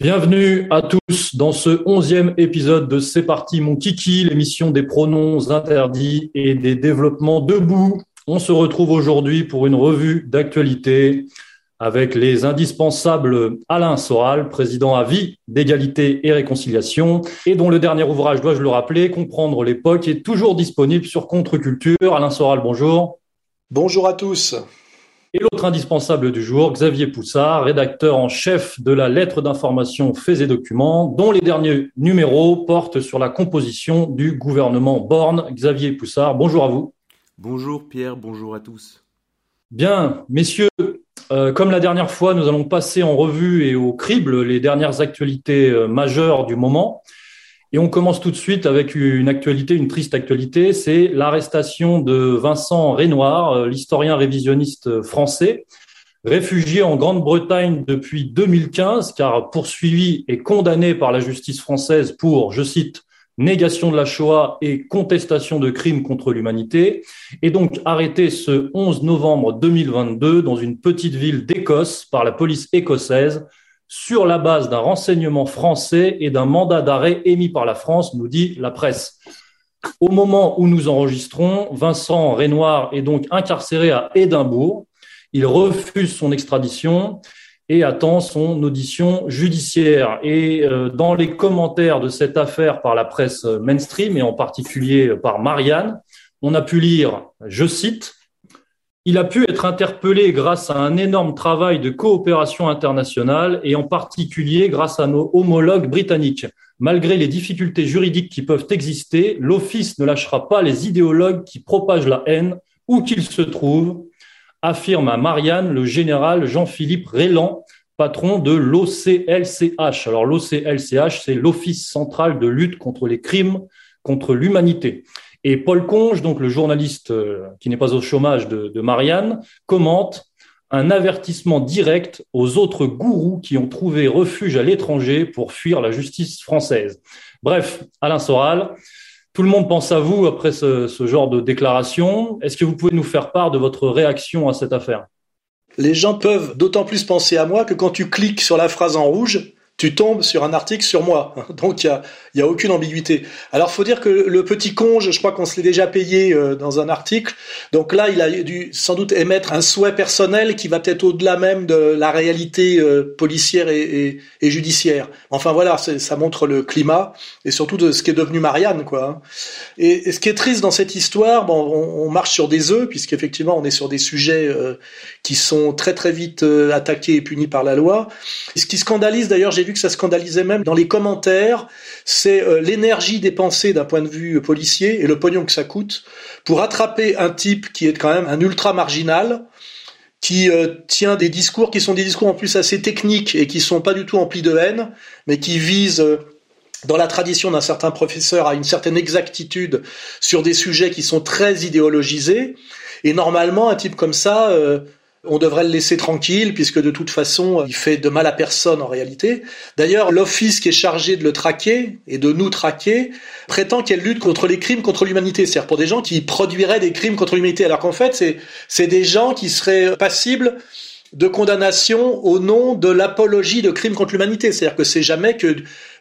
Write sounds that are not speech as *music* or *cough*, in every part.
Bienvenue à tous dans ce onzième épisode de C'est parti mon kiki, l'émission des pronoms interdits et des développements debout. On se retrouve aujourd'hui pour une revue d'actualité avec les indispensables Alain Soral, président à vie d'égalité et réconciliation, et dont le dernier ouvrage, dois-je le rappeler, Comprendre l'époque, est toujours disponible sur Contre-Culture. Alain Soral, bonjour. Bonjour à tous. Et l'autre indispensable du jour, Xavier Poussard, rédacteur en chef de la lettre d'information Faits et Documents, dont les derniers numéros portent sur la composition du gouvernement Borne. Xavier Poussard, bonjour à vous. Bonjour Pierre, bonjour à tous. Bien, messieurs, euh, comme la dernière fois, nous allons passer en revue et au crible les dernières actualités euh, majeures du moment. Et on commence tout de suite avec une actualité, une triste actualité, c'est l'arrestation de Vincent Renoir, euh, l'historien révisionniste français, réfugié en Grande-Bretagne depuis 2015, car poursuivi et condamné par la justice française pour, je cite, négation de la Shoah et contestation de crimes contre l'humanité, et donc arrêté ce 11 novembre 2022 dans une petite ville d'Écosse par la police écossaise sur la base d'un renseignement français et d'un mandat d'arrêt émis par la France, nous dit la presse. Au moment où nous enregistrons, Vincent Renoir est donc incarcéré à Édimbourg. Il refuse son extradition et attend son audition judiciaire. Et euh, dans les commentaires de cette affaire par la presse mainstream et en particulier par Marianne, on a pu lire, je cite, il a pu être interpellé grâce à un énorme travail de coopération internationale et en particulier grâce à nos homologues britanniques. Malgré les difficultés juridiques qui peuvent exister, l'Office ne lâchera pas les idéologues qui propagent la haine où qu'ils se trouvent, affirme à Marianne le général Jean-Philippe Rélan, patron de l'OCLCH. Alors l'OCLCH, c'est l'Office central de lutte contre les crimes contre l'humanité. Et Paul Conge, donc le journaliste euh, qui n'est pas au chômage de, Marianne, commente un avertissement direct aux autres gourous qui ont trouvé refuge à l'étranger pour fuir la justice française. Bref, Alain Soral, tout le monde pense à vous après ce genre de déclaration. Est-ce que vous pouvez nous faire part de votre réaction à cette affaire? Les gens peuvent d'autant plus penser à moi que quand tu cliques sur la phrase en rouge, tu tombes sur un article sur moi. *laughs* Donc il y a, aucune ambiguïté. Alors faut dire que le petit conge, je crois qu'on se l'est déjà payé euh, dans un article. Donc là, il a dû sans doute émettre un souhait personnel qui va peut-être au-delà même de la réalité euh, policière et, judiciaire. Enfin voilà, ça montre le climat et surtout de ce qui est devenu Marianne, quoi. Et, et ce qui est triste dans cette histoire, bon, on, marche sur des œufs puisqu'effectivement on est sur des sujets euh, qui sont très très vite attaqués et punis par la loi. Ce qui scandalise d'ailleurs, j'ai vu que ça scandalisait même dans les commentaires, c'est euh, l'énergie dépensée d'un point de vue policier et le pognon que ça coûte pour attraper un type qui est quand même un ultra marginal, qui euh, tient des discours qui sont des discours en plus assez techniques et qui sont pas du tout emplis de haine, mais qui visent euh, dans la tradition d'un certain professeur à une certaine exactitude sur des sujets qui sont très idéologisés. Et normalement, un type comme ça, euh, on devrait le laisser tranquille puisque de toute façon, il fait de mal à personne en réalité. D'ailleurs, l'office qui est chargé de le traquer et de nous traquer prétend qu'elle lutte contre les crimes contre l'humanité, c'est-à-dire pour des gens qui produiraient des crimes contre l'humanité, alors qu'en fait, c'est des gens qui seraient passibles de condamnation au nom de l'apologie de crimes contre l'humanité. C'est-à-dire que c'est jamais que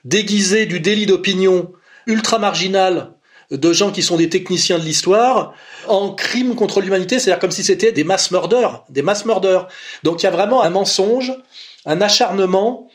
déguisé du délit d'opinion ultra marginal de gens qui sont des techniciens de l'histoire en crime contre l'humanité, c'est-à-dire comme si c'était des mass murders, des mass murders. Donc il y a vraiment un mensonge, un acharnement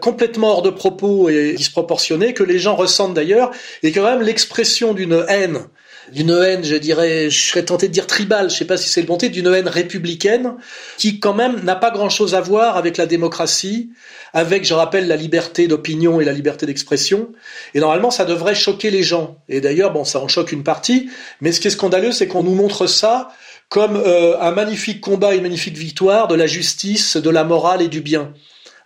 complètement hors de propos et disproportionné que les gens ressentent d'ailleurs et quand même l'expression d'une haine d'une haine, je dirais, je serais tenté de dire tribale, je sais pas si c'est le bon d'une haine républicaine, qui quand même n'a pas grand-chose à voir avec la démocratie, avec, je rappelle, la liberté d'opinion et la liberté d'expression. Et normalement, ça devrait choquer les gens. Et d'ailleurs, bon, ça en choque une partie. Mais ce qui est scandaleux, c'est qu'on nous montre ça comme euh, un magnifique combat, une magnifique victoire de la justice, de la morale et du bien.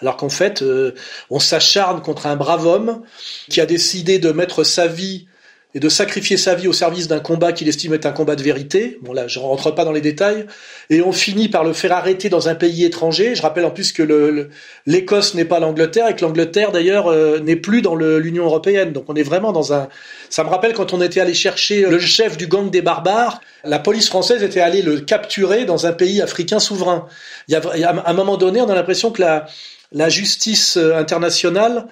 Alors qu'en fait, euh, on s'acharne contre un brave homme qui a décidé de mettre sa vie et de sacrifier sa vie au service d'un combat qu'il estime être un combat de vérité. Bon là, je rentre pas dans les détails. Et on finit par le faire arrêter dans un pays étranger. Je rappelle en plus que l'Écosse n'est pas l'Angleterre et que l'Angleterre d'ailleurs euh, n'est plus dans l'Union européenne. Donc on est vraiment dans un. Ça me rappelle quand on était allé chercher le chef du gang des barbares. La police française était allée le capturer dans un pays africain souverain. Il y a, à un moment donné, on a l'impression que la la justice euh, internationale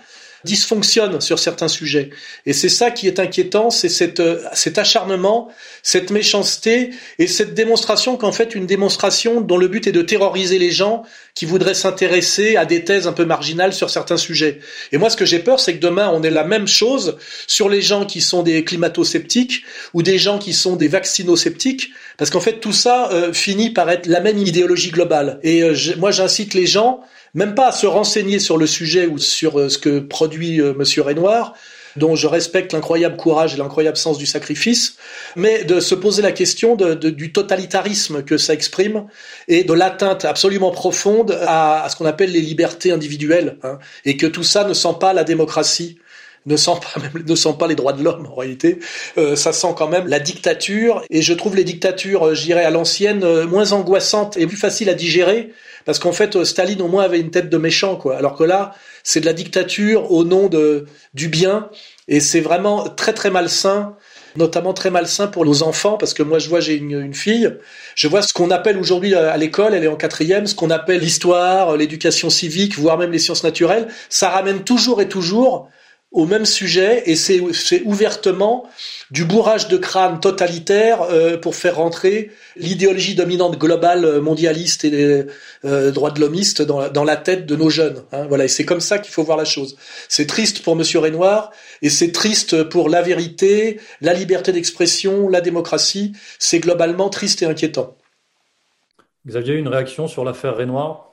dysfonctionne sur certains sujets. Et c'est ça qui est inquiétant, c'est euh, cet acharnement, cette méchanceté et cette démonstration qu'en fait une démonstration dont le but est de terroriser les gens qui voudraient s'intéresser à des thèses un peu marginales sur certains sujets. Et moi ce que j'ai peur c'est que demain on ait la même chose sur les gens qui sont des climato-sceptiques ou des gens qui sont des vaccino-sceptiques parce qu'en fait tout ça euh, finit par être la même idéologie globale. Et moi j'incite les gens même pas à se renseigner sur le sujet ou sur euh, ce que produit euh, Monsieur Renoir, dont je respecte l'incroyable courage et l'incroyable sens du sacrifice, mais de se poser la question du totalitarisme que ça exprime et de l'atteinte absolument profonde à, ce qu'on appelle les libertés individuelles, hein, et que tout ça ne sent pas la démocratie ne sent pas même ne sent pas les droits de l'homme en réalité. Euh, ça sent quand même la dictature. Et je trouve les dictatures je dirais à l'ancienne moins angoissantes et plus faciles à digérer. Parce qu'en fait, euh, Staline au moins avait une tête de méchant, quoi. Alors que là, c'est de la dictature au nom de du bien, et c'est vraiment très très malsain, notamment très malsain pour nos enfants, parce que moi je vois j'ai une, fille, je vois ce qu'on appelle aujourd'hui à l'école, elle est en quatrième, ce qu'on appelle l'histoire, l'éducation civique, voire même les sciences naturelles, ça ramène toujours et toujours au même sujet et c'est ouvertement du bourrage de crâne totalitaire euh, pour faire rentrer l'idéologie dominante globale euh, mondialiste et des euh, droits de l'homiste dans, la tête de nos jeunes. Hein, voilà, et c'est comme ça qu'il faut voir la chose. C'est triste pour Monsieur Renoir et c'est triste pour la vérité, la liberté d'expression, la démocratie. C'est globalement triste et inquiétant. Xavier, une réaction sur l'affaire Renoir?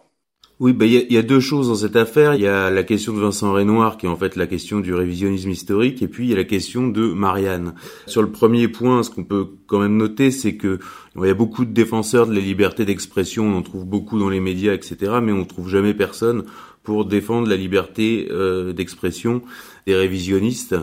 Oui, bah, il y, a, y, a, deux choses dans cette affaire. Il y a la question de Vincent Renoir, qui est en fait la question du révisionnisme historique, et puis il y a la question de Marianne. Sur le premier point, ce qu'on peut quand même noter, c'est que il y a beaucoup de défenseurs de la liberté d'expression, on en trouve beaucoup dans les médias, etc., mais on trouve jamais personne pour défendre la liberté euh, d'expression des révisionnistes.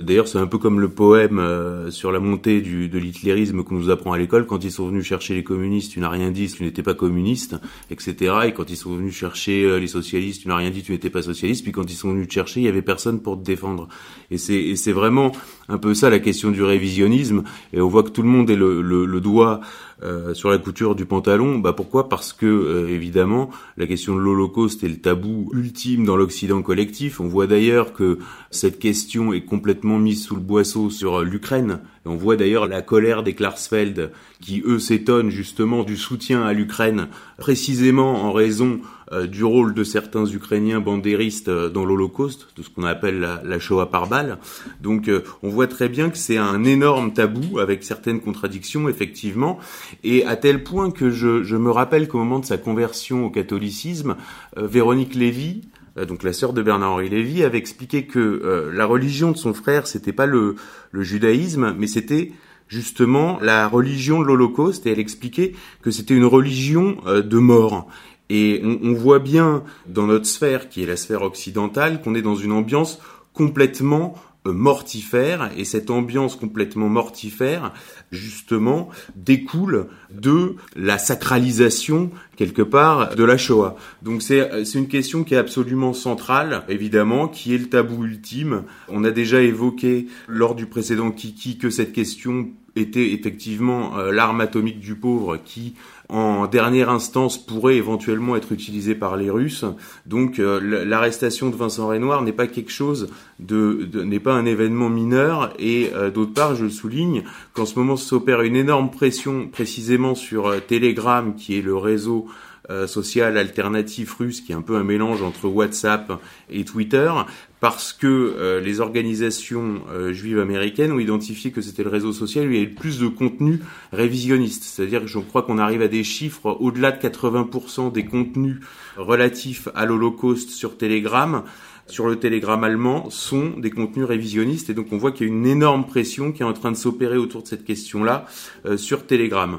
D'ailleurs, c'est un peu comme le poème euh, sur la montée du, de l'hitlérisme qu'on nous apprend à l'école. Quand ils sont venus chercher les communistes, tu n'as rien dit, tu n'étais pas communiste, etc. Et quand ils sont venus chercher euh, les socialistes, tu n'as rien dit, tu n'étais pas socialiste. Puis quand ils sont venus te chercher, il y avait personne pour te défendre. Et c'est vraiment un peu ça la question du révisionnisme. Et on voit que tout le monde est le, le, le doigt euh, sur la couture du pantalon. Bah pourquoi? Parce que euh, évidemment la question de l'Holocauste est le tabou ultime dans l'Occident collectif. On voit d'ailleurs que cette question est complètement mise sous le boisseau sur euh, l'Ukraine. On voit d'ailleurs la colère des Klarsfeld qui eux s'étonnent justement du soutien à l'Ukraine précisément en raison euh, du rôle de certains Ukrainiens bandéristes euh, dans l'Holocauste, de ce qu'on appelle la, Shoah par balle. Donc on voit très bien que c'est un énorme tabou avec certaines contradictions effectivement, et à tel point que je, je me rappelle qu'au moment de sa conversion au catholicisme, Véronique Lévy, donc la sœur de Bernard-Henri Lévy, avait expliqué que la religion de son frère, c'était pas le, judaïsme, mais c'était justement la religion de l'Holocauste, et elle expliquait que c'était une religion de mort. Et on, voit bien dans notre sphère, qui est la sphère occidentale, qu'on est dans une ambiance complètement euh, mortifère et cette ambiance complètement mortifère justement découle de la sacralisation quelque part de la Shoah. Donc c'est c'est une question qui est absolument centrale évidemment qui est le tabou ultime. On a déjà évoqué lors du précédent Kiki que cette question était effectivement euh, l'arme atomique du pauvre qui en dernière instance pourrait éventuellement être utilisé par les Russes. Donc euh, l'arrestation de Vincent Renoir n'est pas quelque chose de, n'est pas un événement mineur et euh, d'autre part je souligne qu'en ce moment s'opère une énorme pression précisément sur euh, Telegram qui est le réseau euh, social alternatif russe qui est un peu un mélange entre WhatsApp et Twitter parce que euh, les organisations euh, juives américaines ont identifié que c'était le réseau social où il y avait le plus de contenu révisionniste. C'est-à-dire que je crois qu'on arrive à des chiffres au-delà de 80% des contenus relatifs à l'Holocauste sur Telegram sur le Telegram allemand sont des contenus révisionnistes et donc on voit qu'il y a une énorme pression qui est en train de s'opérer autour de cette question-là euh, sur Telegram.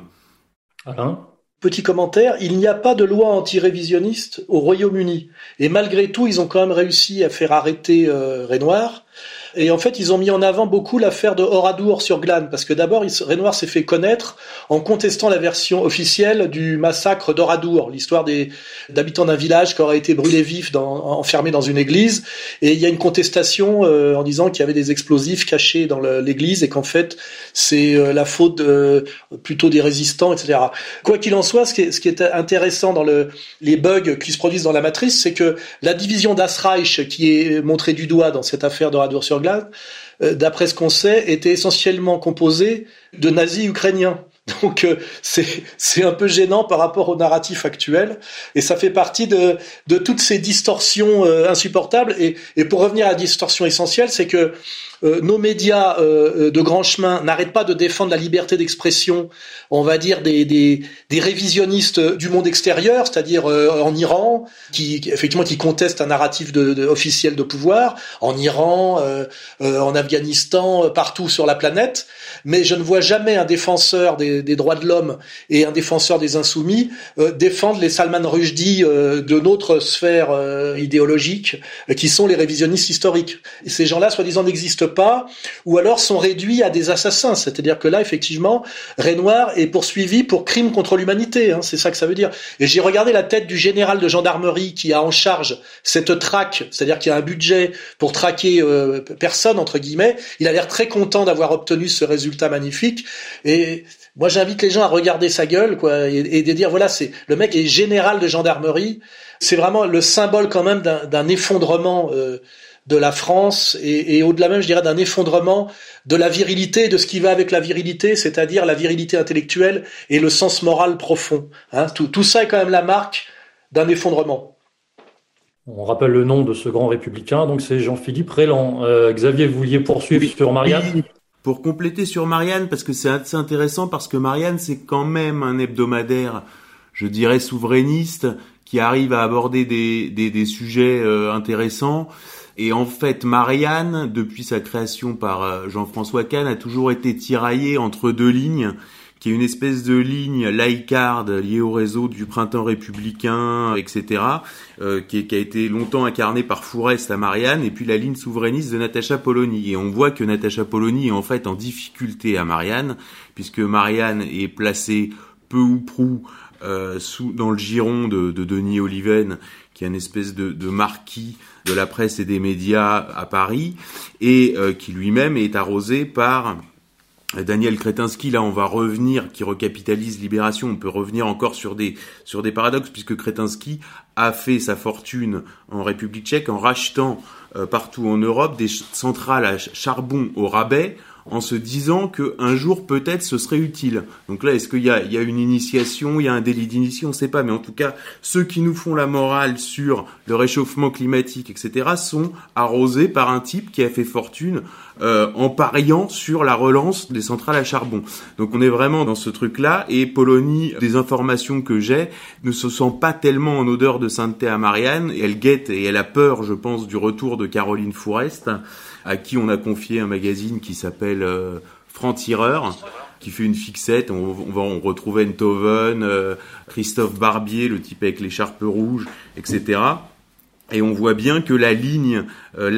Alain? Petit commentaire, il n'y a pas de loi anti-révisionniste au Royaume-Uni. Et malgré tout, ils ont quand même réussi à faire arrêter euh, Renoir. Et en fait, ils ont mis en avant beaucoup l'affaire de Oradour sur Glane, parce que d'abord, Renoir s'est fait connaître en contestant la version officielle du massacre d'Oradour, l'histoire des d'habitants d'un village qui aurait été brûlé vif, enfermé dans une église. Et il y a une contestation euh, en disant qu'il y avait des explosifs cachés dans l'église et qu'en fait, c'est euh, la faute plutôt des résistants, etc. Quoi qu'il en soit, ce qui est, intéressant dans le, les bugs qui se produisent dans la matrice, c'est que la division d'Asreich, qui est montrée du doigt dans cette affaire d'Oradour sur euh, d'après ce qu'on sait, était essentiellement composé de nazis ukrainiens. *laughs* Donc euh, c'est un peu gênant par rapport au narratif actuel et ça fait partie de, de toutes ces distorsions euh, insupportables et, et pour revenir à la distorsion essentielle, c'est que nos médias euh, de grand chemin n'arrêtent pas de défendre la liberté d'expression, on va dire des, des, des, révisionnistes du monde extérieur, c'est-à-dire euh, en Iran, qui, effectivement qui contestent un narratif de, de, officiel de pouvoir, en Iran, en Afghanistan, partout sur la planète. Mais je ne vois jamais un défenseur des, des droits de l'homme et un défenseur des insoumis défendre les Salman Rushdie de notre sphère idéologique, qui sont les révisionnistes historiques. Et ces gens-là, soi-disant, n'existent pas, ou alors sont réduits à des assassins. C'est-à-dire que là, effectivement, Renoir est poursuivi pour crime contre l'humanité. Hein, c'est ça que ça veut dire. Et j'ai regardé la tête du général de gendarmerie qui a en charge cette traque, c'est-à-dire qu'il a un budget pour traquer euh, personne entre guillemets. Il a l'air très content d'avoir obtenu ce résultat magnifique. Et moi, j'invite les gens à regarder sa gueule, quoi, et, de dire voilà, c'est le mec est général de gendarmerie. C'est vraiment le symbole quand même d'un effondrement. Euh, de la France et, et au-delà même, je dirais, d'un effondrement de la virilité, de ce qui va avec la virilité, c'est-à-dire la virilité intellectuelle et le sens moral profond. Hein. Tout, tout, ça est quand même la marque d'un effondrement. On rappelle le nom de ce grand républicain, donc c'est Jean-Philippe Rélan. Euh, Xavier, vous vouliez poursuivre sur Marianne? Pour compléter sur Marianne, parce que c'est assez intéressant, parce que Marianne, c'est quand même un hebdomadaire, je dirais, souverainiste, qui arrive à aborder des, des, des sujets euh, intéressants. Et en fait, Marianne, depuis sa création par euh, Jean-François Kahn, a toujours été tiraillée entre deux lignes, qui est une espèce de ligne laïcarde liée au réseau du printemps républicain, etc., euh, qui, qui, a été longtemps incarnée par Fourest à Marianne, et puis la ligne souverainiste de Natacha Polony. Et on voit que Natacha Polony est en fait en difficulté à Marianne, puisque Marianne est placée peu ou prou euh, sous, dans le giron de, de Denis Oliven, qui est une espèce de, marquis de la presse et des médias à Paris, et euh, qui lui-même est arrosé par Daniel Kretinsky, là on va revenir, qui recapitalise Libération, on peut revenir encore sur des, sur des paradoxes, puisque Kretinsky a fait sa fortune en République tchèque en rachetant euh, partout en Europe des centrales à charbon au rabais, en se disant que un jour peut-être ce serait utile. Donc là, est-ce qu'il y y a une initiation, il y a un délit d'initiation, on ne sait pas, mais en tout cas, ceux qui nous font la morale sur le réchauffement climatique, etc., sont arrosés par un type qui a fait fortune euh, en pariant sur la relance des centrales à charbon. Donc on est vraiment dans ce truc-là, et Polonie, des informations que j'ai, ne se sent pas tellement en odeur de sainteté à Marianne, et elle guette et elle a peur, je pense, du retour de Caroline Fourest à qui on a confié un magazine qui s'appelle euh, Franc-Tireur, qui fait une fixette. On, va on euh, Christophe Barbier, le type avec l'écharpe rouge, etc. Et on voit bien que la ligne euh,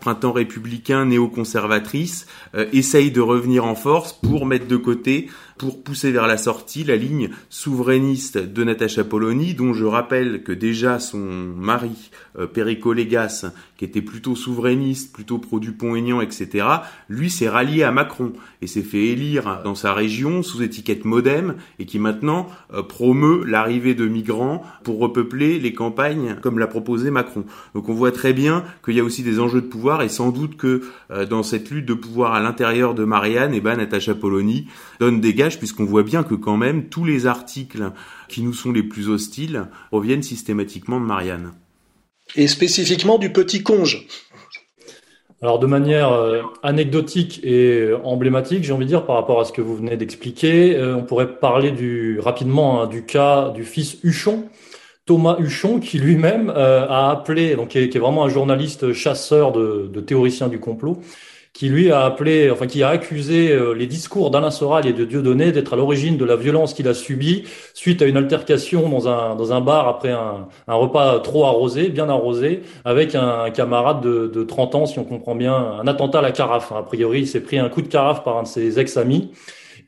printemps républicain, néoconservatrice, euh, essaye de revenir en force pour mettre de côté pour pousser vers la sortie la ligne souverainiste de Natacha Polony, dont je rappelle que déjà son mari, euh, Perico Légas, qui était plutôt souverainiste, plutôt pro-Dupont-Aignan, etc., lui s'est rallié à Macron et s'est fait élire dans sa région sous étiquette Modem et qui maintenant euh, promeut l'arrivée de migrants pour repeupler les campagnes comme l'a proposé Macron. Donc on voit très bien qu'il y a aussi des enjeux de pouvoir et sans doute que euh, dans cette lutte de pouvoir à l'intérieur de Marianne, eh ben, Natacha Polony donne des dégage puisqu'on voit bien que quand même tous les articles qui nous sont les plus hostiles proviennent systématiquement de Marianne. Et spécifiquement du petit conge. Alors de manière euh, anecdotique et euh, emblématique, j'ai envie de dire par rapport à ce que vous venez d'expliquer, euh, on pourrait parler du rapidement hein, du cas du fils Huchon, Thomas Huchon, qui lui-même a appelé, donc qui est, vraiment un journaliste chasseur de, de théoriciens du complot, qui lui a appelé, enfin qui a accusé euh, les discours d'Alain Soral et de Dieudonné d'être à l'origine de la violence qu'il a subie suite à une altercation dans un dans un bar après un, un repas trop arrosé, bien arrosé, avec un, camarade de, de 30 ans, si on comprend bien, un attentat à la carafe. A priori, il s'est pris un coup de carafe par un de ses ex-amis.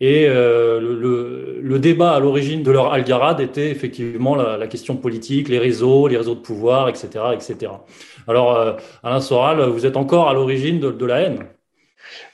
Et euh, le, le, débat à l'origine de leur algarade était effectivement la, la, question politique, les réseaux, les réseaux de pouvoir, etc., etc. Alors, euh, Alain Soral, vous êtes encore à l'origine de, de la haine.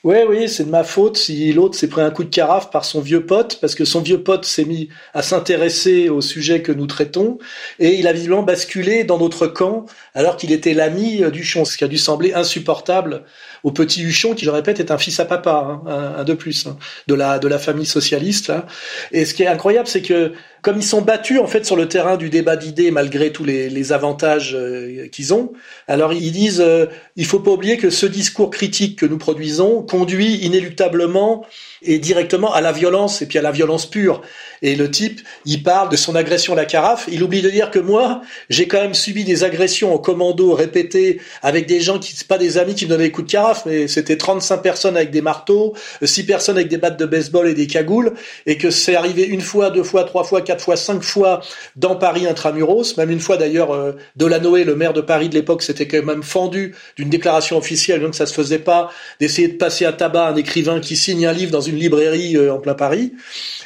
Oui, oui, c'est de ma faute si l'autre s'est pris un coup de carafe par son vieux pote, parce que son vieux pote s'est mis à s'intéresser au sujet que nous traitons, et il a visiblement basculé dans notre camp, alors qu'il était l'ami du Chon, ce qui a dû sembler insupportable au petit Huchon, qui je répète est un fils à papa, hein, un, de plus, hein, de la de la famille socialiste. Là. Et ce qui est incroyable, c'est que comme ils sont battus en fait sur le terrain du débat d'idées malgré tous les, les avantages euh, qu'ils ont, alors ils disent euh, il faut pas oublier que ce discours critique que nous produisons conduit inéluctablement et directement à la violence et puis à la violence pure. Et le type, il parle de son agression à la carafe. Il oublie de dire que moi, j'ai quand même subi des agressions au commando répétées avec des gens qui, pas des amis qui me donnaient des coups de carafe, mais c'était 35 personnes avec des marteaux, 6 personnes avec des battes de baseball et des cagoules, et que c'est arrivé une fois, deux fois, trois fois, quatre fois, cinq fois dans Paris intramuros, même une fois d'ailleurs, euh, Delanoë, le maire de Paris de l'époque, s'était quand même fendu d'une déclaration officielle, donc ça se faisait pas d'essayer de passer à tabac un écrivain qui signe un livre dans une librairie euh, en plein Paris.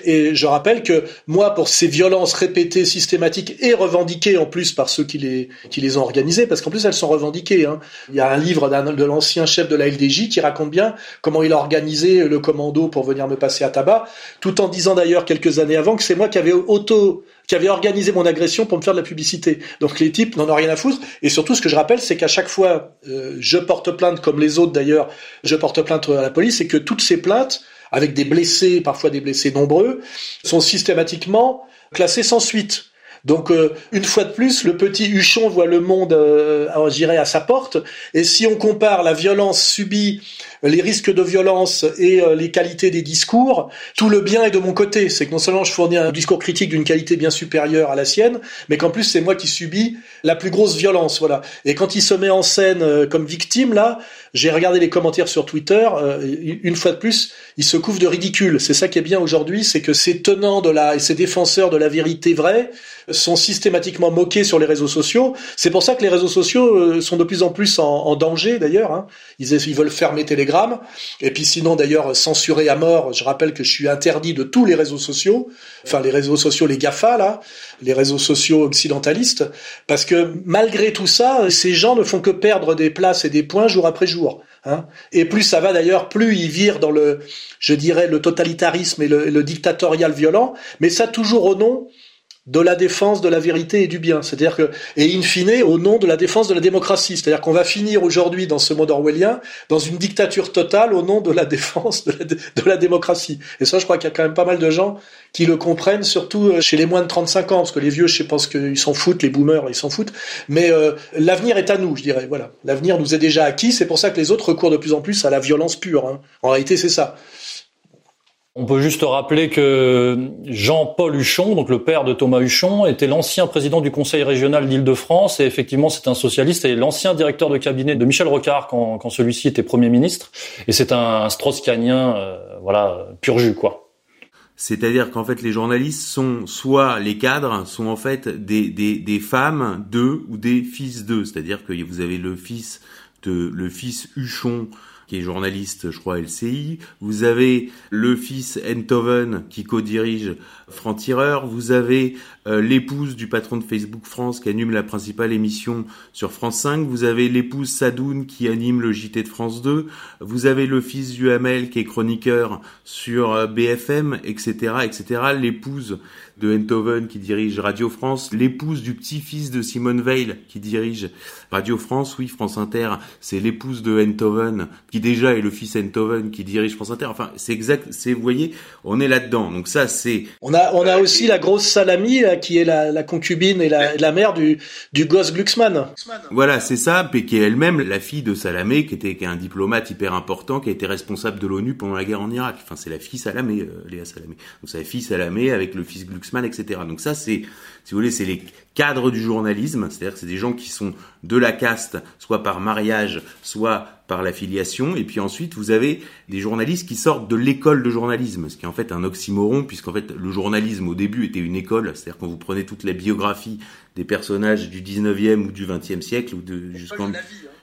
Et je rappelle que moi, pour ces violences répétées, systématiques et revendiquées en plus par ceux qui les, qui les ont organisées, parce qu'en plus elles sont revendiquées. Hein. Il y a un livre de l'ancien chef de la LDJ qui raconte bien comment il a organisé le commando pour venir me passer à tabac, tout en disant d'ailleurs quelques années avant que c'est moi qui avais auto qui avait organisé mon agression pour me faire de la publicité. Donc les types n'en ont rien à foutre. Et surtout, ce que je rappelle, c'est qu'à chaque fois, euh, je porte plainte, comme les autres d'ailleurs, je porte plainte à la police, et que toutes ces plaintes avec des blessés, parfois des blessés nombreux, sont systématiquement classés sans suite. Donc euh, une fois de plus, le petit Huchon voit le monde, euh, à sa porte. Et si on compare la violence subie les risques de violence et euh, les qualités des discours, tout le bien est de mon côté. C'est que non seulement je fournis un discours critique d'une qualité bien supérieure à la sienne, mais qu'en plus c'est moi qui subis la plus grosse violence. Voilà. Et quand il se met en scène euh, comme victime, là, j'ai regardé les commentaires sur Twitter. Euh, une fois de plus, il se couvre de ridicule. C'est ça qui est bien aujourd'hui, c'est que ces tenants de la et ces défenseurs de la vérité vraie sont systématiquement moqués sur les réseaux sociaux. C'est pour ça que les réseaux sociaux sont de plus en plus en, danger d'ailleurs. Hein. Ils, ils veulent fermer Telegram et puis sinon d'ailleurs censuré à mort, je rappelle que je suis interdit de tous les réseaux sociaux, enfin les réseaux sociaux, les GAFA là, les réseaux sociaux occidentalistes, parce que malgré tout ça, ces gens ne font que perdre des places et des points jour après jour. Hein. Et plus ça va d'ailleurs, plus ils virent dans le, je dirais, le totalitarisme et le dictatorial violent, mais ça toujours au nom de la défense de la vérité et du bien. C'est-à-dire que, et in fine, au nom de la défense de la démocratie. C'est-à-dire qu'on va finir aujourd'hui dans ce monde orwellien dans une dictature totale au nom de la *laughs* défense de la, démocratie. Et ça, je crois qu'il y a quand même pas mal de gens qui le comprennent, surtout euh, chez les moins de 35 ans, parce que les vieux, je pense qu'ils s'en foutent, les boomers, ils s'en foutent. Mais euh, l'avenir est à nous, je dirais. Voilà, l'avenir nous est déjà acquis. C'est pour ça que les autres recourent de plus en plus à la violence pure. Hein. En réalité, c'est ça. On peut juste rappeler que Jean-Paul Huchon, donc le père de Thomas Huchon, était l'ancien président du Conseil régional d'Île-de-France et effectivement c'est un socialiste et l'ancien directeur de cabinet de Michel Rocard quand, quand celui-ci était Premier ministre. Et c'est un strauss-kahnien, euh, voilà, pur jus quoi. C'est-à-dire qu'en fait les journalistes sont soit les cadres sont en fait des, des, des femmes d'eux ou des fils d'eux. C'est-à-dire que vous avez le fils de le fils Huchon qui est journaliste, je crois, LCI. Vous avez le fils Enthoven qui co-dirige Franc-Tireur. Vous avez euh, l'épouse du patron de Facebook France qui anime la principale émission sur France 5. Vous avez l'épouse Sadoun qui anime le JT de France 2. Vous avez le fils du Hamel qui est chroniqueur sur euh, BFM, etc., etc. L'épouse de Enthoven qui dirige Radio France, l'épouse du petit-fils de Simone Veil qui dirige Radio France, oui, France Inter, c'est l'épouse de Enthoven qui déjà est le fils Enthoven qui dirige France Inter. Enfin, c'est exact, c'est vous voyez, on est là-dedans. Donc ça, c'est. On a on a aussi la grosse Salami là, qui est la, la concubine et la, la mère du du gosse Glucksmann. Voilà, c'est ça, et qui est elle-même la fille de Salamé, qui était qui est un diplomate hyper important, qui a été responsable de l'ONU pendant la guerre en Irak. Enfin, c'est la fille Salamé, euh, Léa Salamé. Donc c'est la fille Salamé avec le fils Glucksmann, etc. Donc ça, c'est si vous voulez, c'est les cadres du journalisme, c'est-à-dire que c'est des gens qui sont de la caste, soit par mariage, soit par la filiation, et puis ensuite vous avez des journalistes qui sortent de l'école de journalisme, ce qui est en fait un oxymoron, puisqu'en fait le journalisme au début était une école, c'est-à-dire quand vous prenez toute la biographie des personnages du 19e ou du 20e siècle, ou de jusqu'en...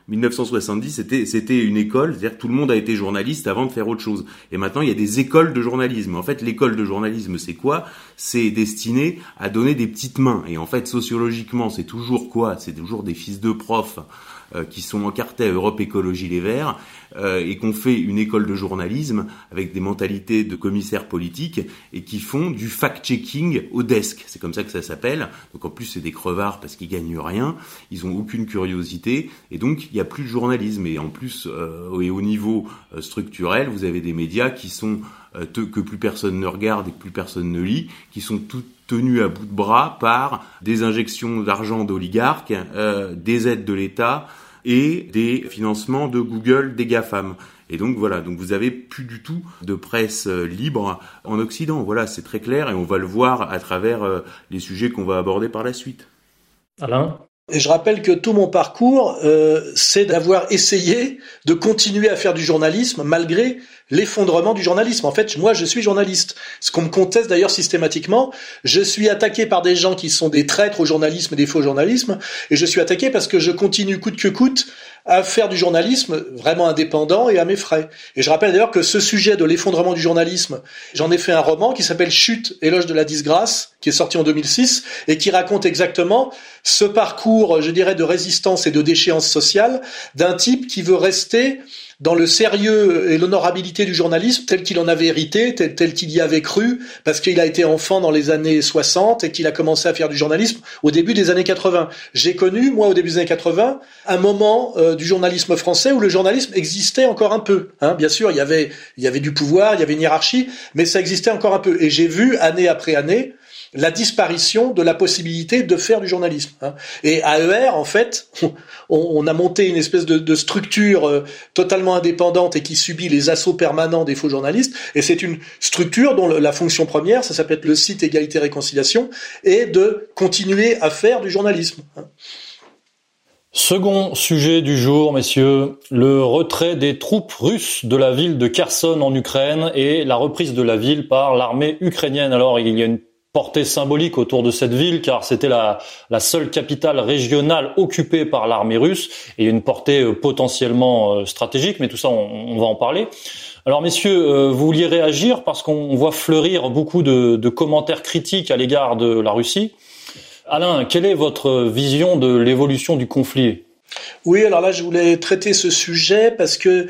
1970, c'était c'était une école, c'est-à-dire tout le monde a été journaliste avant de faire autre chose. Et maintenant, il y a des écoles de journalisme. En fait, l'école de journalisme, c'est quoi? C'est destiné à donner des petites mains. Et en fait, sociologiquement, c'est toujours quoi? C'est toujours des fils de profs qui sont encartés à Europe Écologie Les Verts euh, et qu'on fait une école de journalisme avec des mentalités de commissaires politiques et qui font du fact-checking au desk. C'est comme ça que ça s'appelle. Donc en plus c'est des crevards parce qu'ils gagnent rien, ils ont aucune curiosité et donc il n'y a plus de journalisme. Et en plus euh, et au niveau euh, structurel, vous avez des médias qui sont euh, que plus personne ne regarde et que plus personne ne lit, qui sont tout tenus à bout de bras par des injections d'argent d'oligarques, euh, des aides de l'État et des financements de Google, des GAFAM. Et donc voilà, donc vous avez plus du tout de presse euh, libre en Occident. Voilà, c'est très clair et on va le voir à travers euh, les sujets qu'on va aborder par la suite. Alain? Et je rappelle que tout mon parcours, euh, c'est d'avoir essayé de continuer à faire du journalisme malgré l'effondrement du journalisme. En fait, moi, je suis journaliste. Ce qu'on me conteste d'ailleurs systématiquement, je suis attaqué par des gens qui sont des traîtres au journalisme des faux journalismes, et je suis attaqué parce que je continue coûte que coûte à faire du journalisme vraiment indépendant et à mes frais. Et je rappelle d'ailleurs que ce sujet de l'effondrement du journalisme, j'en ai fait un roman qui s'appelle Chute, éloge de la disgrâce, qui est sorti en 2006 et qui raconte exactement ce parcours, je dirais, de résistance et de déchéance sociale d'un type qui veut rester dans le sérieux et l'honorabilité du journalisme tel qu'il en avait hérité, tel, tel qu'il y avait cru, parce qu'il a été enfant dans les années 60 et qu'il a commencé à faire du journalisme au début des années 80. J'ai connu, moi, au début des années 80, un moment euh, du journalisme français où le journalisme existait encore un peu. Hein. Bien sûr, il y avait, il y avait du pouvoir, il y avait une hiérarchie, mais ça existait encore un peu. Et j'ai vu, année après année, la disparition de la possibilité de faire du journalisme. Hein. Et à ER, en fait, *laughs* on, a monté une espèce de, structure euh, totalement indépendante et qui subit les assauts permanents des faux journalistes. Et c'est une structure dont la fonction première, ça s'appelle le site Égalité Réconciliation, est de continuer à faire du journalisme. Hein. Second sujet du jour, messieurs, le retrait des troupes russes de la ville de Kherson en Ukraine et la reprise de la ville par l'armée ukrainienne. Alors, il y a une portée symbolique autour de cette ville car c'était la, seule capitale régionale occupée par l'armée russe et une portée euh, potentiellement euh, stratégique, mais tout ça on, va en parler. Alors messieurs, euh, vous vouliez réagir parce qu'on voit fleurir beaucoup de, commentaires critiques à l'égard de la Russie. Alain, quelle est votre vision de l'évolution du conflit? Oui, alors là, je voulais traiter ce sujet parce que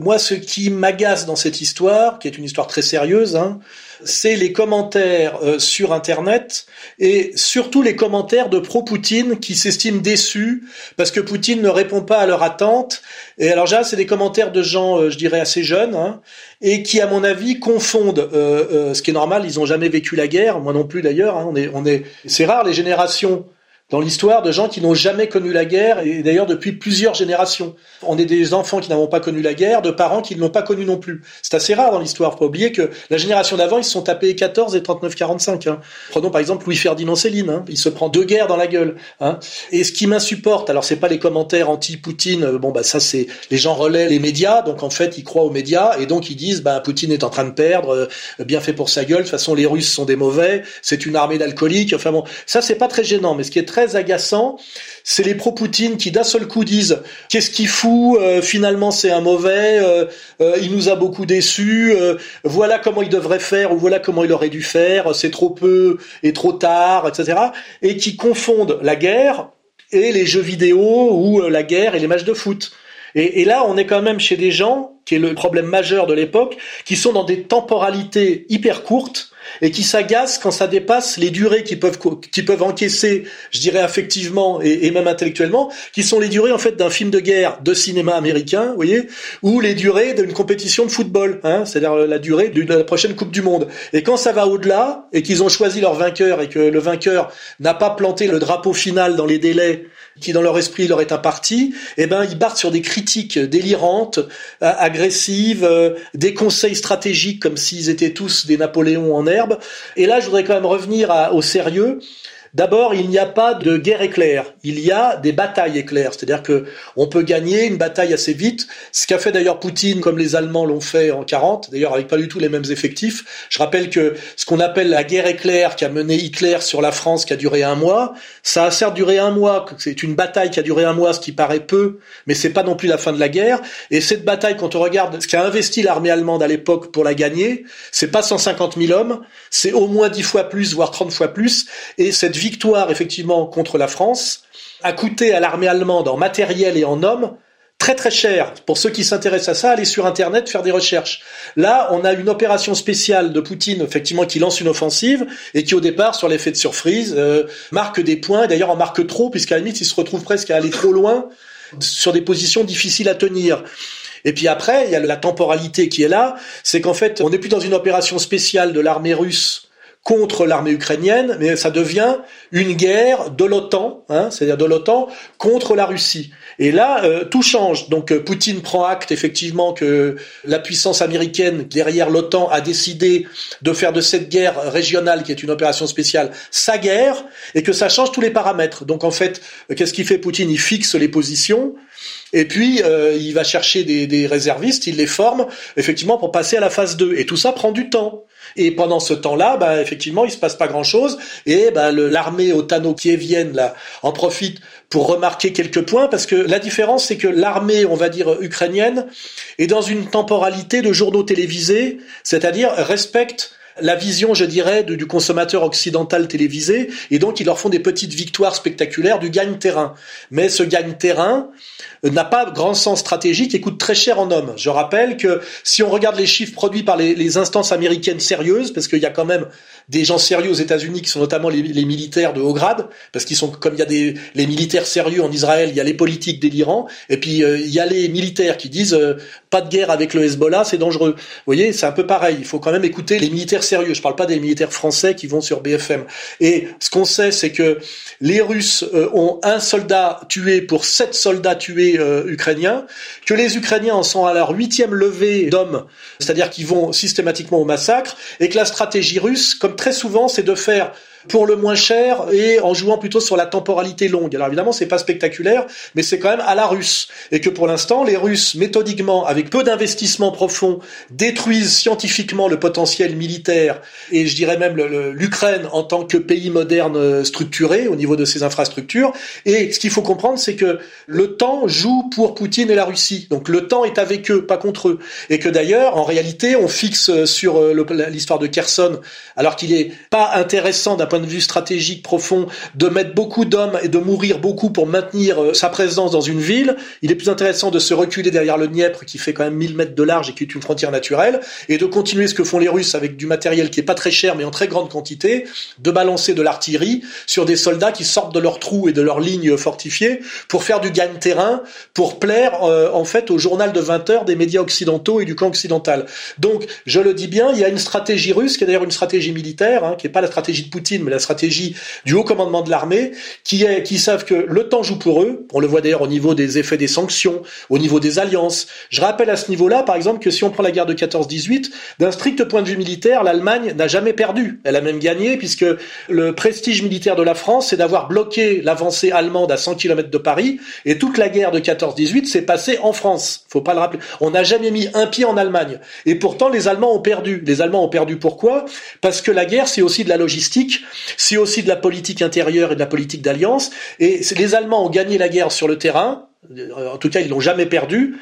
moi, ce qui m'agace dans cette histoire, qui est une histoire très sérieuse, hein, c'est les commentaires euh, sur Internet et surtout les commentaires de pro-Poutine qui s'estiment déçus parce que Poutine ne répond pas à leur attente. Et alors là, c'est des commentaires de gens, euh, je dirais, assez jeunes hein, et qui, à mon avis, confondent euh, ce qui est normal. Ils n'ont jamais vécu la guerre, moi non plus d'ailleurs. Hein, on est, on est, c'est rare les générations dans l'histoire de gens qui n'ont jamais connu la guerre, et d'ailleurs depuis plusieurs générations. On est des enfants qui n'avons pas connu la guerre, de parents qui ne l'ont pas connu non plus. C'est assez rare dans l'histoire. Faut pas oublier que la génération d'avant, ils se sont tapés 14 et 39-45. Hein. Prenons par exemple Louis-Ferdinand Céline. Hein. Il se prend deux guerres dans la gueule. Hein. Et ce qui m'insupporte, alors c'est pas les commentaires anti-Poutine, euh, bon bah ça c'est les gens relaient les médias, donc en fait ils croient aux médias, et donc ils disent bah Poutine est en train de perdre, euh, bien fait pour sa gueule, de toute façon les Russes sont des mauvais, c'est une armée d'alcooliques, enfin bon, ça c'est pas très gênant, mais ce qui est très très agaçant, c'est les pro-Poutine qui d'un seul coup disent qu'est-ce qu'il fout, euh, finalement c'est un mauvais, euh, euh, il nous a beaucoup déçus, voilà comment il devrait faire ou voilà comment il aurait dû faire, c'est trop peu et trop tard, etc. Et qui confondent la guerre et les jeux vidéo ou la guerre et les matchs de foot. Et, là, on est quand même chez des gens, qui est le problème majeur de l'époque, qui sont dans des temporalités hyper courtes et qui s'agacent quand ça dépasse les durées qui peuvent qui peuvent encaisser, je dirais affectivement et, et même intellectuellement, qui sont les durées en fait d'un film de guerre de cinéma américain, vous voyez, ou les durées d'une compétition de football, hein, c'est-à-dire la durée de la prochaine Coupe du Monde. Et quand ça va au-delà et qu'ils ont choisi leur vainqueur et que le vainqueur n'a pas planté le drapeau final dans les délais qui dans leur esprit leur est imparti, eh ben ils partent sur des critiques délirantes, euh, agressives, euh, des conseils stratégiques comme s'ils étaient tous des Napoléons en herbe. Et là, je voudrais quand même revenir au sérieux. D'abord, il n'y a pas de guerre éclair, il y a des batailles éclairs, c'est-à-dire que on peut gagner une bataille assez vite, ce qu'a fait d'ailleurs Poutine comme les Allemands l'ont fait en 40, d'ailleurs avec pas du tout les mêmes effectifs. Je rappelle que ce qu'on appelle la guerre éclair qui a mené Hitler sur la France qui a duré un mois, ça a certes duré un mois, c'est une bataille qui a duré un mois, ce qui paraît peu, mais c'est pas non plus la fin de la guerre. Et cette bataille, quand on regarde ce qu'a investi l'armée allemande à l'époque pour la gagner, c'est pas 150 000 hommes, c'est au moins 10 fois plus, voire 30 fois plus, et cette victoire effectivement contre la France a coûté à l'armée allemande en matériel et en hommes très très cher. Pour ceux qui s'intéressent à ça, allez sur Internet faire des recherches. Là, on a une opération spéciale de Poutine, effectivement, qui lance une offensive et qui, au départ, sur l'effet de surprise, euh, marque des points. D'ailleurs, en marque trop, puisqu'à la limite, il se retrouve presque à aller trop loin sur des positions difficiles à tenir. Et puis après, il y a la temporalité qui est là, c'est qu'en fait, on n'est plus dans une opération spéciale de l'armée russe contre l'armée ukrainienne, mais ça devient une guerre de l'OTAN, hein, c'est-à-dire de l'OTAN contre la Russie. Et là, euh, tout change. Donc euh, Poutine prend acte effectivement que la puissance américaine derrière l'OTAN a décidé de faire de cette guerre régionale, qui est une opération spéciale, sa guerre, et que ça change tous les paramètres. Donc en fait, qu'est-ce qu'il fait Poutine? Il fixe les positions. Et puis, euh, il va chercher des, des, réservistes, il les forme, effectivement, pour passer à la phase 2. Et tout ça prend du temps. Et pendant ce temps-là, bah, effectivement, il se passe pas grand-chose. Et bah, l'armée otano-kievienne là en profite pour remarquer quelques points, parce que la différence, c'est que l'armée, on va dire ukrainienne, est dans une temporalité de journaux télévisés, c'est-à-dire respecte la vision, je dirais, du consommateur occidental télévisé, et donc ils leur font des petites victoires spectaculaires du gagne-terrain. Mais ce gagne-terrain, n'a pas grand sens stratégique et coûte très cher en hommes. Je rappelle que si on regarde les chiffres produits par les, les instances américaines sérieuses, parce qu'il y a quand même des gens sérieux aux États-Unis qui sont notamment les, les, militaires de haut grade, parce qu'ils sont comme il y a des les militaires sérieux en Israël, il y a les politiques délirants, et puis euh, il y a les militaires qui disent euh, pas de guerre avec le Hezbollah, c'est dangereux. Vous voyez, c'est un peu pareil. Il faut quand même écouter les militaires sérieux. Je parle pas des militaires français qui vont sur BFM. Et ce qu'on sait, c'est que les Russes euh, ont un soldat tué pour sept soldats tués ukrainiens, que les Ukrainiens en sont à leur huitième levée d'hommes, c'est-à-dire qu'ils vont systématiquement au massacre, et que la stratégie russe, comme très souvent, c'est de faire pour le moins cher et en jouant plutôt sur la temporalité longue. Alors évidemment, c'est pas spectaculaire, mais c'est quand même à la russe. Et que pour l'instant, les Russes, méthodiquement, avec peu d'investissements profonds, détruisent scientifiquement le potentiel militaire et je dirais même l'Ukraine en tant que pays moderne euh, structuré au niveau de ses infrastructures. Et ce qu'il faut comprendre, c'est que le temps joue pour Poutine et la Russie. Donc le temps est avec eux, pas contre eux. Et que d'ailleurs, en réalité, on fixe euh, sur euh, l'histoire de Kherson, alors qu'il est pas intéressant d'un point de vue stratégique profond de mettre beaucoup d'hommes et de mourir beaucoup pour maintenir euh, sa présence dans une ville. Il est plus intéressant de se reculer derrière le Dniepr qui fait quand même 1000 mètres de large et qui est une frontière naturelle et de continuer ce que font les Russes avec du matériel qui est pas très cher mais en très grande quantité, de balancer de l'artillerie sur des soldats qui sortent de leurs trous et de leurs lignes fortifiées pour faire du gagne-terrain, pour plaire euh, en fait au journal de 20 heures des médias occidentaux et du camp occidental. Donc, je le dis bien, il y a une stratégie russe qui est d'ailleurs une stratégie militaire, hein, qui est pas la stratégie de Poutine, mais la stratégie du haut commandement de l'armée, qui est, qui savent que le temps joue pour eux. On le voit d'ailleurs au niveau des effets des sanctions, au niveau des alliances. Je rappelle à ce niveau-là, par exemple, que si on prend la guerre de 14-18, d'un strict point de vue militaire, l'Allemagne n'a jamais perdu. Elle a même gagné, puisque le prestige militaire de la France, c'est d'avoir bloqué l'avancée allemande à 100 km de Paris, et toute la guerre de 14-18 s'est passée en France. Faut pas le rappeler. On n'a jamais mis un pied en Allemagne. Et pourtant, les Allemands ont perdu. Les Allemands ont perdu pourquoi? Parce que la guerre, c'est aussi de la logistique, c'est aussi de la politique intérieure et de la politique d'alliance. Et les Allemands ont gagné la guerre sur le terrain. Euh, en tout cas, ils l'ont jamais perdu,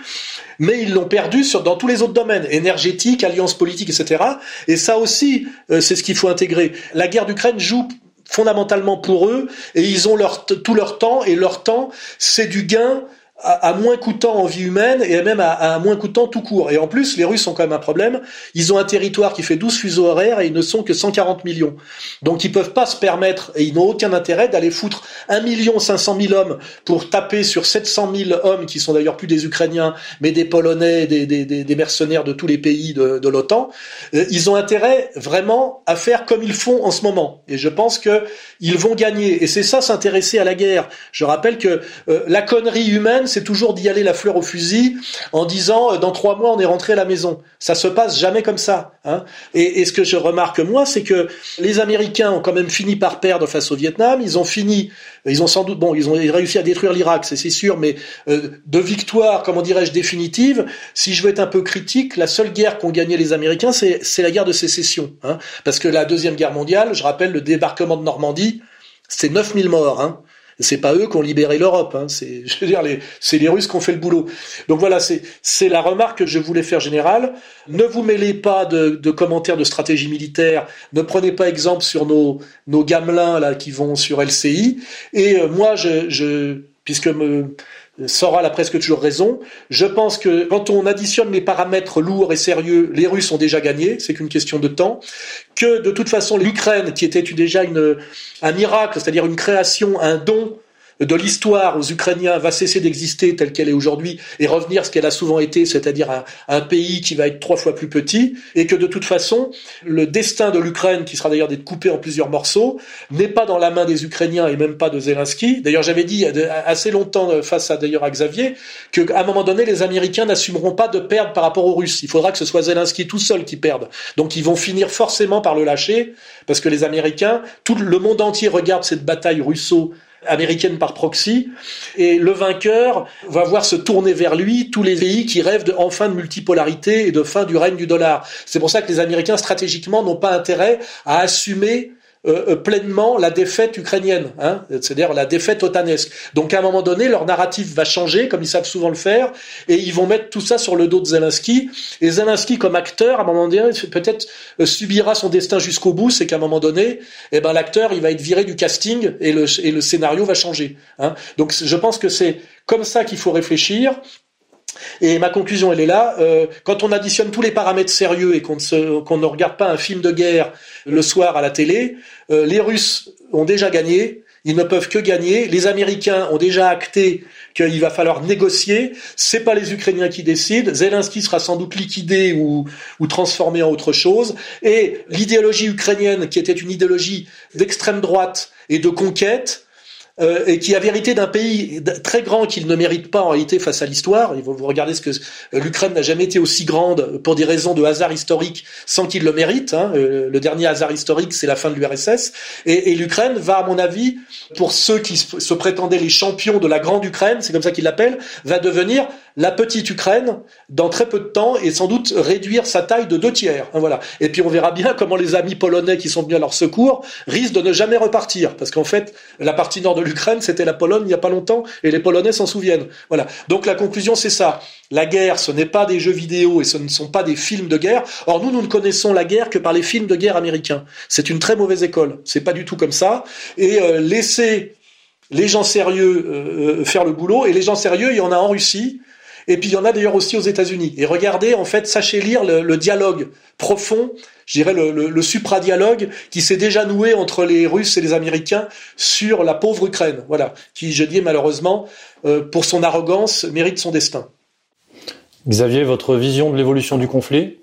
mais ils l'ont perdu sur, dans tous les autres domaines, énergétique, alliance politique, etc. Et ça aussi, euh, c'est ce qu'il faut intégrer. La guerre d'Ukraine joue fondamentalement pour eux, et ils ont leur tout leur temps, et leur temps, c'est du gain à, moins coûtant en vie humaine et même à, à, moins coûtant tout court. Et en plus, les Russes ont quand même un problème. Ils ont un territoire qui fait 12 fuseaux horaires et ils ne sont que 140 millions. Donc ils peuvent pas se permettre et ils n'ont aucun intérêt d'aller foutre 1 million 500 000 hommes pour taper sur 700 000 hommes qui sont d'ailleurs plus des Ukrainiens mais des Polonais, des, des, mercenaires de tous les pays de, de l'OTAN. Euh, ils ont intérêt vraiment à faire comme ils font en ce moment. Et je pense que ils vont gagner. Et c'est ça s'intéresser à la guerre. Je rappelle que euh, la connerie humaine c'est toujours d'y aller la fleur au fusil en disant euh, dans trois mois on est rentré à la maison. Ça se passe jamais comme ça. Hein. Et, ce que je remarque moi, c'est que les Américains ont quand même fini par perdre face au Vietnam. Ils ont fini, ils ont sans doute, bon, ils ont réussi à détruire l'Irak, c'est sûr, mais euh, de victoire, comment dirais-je, définitive. Si je veux être un peu critique, la seule guerre qu'ont gagné les Américains, c'est la guerre de sécession, hein. parce que la deuxième guerre mondiale, je rappelle le débarquement de Normandie, c'est 9000 morts. Hein. C'est pas eux qui ont libéré l'Europe, hein. c'est, *laughs* je veux dire, les, c'est les Russes qui ont fait le boulot. Donc voilà, c'est, c'est la remarque que je voulais faire générale. Ne vous mêlez pas de, de, commentaires de stratégie militaire. Ne prenez pas exemple sur nos, nos gamelins là qui vont sur LCI. Et euh, moi, je, je puisque me, Soral a presque toujours raison. Je pense que quand on additionne les paramètres lourds et sérieux, les Russes ont déjà gagné, c'est qu'une question de temps. Que de toute façon, l'Ukraine, qui était déjà une, un miracle, c'est-à-dire une création, un don de l'histoire aux Ukrainiens va cesser d'exister telle qu'elle est aujourd'hui et revenir ce qu'elle a souvent été, c'est-à-dire un, pays qui va être trois fois plus petit, et que de toute façon, le destin de l'Ukraine, qui sera d'ailleurs d'être coupé en plusieurs morceaux, n'est pas dans la main des Ukrainiens et même pas de Zelensky. D'ailleurs, j'avais dit assez longtemps face à d'ailleurs à Xavier qu'à un moment donné, les Américains n'assumeront pas de perdre par rapport aux Russes. Il faudra que ce soit Zelensky tout seul qui perde. Donc, ils vont finir forcément par le lâcher parce que les Américains, tout le monde entier regarde cette bataille russo américaine par proxy, et le vainqueur va voir se tourner vers lui tous les pays qui rêvent de, enfin de multipolarité et de fin du règne du dollar. C'est pour ça que les Américains stratégiquement n'ont pas intérêt à assumer euh, euh, pleinement la défaite ukrainienne, hein, c'est-à-dire la défaite otanesque. Donc à un moment donné, leur narratif va changer, comme ils savent souvent le faire, et ils vont mettre tout ça sur le dos de Zelensky. Et Zelensky, comme acteur, à un moment donné, peut-être euh, subira son destin jusqu'au bout, c'est qu'à un moment donné, eh ben l'acteur, il va être viré du casting et le, et le scénario va changer. Hein. Donc je pense que c'est comme ça qu'il faut réfléchir. Et ma conclusion, elle est là. Euh, quand on additionne tous les paramètres sérieux et qu'on ne, regarde pas un film de guerre le soir à la télé, euh, les Russes ont déjà gagné. Ils ne peuvent que gagner. Les Américains ont déjà acté qu'il va falloir négocier. C'est pas les Ukrainiens qui décident. Zelensky sera sans doute liquidé ou transformé en autre chose. Et l'idéologie ukrainienne, qui était une idéologie d'extrême droite et de conquête, euh, et qui a vérité d'un pays très grand qu'il ne mérite pas en réalité face à l'histoire. Vous, regardez ce que euh, l'Ukraine n'a jamais été aussi grande pour des raisons de hasard historique sans qu'il le mérite. Hein. Euh, le dernier hasard historique, c'est la fin de l'URSS. Et, et l'Ukraine va, à mon avis, pour ceux qui se prétendaient les champions de la grande Ukraine, c'est comme ça qu'ils l'appellent, va devenir la petite Ukraine dans très peu de temps et sans doute réduire sa taille de deux tiers. Hein, voilà. Et puis on verra bien comment les amis polonais qui sont venus à leur secours risquent de ne jamais repartir, parce qu'en fait, la partie nord de l'Ukraine, c'était la Pologne il n'y a pas longtemps, et les Polonais s'en souviennent. Voilà. Donc la conclusion, c'est ça. La guerre, ce n'est pas des jeux vidéo et ce ne sont pas des films de guerre. Or nous, nous ne connaissons la guerre que par les films de guerre américains. C'est une très mauvaise école. C'est pas du tout comme ça. Et euh, laisser les gens sérieux euh, euh, faire le boulot. Et les gens sérieux, il y en a en Russie. Et puis il y en a d'ailleurs aussi aux États-Unis. Et regardez, en fait, sachez lire le, dialogue profond, je dirais le, supra-dialogue qui s'est déjà noué entre les Russes et les Américains sur la pauvre Ukraine. Voilà, qui, je dis malheureusement, euh, pour son arrogance, mérite son destin. Xavier, votre vision de l'évolution du conflit?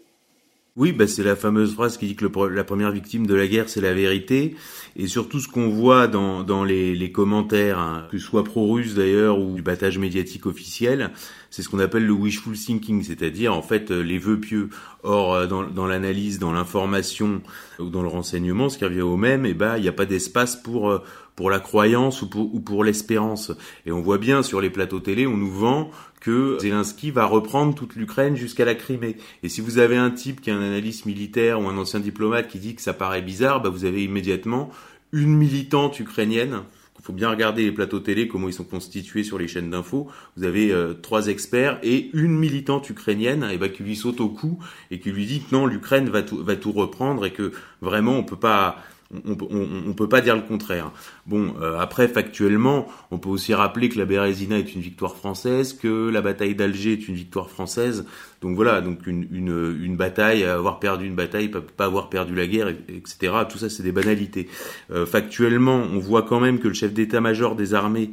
Oui, bah c'est la fameuse phrase qui dit que la première victime de la guerre, c'est la vérité. Et surtout ce qu'on voit dans, les, commentaires, hein, que ce soit pro-russe d'ailleurs ou du battage médiatique officiel, c'est ce qu'on appelle le wishful thinking, c'est-à-dire en fait les vœux pieux. Or, euh, dans, l'analyse, dans l'information ou dans le renseignement, ce qui revient au même, eh ben il n'y a pas d'espace pour euh, pour la croyance ou pour, ou pour l'espérance. Et on voit bien sur les plateaux télé, on nous vend que Zelensky va reprendre toute l'Ukraine jusqu'à la Crimée. Et si vous avez un type qui est un analyste militaire ou un ancien diplomate qui dit que ça paraît bizarre, bah vous avez immédiatement une militante ukrainienne. Il faut bien regarder les plateaux télé, comment ils sont constitués sur les chaînes d'infos. Vous avez euh, trois experts et une militante ukrainienne et bah, qui lui saute au cou et qui lui dit que non, l'Ukraine va tout, va tout reprendre et que vraiment on peut pas On, on, on, peut pas dire le contraire. Bon, euh, après factuellement, on peut aussi rappeler que la Bérésina est une victoire française, que la bataille d'Alger est une victoire française. Donc voilà, donc une, une, une bataille, avoir perdu une bataille, pas, pas avoir perdu la guerre, etc. Tout ça, c'est des banalités. Euh, factuellement, on voit quand même que le chef d'état-major des armées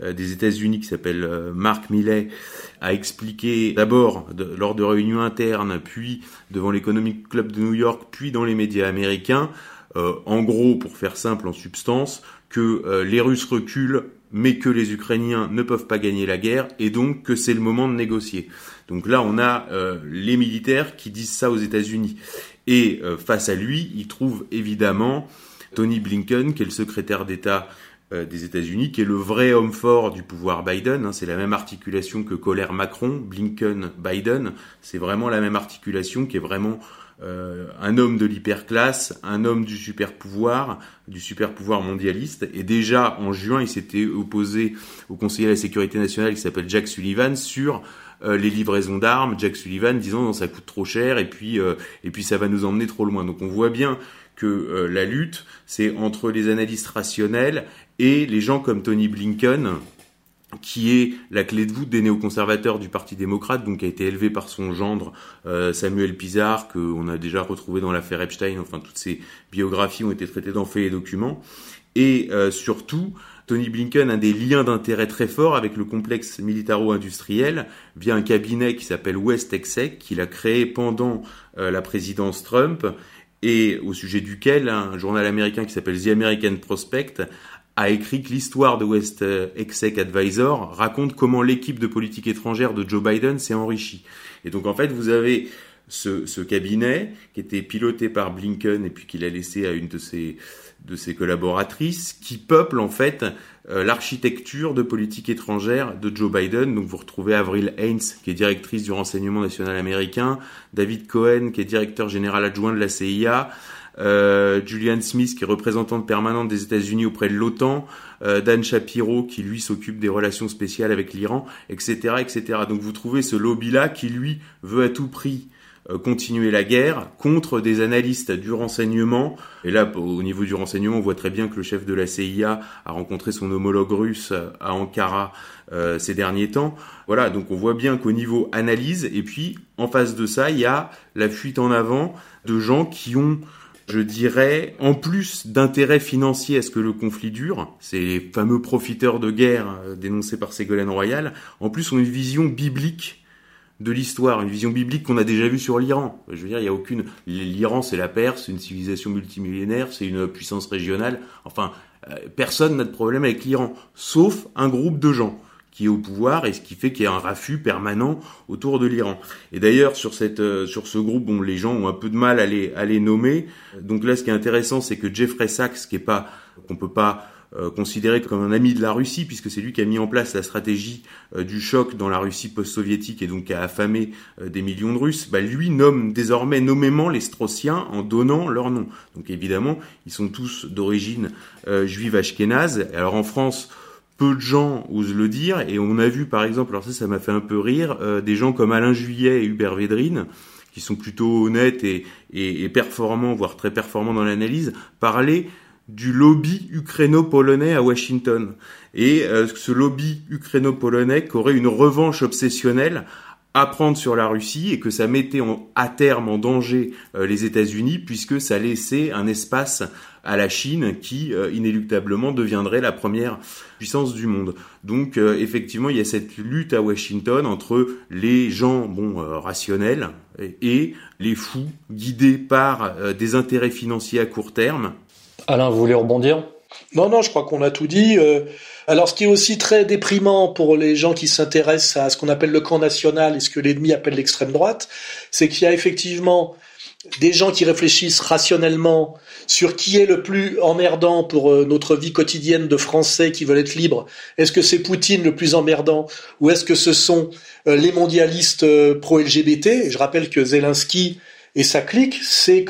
euh, des États-Unis, qui s'appelle euh, Mark Milley, a expliqué d'abord lors de réunions internes, puis devant l'Economic Club de New York, puis dans les médias américains, en gros, pour faire simple en substance, que les Russes reculent mais que les Ukrainiens ne peuvent pas gagner la guerre et donc que c'est le moment de négocier. Donc là, on a euh, les militaires qui disent ça aux États-Unis. Et euh, face à lui, il trouve évidemment Tony Blinken, qui est le secrétaire d'État euh, des États-Unis, qui est le vrai homme fort du pouvoir Biden. Hein. c'est la même articulation que colère Macron, Blinken, Biden. C'est vraiment la même articulation qui est vraiment euh, un homme de l'hyperclasse, un homme du super pouvoir, du super pouvoir mondialiste. Et déjà en juin, il s'était opposé au conseiller de la sécurité nationale qui s'appelle Jack Sullivan sur euh, les livraisons d'armes. Jack Sullivan disant non, ça coûte trop cher et puis euh, et puis ça va nous emmener trop loin. Donc on voit bien que la lutte, c'est entre les analystes rationnels et les gens comme Tony Blinken, qui est la clé de voûte des néoconservateurs du Parti démocrate, donc qui a été élevé par son gendre euh, Samuel Pizarre, qu'on a déjà retrouvé dans l'affaire Epstein, enfin toutes ses biographies ont été traitées dans Faits et Documents, et euh, surtout, Tony Blinken a des liens d'intérêt très forts avec le complexe militaro-industriel via un cabinet qui s'appelle West Exec, qu'il a créé pendant euh, la présidence Trump, et au sujet duquel un journal américain qui s'appelle The American Prospect a écrit que l'histoire de West Exec Advisor raconte comment l'équipe de politique étrangère de Joe Biden s'est enrichie. Et donc en fait, vous avez ce, ce, cabinet qui était piloté par Blinken et puis qu'il a laissé à une de ses, de ses collaboratrices qui peuple en fait euh, l'architecture de politique étrangère de Joe Biden. Donc vous retrouvez Avril Haines qui est directrice du renseignement national américain, David Cohen qui est directeur général adjoint de la CIA, euh, Julian Smith qui est représentante permanente des États-Unis auprès de l'OTAN, euh, Dan Shapiro qui lui s'occupe des relations spéciales avec l'Iran, etc., etc. Donc vous trouvez ce lobby-là qui lui veut à tout prix euh, continuer la guerre contre des analystes du renseignement. Et là, au niveau du renseignement, on voit très bien que le chef de la CIA a rencontré son homologue russe à Ankara euh, ces derniers temps. Voilà, donc on voit bien qu'au niveau analyse, et puis en face de ça, il y a la fuite en avant de gens qui ont je dirais, en plus d'intérêt financier à ce que le conflit dure, ces les fameux profiteurs de guerre euh, dénoncés par Ségolène Royal, en plus ont une vision biblique de l'histoire, une vision biblique qu'on a déjà vue sur l'Iran. Je veux dire, il y a aucune. L'Iran, c'est la Perse, c'est une civilisation multimillénaire, c'est une puissance régionale. Enfin, euh, personne n'a de problème avec l'Iran, sauf un groupe de gens qui est au pouvoir et ce qui fait qu'il y a un raffut permanent autour de l'Iran. Et d'ailleurs sur cette euh, sur ce groupe, bon, les gens ont un peu de mal à les à les nommer. Donc là, ce qui est intéressant, c'est que Jeffrey Sachs, qui est pas qu'on peut pas euh, considérer comme un ami de la Russie, puisque c'est lui qui a mis en place la stratégie euh, du choc dans la Russie post-soviétique et donc qui a affamé des millions de Russes, bah, lui nomme désormais nommément les Straussiens en donnant leur nom. Donc évidemment, ils sont tous d'origine juive ashkénaze. Alors en France, peu de gens osent le dire, et on a vu par exemple, alors ça, ça m'a fait un peu rire, euh, des gens comme Alain Juillet et Hubert Védrine, qui sont plutôt honnêtes et, performants, voire très performants dans l'analyse, parler du lobby ukraino-polonais à Washington. Et euh, ce lobby ukraino-polonais qui aurait une revanche obsessionnelle à prendre sur la Russie et que ça mettait en, à terme en danger euh, les États-Unis puisque ça laissait un espace à la Chine qui euh, inéluctablement deviendrait la première puissance du monde. Donc euh, effectivement, il y a cette lutte à Washington entre les gens bon rationnels et, les fous guidés par des intérêts financiers à court terme. Alain, vous voulez rebondir? Non, non, je crois qu'on a tout dit. Alors, ce qui est aussi très déprimant pour les gens qui s'intéressent à ce qu'on appelle le camp national et ce que l'ennemi appelle l'extrême droite, c'est qu'il y a effectivement des gens qui réfléchissent rationnellement sur qui est le plus emmerdant pour euh, notre vie quotidienne de Français qui veulent être libres. Est-ce que c'est Poutine le plus emmerdant ou est-ce que ce sont euh, les mondialistes euh, pro-LGBT Je rappelle que Zelensky et sa clique, c'est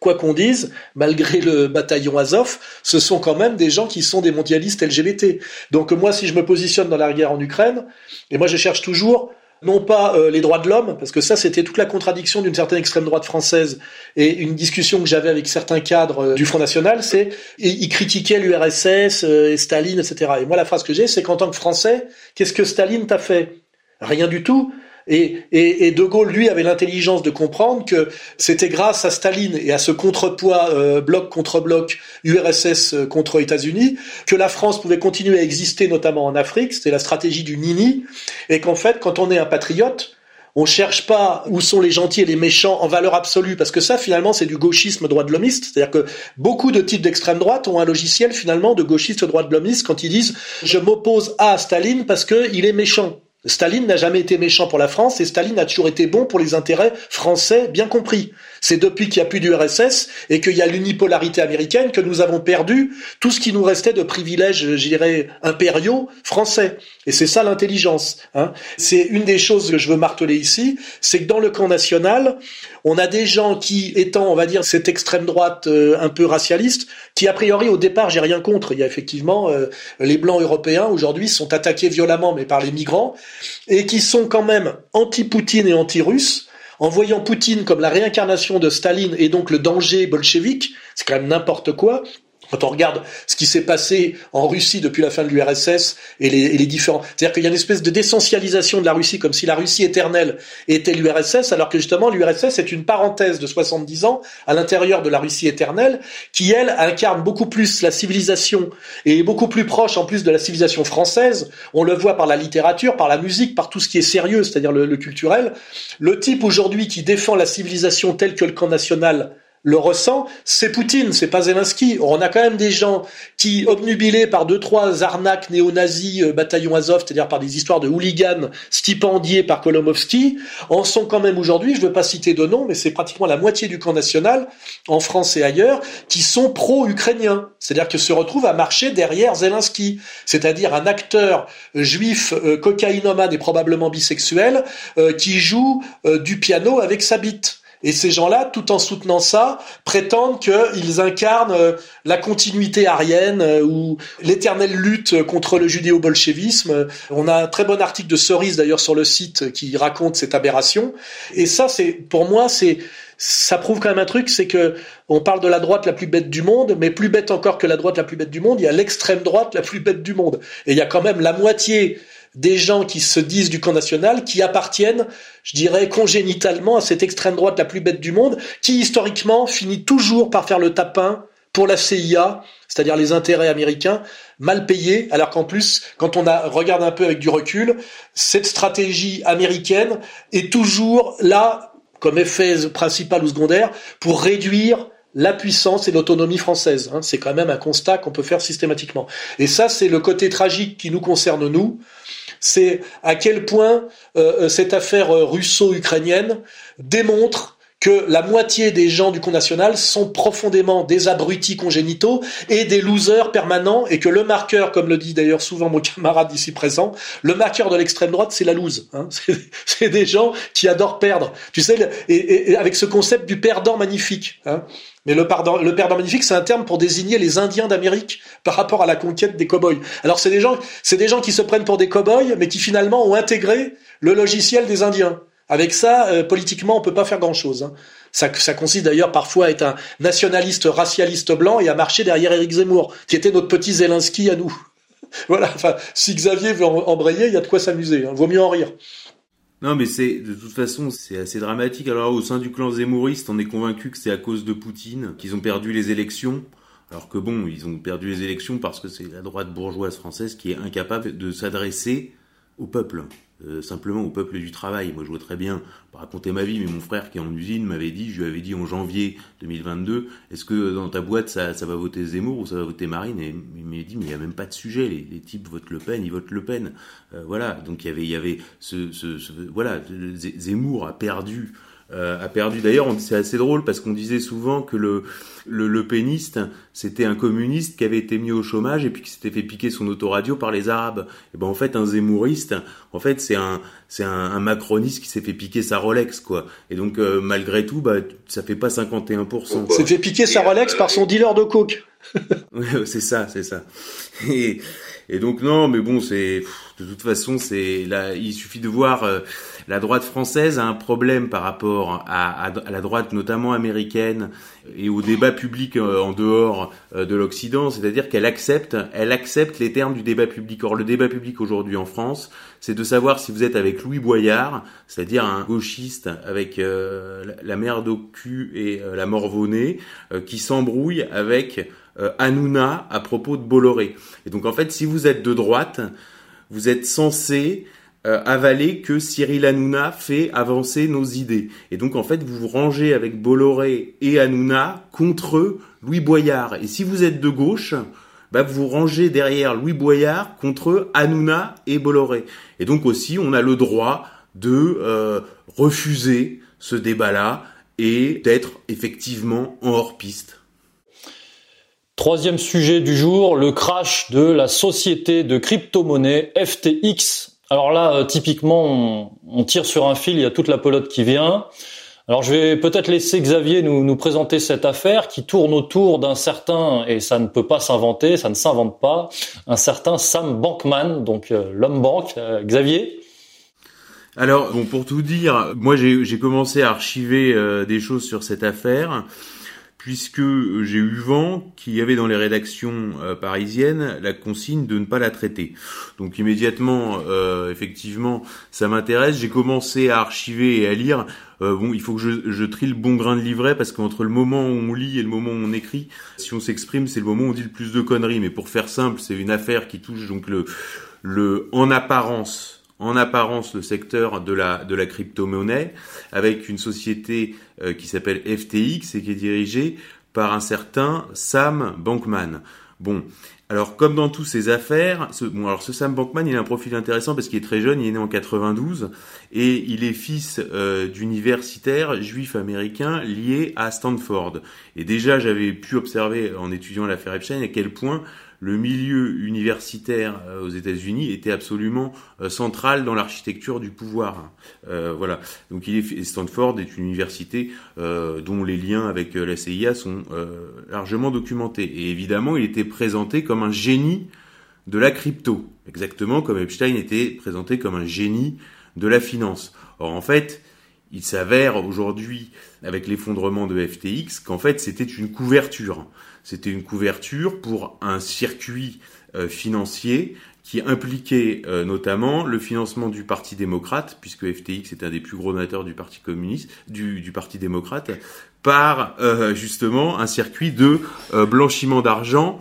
quoi qu'on dise, malgré le bataillon Azov, ce sont quand même des gens qui sont des mondialistes LGBT. Donc moi, si je me positionne dans la guerre en Ukraine, et moi je cherche toujours non pas euh, les droits de l'homme, parce que ça c'était toute la contradiction d'une certaine extrême droite française et une discussion que j'avais avec certains cadres euh, du Front National, c'est ils critiquaient l'URSS euh, et Staline, etc. Et moi la phrase que j'ai, c'est qu'en tant que Français, qu'est-ce que Staline t'a fait? Rien du tout. Et, De Gaulle, lui, avait l'intelligence de comprendre que c'était grâce à Staline et à ce contrepoids euh, bloc contre bloc, URSS euh, contre États-Unis, que la France pouvait continuer à exister, notamment en Afrique. C'était la stratégie du Nini. Et qu'en fait, quand on est un patriote, on cherche pas où sont les gentils et les méchants en valeur absolue, parce que ça, finalement, c'est du gauchisme droit de l'homiste. C'est-à-dire que beaucoup de types d'extrême droite ont un logiciel, finalement, de gauchiste droit de l'homiste quand ils disent « je m'oppose à Staline parce qu'il est méchant ». Staline n'a jamais été méchant pour la France et Staline a toujours été bon pour les intérêts français bien compris. C'est depuis qu'il n'y a plus d'URSS et qu'il y a l'unipolarité américaine que nous avons perdu tout ce qui nous restait de privilèges, je dirais, impériaux français. Et c'est ça l'intelligence. Hein. C'est une des choses que je veux marteler ici, c'est que dans le camp national, on a des gens qui, étant, on va dire, cette extrême droite euh, un peu racialiste, qui a priori au départ, j'ai rien contre. Il y a effectivement euh, les blancs européens aujourd'hui sont attaqués violemment, mais par les migrants, et qui sont quand même anti-Poutine et anti-russes en voyant Poutine comme la réincarnation de Staline et donc le danger bolchevique, c'est quand même n'importe quoi. Quand on regarde ce qui s'est passé en Russie depuis la fin de l'URSS et les, différents, c'est-à-dire qu'il y a une espèce de d'essentialisation de la Russie, comme si la Russie éternelle était l'URSS, alors que justement l'URSS est une parenthèse de 70 ans à l'intérieur de la Russie éternelle, qui elle incarne beaucoup plus la civilisation et est beaucoup plus proche en plus de la civilisation française. On le voit par la littérature, par la musique, par tout ce qui est sérieux, c'est-à-dire le culturel. Le type aujourd'hui qui défend la civilisation telle que le camp national le ressent, c'est Poutine, c'est pas Zelensky. On a quand même des gens qui, obnubilés par deux, trois arnaques néo-nazis, euh, bataillon Azov, c'est-à-dire par des histoires de hooligans stipendiés par Kolomovski, en sont quand même aujourd'hui, je veux pas citer de nom, mais c'est pratiquement la moitié du camp national, en France et ailleurs, qui sont pro-ukrainiens. C'est-à-dire que se retrouvent à marcher derrière Zelensky. C'est-à-dire un acteur juif, euh, cocaïnomane et probablement bisexuel, euh, qui joue euh, du piano avec sa bite. Et ces gens-là, tout en soutenant ça, prétendent qu'ils incarnent euh, la continuité arienne euh, ou l'éternelle lutte contre le judéo-bolchevisme. On a un très bon article de Cerise d'ailleurs sur le site qui raconte cette aberration. Et ça, c'est pour moi, c'est ça prouve quand même un truc, c'est que on parle de la droite la plus bête du monde, mais plus bête encore que la droite la plus bête du monde, il y a l'extrême droite la plus bête du monde. Et il y a quand même la moitié des gens qui se disent du camp national, qui appartiennent, je dirais, congénitalement à cette extrême droite la plus bête du monde, qui historiquement finit toujours par faire le tapin pour la CIA, c'est-à-dire les intérêts américains, mal payés, alors qu'en plus, quand on regarde un peu avec du recul, cette stratégie américaine est toujours là, comme effet principal ou secondaire, pour réduire la puissance et l'autonomie française. Hein. C'est quand même un constat qu'on peut faire systématiquement. Et ça, c'est le côté tragique qui nous concerne nous c'est à quel point euh, euh, cette affaire euh, russo-ukrainienne démontre que la moitié des gens du Camp national sont profondément des abrutis congénitaux et des losers permanents et que le marqueur, comme le dit d'ailleurs souvent mon camarade ici présent, le marqueur de l'extrême droite, c'est la lose. Hein. *laughs* C'est des gens qui adorent perdre. Tu sais, avec ce concept du perdant magnifique. Hein. Mais le le perdant magnifique, c'est un terme pour désigner les Indiens d'Amérique par rapport à la conquête des cow-boys. Alors c'est des gens, c'est des gens qui se prennent pour des cow-boys, mais qui finalement ont intégré le logiciel des Indiens. Avec ça, euh, politiquement, on peut pas faire grand-chose. Hein. Ça, ça, consiste d'ailleurs parfois à être un nationaliste racialiste blanc et à marcher derrière Éric Zemmour, qui était notre petit Zelensky à nous. *laughs* voilà. Enfin, si Xavier veut embrayer, il y a de quoi s'amuser. Hein. Vaut mieux en rire. Non, mais c'est de toute façon c'est assez dramatique. Alors au sein du clan zémouriste, on est convaincu que c'est à cause de Poutine qu'ils ont perdu les élections. Alors que bon, ils ont perdu les élections parce que c'est la droite bourgeoise française qui est incapable de s'adresser au peuple. Euh, simplement au peuple du travail. Moi, je vois très bien, raconter ma vie, mais mon frère qui est en usine m'avait dit, je lui avais dit en janvier 2022, est-ce que dans ta boîte ça, ça va voter Zemmour ou ça va voter Marine? Et il m'a dit, mais il n'y a même pas de sujet. Les, les, types votent Le Pen, ils votent Le Pen. Euh, voilà. Donc il y avait, il y avait ce, ce, ce voilà, Zemmour a perdu euh, a perdu. D'ailleurs, c'est assez drôle parce qu'on disait souvent que le, le, le péniste, c'était un communiste qui avait été mis au chômage et puis qui s'était fait piquer son autoradio par les Arabes. Et ben en fait, un zémouriste, en fait, c'est un c'est un, un, macroniste qui s'est fait piquer sa Rolex, quoi. Et donc euh, malgré tout, bah ça fait pas 51%. S'est fait piquer sa Rolex par son dealer de coke. *laughs* ouais, c'est ça, c'est ça. Et Et donc non, mais bon, c'est de toute façon, c'est là, il suffit de voir euh, la droite française a un problème par rapport à, la droite, notamment américaine, et au débat public euh, en dehors euh, de l'Occident, c'est-à-dire qu'elle accepte, elle accepte les termes du débat public. Or, le débat public aujourd'hui en France, c'est de savoir si vous êtes avec Louis Boyard, c'est-à-dire un gauchiste avec la merde au et la morvonnée, qui s'embrouille avec Hanouna à propos de Bolloré. Et donc en fait, si vous êtes de droite, vous êtes censé euh, avaler que Cyril Hanouna fait avancer nos idées. Et donc en fait, vous vous rangez avec Bolloré et Hanouna contre Louis Boyard. Et si vous êtes de gauche, bah, vous vous rangez derrière Louis Boyard contre Hanouna et Bolloré. Et donc aussi, on a le droit de euh, refuser ce débat-là et d'être effectivement en hors-piste. Troisième sujet du jour, le crash de la société de crypto-monnaie FTX. Alors là, euh, typiquement, on, tire sur un fil, il y a toute la pelote qui vient. Alors je vais peut-être laisser Xavier nous, nous, présenter cette affaire qui tourne autour d'un certain, et ça ne peut pas s'inventer, ça ne s'invente pas, un certain Sam Bankman, donc euh, l'homme banque. Euh, Xavier? Alors, bon, pour tout dire, moi j'ai commencé à archiver des choses sur cette affaire puisque j'ai eu vent qu'il y avait dans les rédactions euh, parisiennes la consigne de ne pas la traiter. Donc immédiatement, euh, effectivement, ça m'intéresse. J'ai commencé à archiver et à lire. Euh, bon, il faut que je, je, trie le bon grain de livret parce qu'entre le moment où on lit et le moment où on écrit, si on s'exprime, c'est le moment où on dit le plus de conneries. Mais pour faire simple, c'est une affaire qui touche donc le, le en apparence en apparence le secteur de la, de la crypto-monnaie, avec une société euh, qui s'appelle FTX et qui est dirigée par un certain Sam Bankman. Bon, alors comme dans toutes ces affaires, ce, bon alors ce Sam Bankman, il a un profil intéressant parce qu'il est très jeune, il est né en 92 et il est fils euh, d'universitaires juifs américains liés à Stanford. Et déjà, j'avais pu observer en étudiant l'affaire Epstein à quel point le milieu universitaire euh, aux États-Unis était absolument euh, central dans l'architecture du pouvoir. Euh, voilà. Donc il est, Stanford est une université dont les liens avec la CIA sont largement documentés. Et évidemment, il était présenté comme un génie de la crypto, exactement comme Epstein était présenté comme un génie de la finance. Or en fait, il s'avère aujourd'hui, avec l'effondrement de FTX, qu'en fait c'était une couverture. C'était une couverture pour un circuit euh, financier qui impliquait euh, notamment le financement du Parti démocrate, puisque FTX est un des plus gros donateurs du Parti communiste, du, Parti démocrate, par euh, justement un circuit de blanchiment d'argent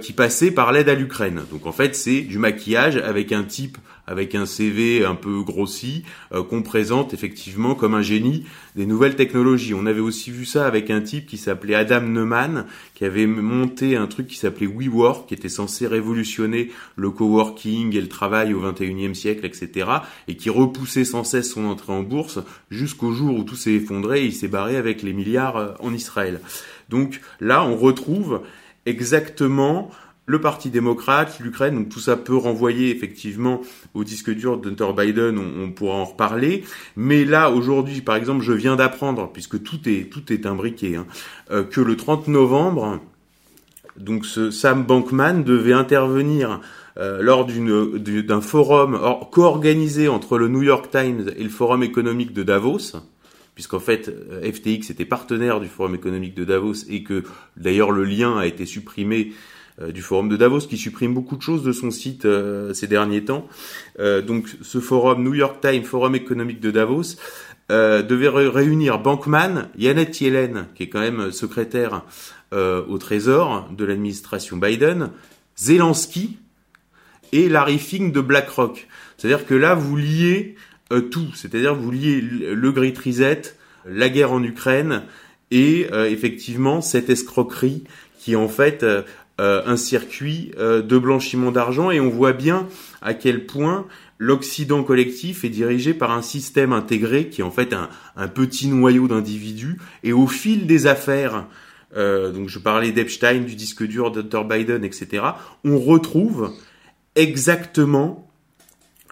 qui passait par l'aide à l'Ukraine. Donc en fait, c'est du maquillage avec un type avec un CV un peu grossi, euh, qu'on présente effectivement comme un génie des nouvelles technologies. On avait aussi vu ça avec un type qui s'appelait Adam Neumann, qui avait monté un truc qui s'appelait WeWork, qui était censé révolutionner le coworking et le travail au 21e siècle, etc., et qui repoussait sans cesse son entrée en bourse jusqu'au jour où tout s'est effondré et il s'est barré avec les milliards euh, en Israël. Donc là, on retrouve exactement le Parti démocrate, l'Ukraine, donc tout ça peut renvoyer effectivement au disque dur d'Hunter Biden, on, pourra en reparler. Mais là, aujourd'hui, par exemple, je viens d'apprendre, puisque tout est, tout est imbriqué, hein, euh, que le 30 novembre, donc ce Sam Bankman devait intervenir euh, lors d'un forum co-organisé entre le New York Times et le Forum économique de Davos, puisqu'en fait euh, FTX était partenaire du Forum économique de Davos et que d'ailleurs le lien a été supprimé euh, du forum de Davos qui supprime beaucoup de choses de son site euh, ces derniers temps. Euh, donc ce forum New York Times, forum économique de Davos, devait réunir Bankman, Yannette Yellen, qui est quand même secrétaire au Trésor de l'administration Biden, Zelensky et Larry Fink de BlackRock. C'est-à-dire que là, vous liez tout. C'est-à-dire vous liez le Great Reset, la guerre en Ukraine et effectivement cette escroquerie qui en fait euh, un circuit euh, de blanchiment d'argent et on voit bien à quel point l'Occident collectif est dirigé par un système intégré qui est en fait un, petit noyau d'individus et au fil des affaires, euh, donc je parlais d'Epstein, du disque dur d'Hunter Biden, etc., on retrouve exactement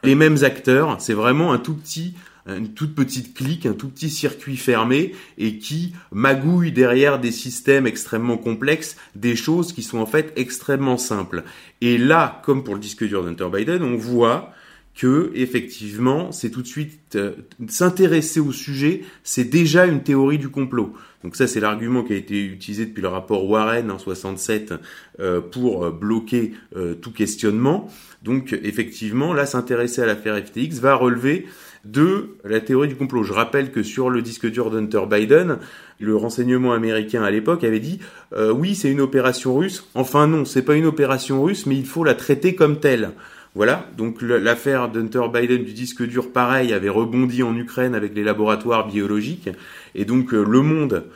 les mêmes acteurs. C'est vraiment un tout petit une toute petite clique, un tout petit circuit fermé et qui magouille derrière des systèmes extrêmement complexes des choses qui sont en fait extrêmement simples. Et là, comme pour le disque dur d'Hunter Biden, on voit que effectivement, c'est tout de suite euh, s'intéresser au sujet, c'est déjà une théorie du complot. Donc ça, c'est l'argument qui a été utilisé depuis le rapport Warren en 67 euh, pour euh, bloquer tout questionnement. Donc effectivement, là, s'intéresser à l'affaire FTX va relever de la théorie du complot. Je rappelle que sur le disque dur d'Hunter Biden, le renseignement américain à l'époque avait dit oui, c'est une opération russe. Enfin non, c'est pas une opération russe, mais il faut la traiter comme telle. Voilà, donc l'affaire d'Hunter Biden du disque dur, pareil, avait rebondi en Ukraine avec les laboratoires biologiques, et donc euh, le monde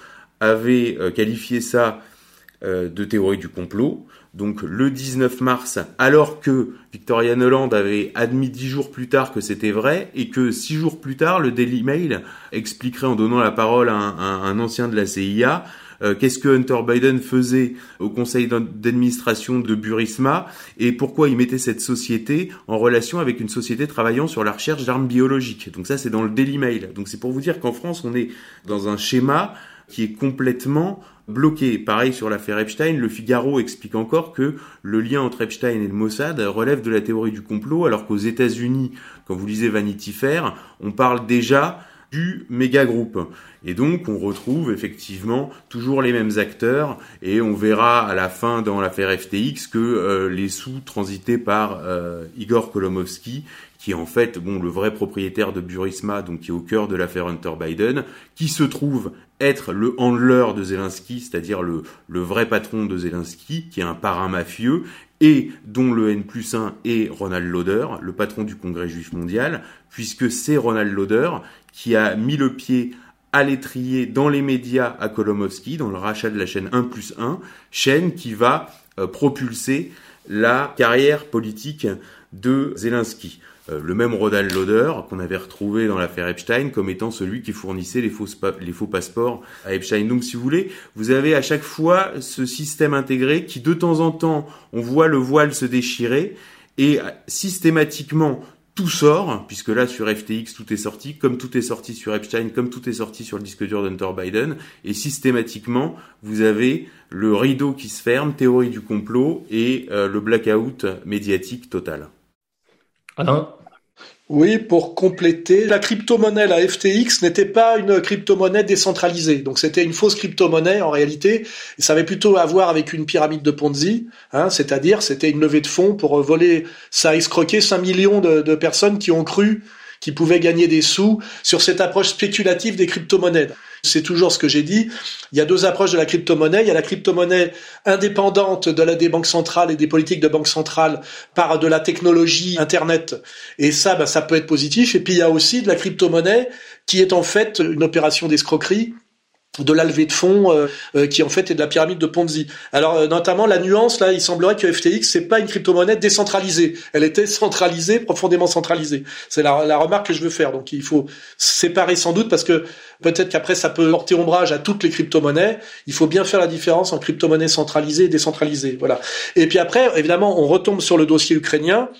avait euh, qualifié ça euh, de théorie du complot. Donc le 19 mars, alors que Victoria Noland avait admis dix jours plus tard que c'était vrai, et que six jours plus tard, le Daily Mail expliquerait en donnant la parole à un ancien de la CIA euh, qu'est-ce que Hunter Biden faisait au conseil d'administration de Burisma et pourquoi il mettait cette société en relation avec une société travaillant sur la recherche d'armes biologiques. Donc ça, c'est dans le Daily Mail. Donc c'est pour vous dire qu'en France, on est dans un schéma qui est complètement bloqué. Pareil sur l'affaire Epstein, le Figaro explique encore que le lien entre Epstein et le Mossad relève de la théorie du complot, alors qu'aux États-Unis, quand vous lisez Vanity Fair, on parle déjà du méga groupe. Et donc on retrouve effectivement toujours les mêmes acteurs et on verra à la fin dans l'affaire FTX que euh, les sous transités par euh, Igor Kolomovsky qui est en fait bon le vrai propriétaire de Burisma donc qui est au cœur de l'affaire Hunter Biden qui se trouve être le handler de Zelensky, c'est-à-dire le, vrai patron de Zelensky, qui est un parrain mafieux, et dont le N plus 1 est Ronald Lauder, le patron du Congrès juif mondial, puisque c'est Ronald Lauder qui a mis le pied à l'étrier dans les médias à Kolomowski, dans le rachat de la chaîne 1 plus 1, chaîne qui va euh, propulser la carrière politique de Zelensky. Euh, le même Ronald Lauder qu'on avait retrouvé dans l'affaire Epstein comme étant celui qui fournissait les faux, passeports à Epstein. Donc si vous voulez, vous avez à chaque fois ce système intégré qui de temps en temps, on voit le voile se déchirer et systématiquement tout sort, puisque là sur FTX tout est sorti, comme tout est sorti sur Epstein, comme tout est sorti sur le disque dur d'Hunter Biden, et systématiquement vous avez le rideau qui se ferme, théorie du complot et euh, le blackout médiatique total. Oui, pour compléter, la crypto-monnaie, la FTX, n'était pas une crypto-monnaie décentralisée. Donc c'était une fausse crypto-monnaie en réalité. Et ça avait plutôt à voir avec une pyramide de Ponzi, hein, c'est-à-dire c'était une levée de fonds pour voler, ça a escroqué 5 millions de, de personnes qui ont cru qu'ils pouvaient gagner des sous sur cette approche spéculative des crypto-monnaies. C'est toujours ce que j'ai dit. Il y a deux approches de la crypto-monnaie. Il y a la crypto-monnaie indépendante de la des banques centrales et des politiques de banques centrales par de la technologie Internet. Et ça, bah, ça peut être positif. Et puis il y a aussi de la crypto-monnaie qui est en fait une opération d'escroquerie de la de fonds euh, euh, qui en fait est de la pyramide de Ponzi. Alors euh, notamment la nuance là, il semblerait que FTX c'est pas une crypto-monnaie décentralisée, elle était centralisée, profondément centralisée. C'est la, la, remarque que je veux faire. Donc il faut séparer sans doute parce que peut-être qu'après ça peut porter ombrage à toutes les crypto-monnaies. Il faut bien faire la différence entre crypto-monnaie centralisée et décentralisée. Voilà. Et puis après évidemment on retombe sur le dossier ukrainien.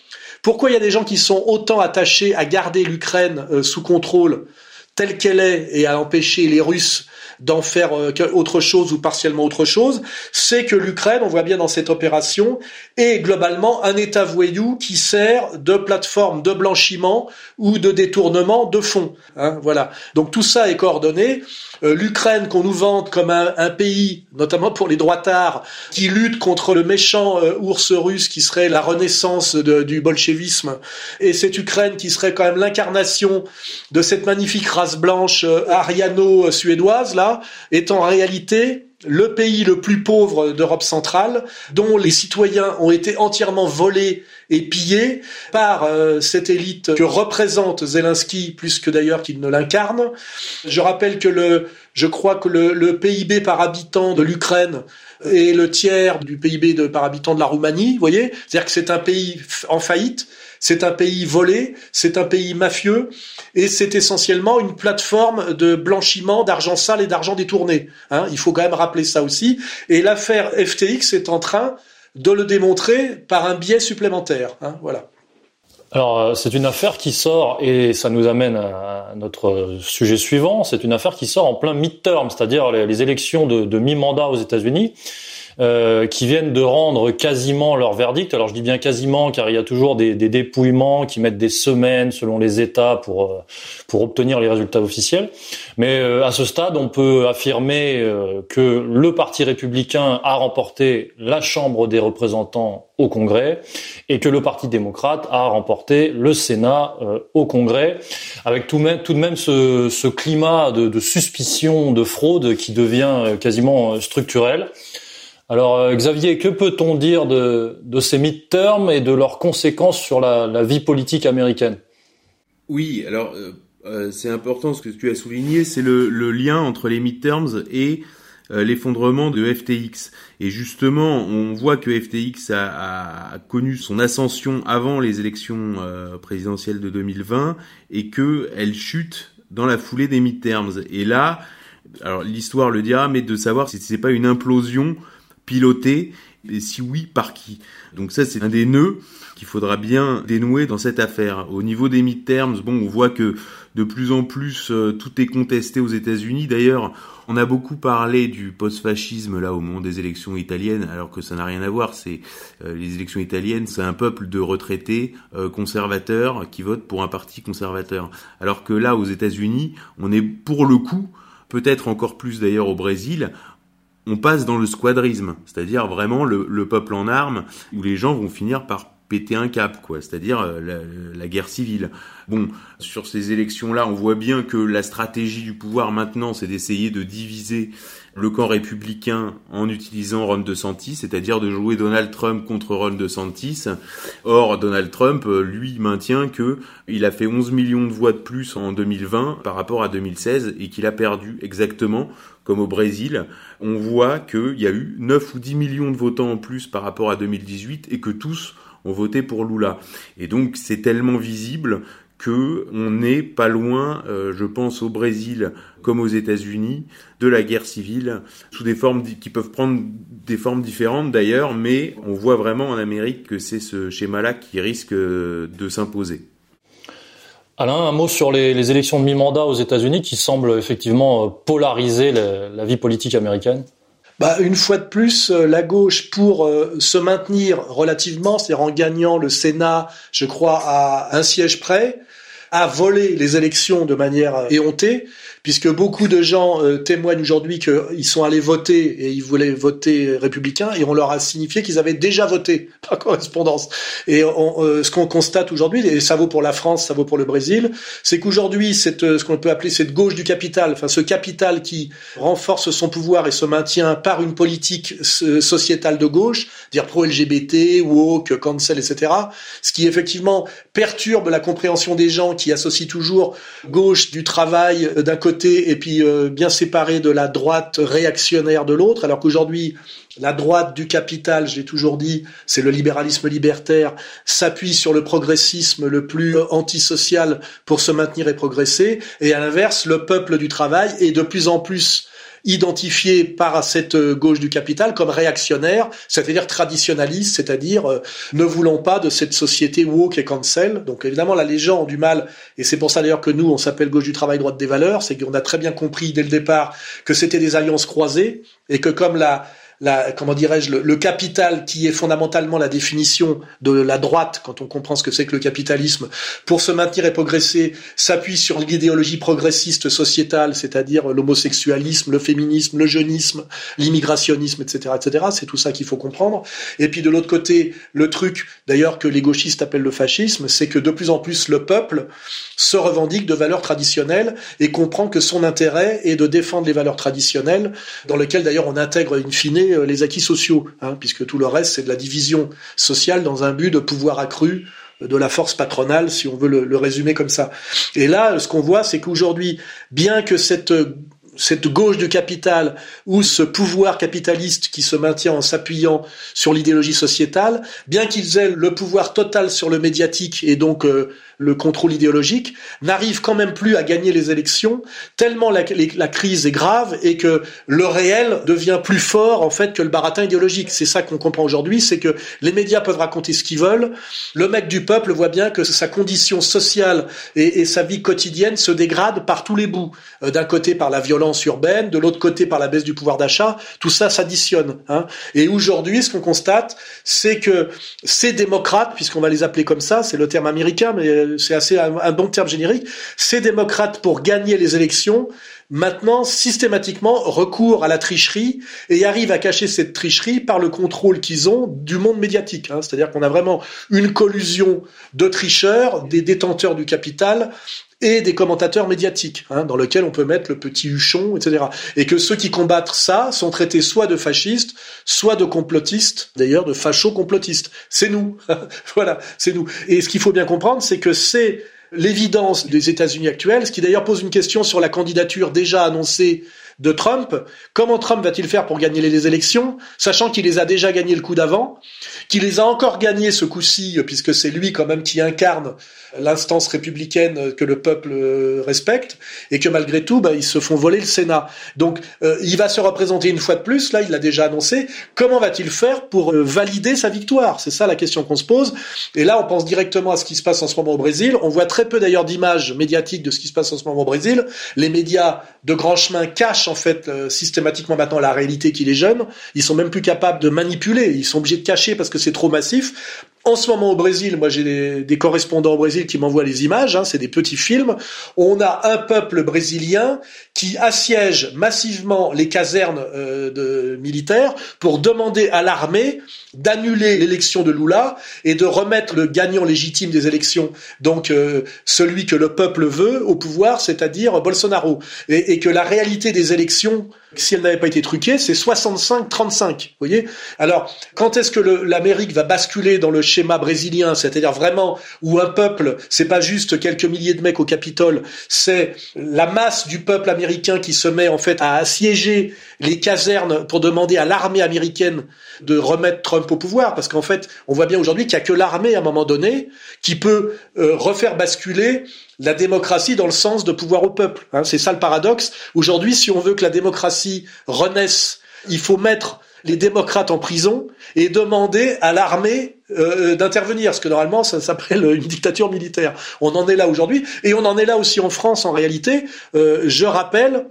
Pourquoi il y a des gens qui sont autant attachés à garder l'Ukraine sous contrôle telle qu'elle est et à empêcher les Russes d'en faire euh, autre chose ou partiellement autre chose, c'est que l'Ukraine, on voit bien dans cette opération, est globalement un État voyou qui sert de plateforme de blanchiment ou de détournement de fonds. Hein, voilà. Donc tout ça est coordonné. Euh, L'Ukraine qu'on nous vante comme un, pays, notamment pour les droitards, qui lutte contre le méchant euh, ours russe qui serait la renaissance du bolchevisme, et cette Ukraine qui serait quand même l'incarnation de cette magnifique race blanche ariano-suédoise là, est en réalité le pays le plus pauvre d'Europe centrale, dont les citoyens ont été entièrement volés et pillés par euh, cette élite que représente Zelensky, plus que d'ailleurs qu'il ne l'incarne. Je rappelle que le, je crois que le, le PIB par habitant de l'Ukraine est le tiers du PIB par habitant de la Roumanie, vous voyez C'est-à-dire que c'est un pays en faillite, c'est un pays volé, c'est un pays mafieux, et c'est essentiellement une plateforme de blanchiment d'argent sale et d'argent détourné. Hein. Il faut quand même rappeler ça aussi. Et l'affaire FTX est en train de le démontrer par un biais supplémentaire. Hein. voilà. alors euh, c'est une affaire qui sort et ça nous amène à notre sujet suivant. C'est une affaire qui sort en plein mid-term, c'est-à-dire les, élections de, de mi-mandat aux États-Unis. Euh, qui viennent de rendre quasiment leur verdict. Alors je dis bien quasiment car il y a toujours des, des dépouillements qui mettent des semaines selon les États pour euh, pour obtenir les résultats officiels. Mais euh, à ce stade, on peut affirmer que le Parti républicain a remporté la Chambre des représentants au Congrès et que le Parti démocrate a remporté le Sénat au Congrès, avec tout, tout de même ce, ce climat de, de suspicion de fraude qui devient quasiment structurel. Alors euh, Xavier, que peut-on dire de, ces midterms et de leurs conséquences sur la, vie politique américaine? Oui, alors euh, euh, c'est important ce que tu as souligné, c'est le, lien entre les midterms et l'effondrement de FTX. Et justement, on voit que FTX a, connu son ascension avant les élections présidentielles de 2020 et que elle chute dans la foulée des midterms. Et là, alors l'histoire le dira, mais de savoir si c'est pas une implosion piloté et si oui, par qui? Donc ça, c'est un des nœuds qu'il faudra bien dénouer dans cette affaire. Au niveau des midterms, bon, on voit que de plus en plus euh, tout est contesté aux États-Unis. D'ailleurs, on a beaucoup parlé du post-fascisme là au moment des élections italiennes, alors que ça n'a rien à voir. C'est euh, les élections italiennes, c'est un peuple de retraités euh, conservateurs qui votent pour un parti conservateur. Alors que là, aux États-Unis, on est pour le coup peut-être encore plus d'ailleurs au Brésil, on passe dans le squadrisme, c'est-à-dire vraiment le, peuple en armes, où les gens vont finir par péter un cap, quoi, c'est-à-dire euh, la, guerre civile. Bon, sur ces élections-là, on voit bien que la stratégie du pouvoir maintenant, c'est d'essayer de diviser le camp républicain en utilisant Ron DeSantis, c'est-à-dire de jouer Donald Trump contre Ron DeSantis. Or, Donald Trump, euh, lui, maintient que il a fait 11 millions de voix de plus en 2020 par rapport à 2016 et qu'il a perdu exactement comme au Brésil, on voit qu'il y a eu 9 ou 10 millions de votants en plus par rapport à 2018 et que tous ont voté pour Lula. Et donc c'est tellement visible que on n'est pas loin, euh, je pense au Brésil comme aux États-Unis, de la guerre civile sous des formes qui peuvent prendre des formes différentes d'ailleurs, mais on voit vraiment en Amérique que c'est ce schéma-là qui risque euh, de s'imposer. Alain, un mot sur les, élections de mi-mandat aux États-Unis qui semblent effectivement euh, polariser la, vie politique américaine? Bah, une fois de plus, euh, la gauche, pour euh, se maintenir relativement, c'est-à-dire en gagnant le Sénat, je crois, à un siège près, a volé les élections de manière éhontée puisque beaucoup de gens euh, témoignent aujourd'hui qu'ils sont allés voter et ils voulaient voter républicain et on leur a signifié qu'ils avaient déjà voté *laughs* par correspondance. Et euh, ce qu'on constate aujourd'hui, et ça vaut pour la France, ça vaut pour le Brésil, c'est qu'aujourd'hui, cette, euh, ce qu'on peut appeler cette gauche du capital, enfin ce capital qui renforce son pouvoir et se maintient par une politique sociétale de gauche, dire pro-LGBT, woke, cancel, etc., ce qui effectivement perturbe la compréhension des gens qui associent toujours gauche du travail d'un côté et puis euh, bien séparé de la droite réactionnaire de l'autre, alors qu'aujourd'hui, la droite du capital, j'ai toujours dit, c'est le libéralisme libertaire, s'appuie sur le progressisme le plus antisocial pour se maintenir et progresser, et à l'inverse, le peuple du travail est de plus en plus identifié par cette gauche du capital comme réactionnaire, c'est-à-dire traditionnaliste, c'est-à-dire euh, ne voulons pas de cette société woke et cancel. Donc évidemment, là, les gens ont du mal, et c'est pour ça d'ailleurs que nous, on s'appelle gauche du travail, droite des valeurs, c'est qu'on a très bien compris dès le départ que c'était des alliances croisées, et que comme la, la, comment dirais-je, le, capital qui est fondamentalement la définition de la droite, quand on comprend ce que c'est que le capitalisme, pour se maintenir et progresser, s'appuie sur l'idéologie progressiste sociétale, c'est-à-dire l'homosexualisme, le féminisme, le jeunisme, l'immigrationnisme, etc., etc. C'est tout ça qu'il faut comprendre. Et puis de l'autre côté, le truc, d'ailleurs, que les gauchistes appellent le fascisme, c'est que de plus en plus le peuple se revendique de valeurs traditionnelles et comprend que son intérêt est de défendre les valeurs traditionnelles, dans lesquelles d'ailleurs on intègre in fine euh, les acquis sociaux, hein, puisque tout le reste, c'est de la division sociale dans un but de pouvoir accru euh, de la force patronale, si on veut le, résumer comme ça. Et là, ce qu'on voit, c'est qu'aujourd'hui, bien que cette cette gauche du capital ou ce pouvoir capitaliste qui se maintient en s'appuyant sur l'idéologie sociétale, bien qu'ils aient le pouvoir total sur le médiatique et donc euh, le contrôle idéologique, n'arrivent quand même plus à gagner les élections tellement la, crise est grave et que le réel devient plus fort en fait que le baratin idéologique. C'est ça qu'on comprend aujourd'hui, c'est que les médias peuvent raconter ce qu'ils veulent. Le mec du peuple voit bien que sa condition sociale et, sa vie quotidienne se dégrade par tous les bouts. Euh, D'un côté par la violence urbaine, de l'autre côté par la baisse du pouvoir d'achat. Tout ça s'additionne. Hein. Et aujourd'hui, ce qu'on constate, c'est que ces démocrates, puisqu'on va les appeler comme ça, c'est le terme américain, mais c'est assez un, bon terme générique, ces démocrates, pour gagner les élections, maintenant systématiquement recourent à la tricherie et arrivent à cacher cette tricherie par le contrôle qu'ils ont du monde médiatique. Hein. C'est-à-dire qu'on a vraiment une collusion de tricheurs, des détenteurs du capital et des commentateurs médiatiques, hein, dans lequel on peut mettre le petit huchon, etc. Et que ceux qui combattent ça sont traités soit de fascistes, soit de complotistes, d'ailleurs de facho-complotistes. C'est nous. *laughs* voilà, c'est nous. Et ce qu'il faut bien comprendre, c'est que c'est l'évidence des États-Unis actuels, ce qui d'ailleurs pose une question sur la candidature déjà annoncée de Trump. Comment Trump va-t-il faire pour gagner les élections, sachant qu'il les a déjà gagnées le coup d'avant, qu'il les a encore gagnées ce coup-ci, puisque c'est lui quand même qui incarne l'instance républicaine que le peuple respecte, et que malgré tout, bah, ils se font voler le Sénat. Donc, euh, il va se représenter une fois de plus, là, il l'a déjà annoncé. Comment va-t-il faire pour euh, valider sa victoire? C'est ça la question qu'on se pose. Et là, on pense directement à ce qui se passe en ce moment au Brésil. On voit très peu d'ailleurs d'images médiatiques de ce qui se passe en ce moment au Brésil. Les médias de grand chemin cachent en fait euh, systématiquement maintenant la réalité qui les jeune. Ils sont même plus capables de manipuler. Ils sont obligés de cacher parce que c'est trop massif. En ce moment au Brésil, moi j'ai des, correspondants au Brésil qui m'envoient les images, hein, c'est des petits films. On a un peuple brésilien qui assiège massivement les casernes euh, militaires pour demander à l'armée d'annuler l'élection de Lula et de remettre le gagnant légitime des élections, donc euh, celui que le peuple veut, au pouvoir, c'est-à-dire Bolsonaro, et, et, que la réalité des élections, si elle n'avait pas été truquée, c'est 65-35. Vous voyez? Alors, quand est-ce que l'Amérique va basculer dans le schéma brésilien, c'est-à-dire vraiment où un peuple, c'est pas juste quelques milliers de mecs au Capitole, c'est la masse du peuple américain qui se met en fait à assiéger les casernes pour demander à l'armée américaine de remettre Trump au pouvoir, parce qu'en fait, on voit bien aujourd'hui qu'il n'y a que l'armée à un moment donné qui peut euh, refaire basculer la démocratie dans le sens de pouvoir au peuple. Hein. C'est ça le paradoxe. Aujourd'hui, si on veut que la démocratie renaisse, il faut mettre les démocrates en prison et demander à l'armée euh, d'intervenir, parce que normalement ça s'appelle une dictature militaire. On en est là aujourd'hui, et on en est là aussi en France en réalité. Euh, je rappelle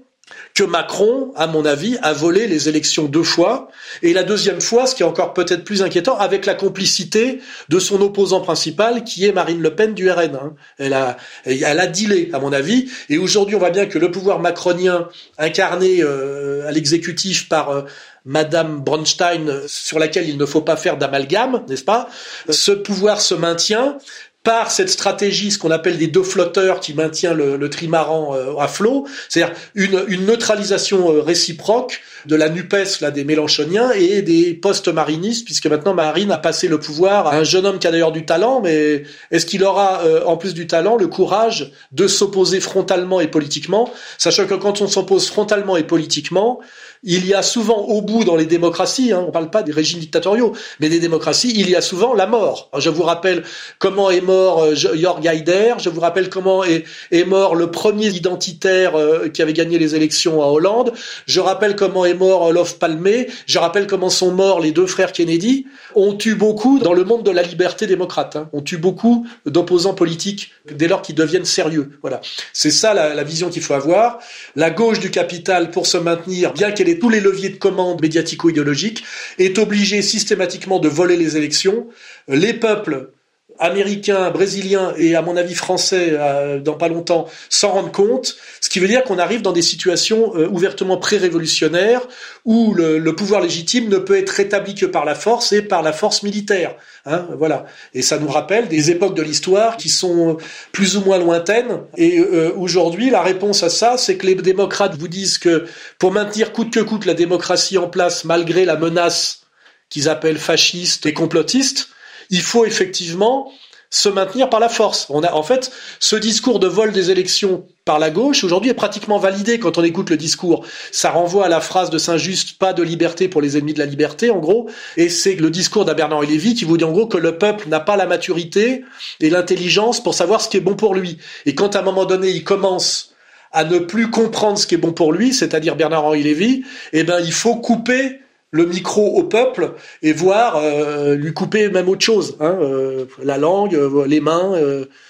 que Macron, à mon avis, a volé les élections deux fois, et la deuxième fois, ce qui est encore peut-être plus inquiétant, avec la complicité de son opposant principal, qui est Marine Le Pen du RN. Hein. Elle a, elle a dealé, à mon avis, et aujourd'hui, on voit bien que le pouvoir macronien, incarné euh, à l'exécutif par euh, Madame Bronstein, sur laquelle il ne faut pas faire d'amalgame, n'est-ce pas Ce pouvoir se maintient par cette stratégie, ce qu'on appelle des deux flotteurs qui maintient le, le trimaran euh, à flot, c'est-à-dire une, une, neutralisation euh, réciproque de la NUPES, là, des Mélenchoniens, et des post-marinistes, puisque maintenant Marine a passé le pouvoir à un jeune homme qui a d'ailleurs du talent, mais est-ce qu'il aura, euh, en plus du talent, le courage de s'opposer frontalement et politiquement, sachant que quand on s'oppose frontalement et politiquement, il y a souvent au bout dans les démocraties, hein, on ne parle pas des régimes dictatoriaux, mais des démocraties, il y a souvent la mort. Je vous rappelle comment est mort euh, Haider, je vous rappelle comment est, mort le premier identitaire euh, qui avait gagné les élections en Hollande, je rappelle comment est mort Olof Palme, je rappelle comment sont morts les deux frères Kennedy. On tue beaucoup dans le monde de la liberté démocrate, hein. on tue beaucoup d'opposants politiques dès lors qu'ils deviennent sérieux. Voilà, c'est ça la, la vision qu'il faut avoir. La gauche du capital, pour se maintenir, bien qu'elle tous les leviers de commande médiatico-idéologiques, est obligée systématiquement de voler les élections. Les peuples américains, brésiliens et à mon avis français euh, dans pas longtemps s'en rendent compte, ce qui veut dire qu'on arrive dans des situations euh, ouvertement pré-révolutionnaires où le, le, pouvoir légitime ne peut être rétabli que par la force et par la force militaire. Hein, voilà. Et ça nous rappelle des époques de l'histoire qui sont plus ou moins lointaines. Et euh, aujourd'hui, la réponse à ça, c'est que les démocrates vous disent que pour maintenir coûte que coûte la démocratie en place malgré la menace qu'ils appellent fasciste et complotiste, il faut effectivement se maintenir par la force. On a, en fait, ce discours de vol des élections par la gauche, aujourd'hui, est pratiquement validé quand on écoute le discours. Ça renvoie à la phrase de Saint-Just, pas de liberté pour les ennemis de la liberté, en gros. Et c'est le discours d'Abernard Lévy qui vous dit, en gros, que le peuple n'a pas la maturité et l'intelligence pour savoir ce qui est bon pour lui. Et quand, à un moment donné, il commence à ne plus comprendre ce qui est bon pour lui, c'est-à-dire Bernard-Henri Lévy, eh ben, il faut couper le micro au peuple et voir euh, lui couper même autre chose, hein, euh, la langue, euh, les mains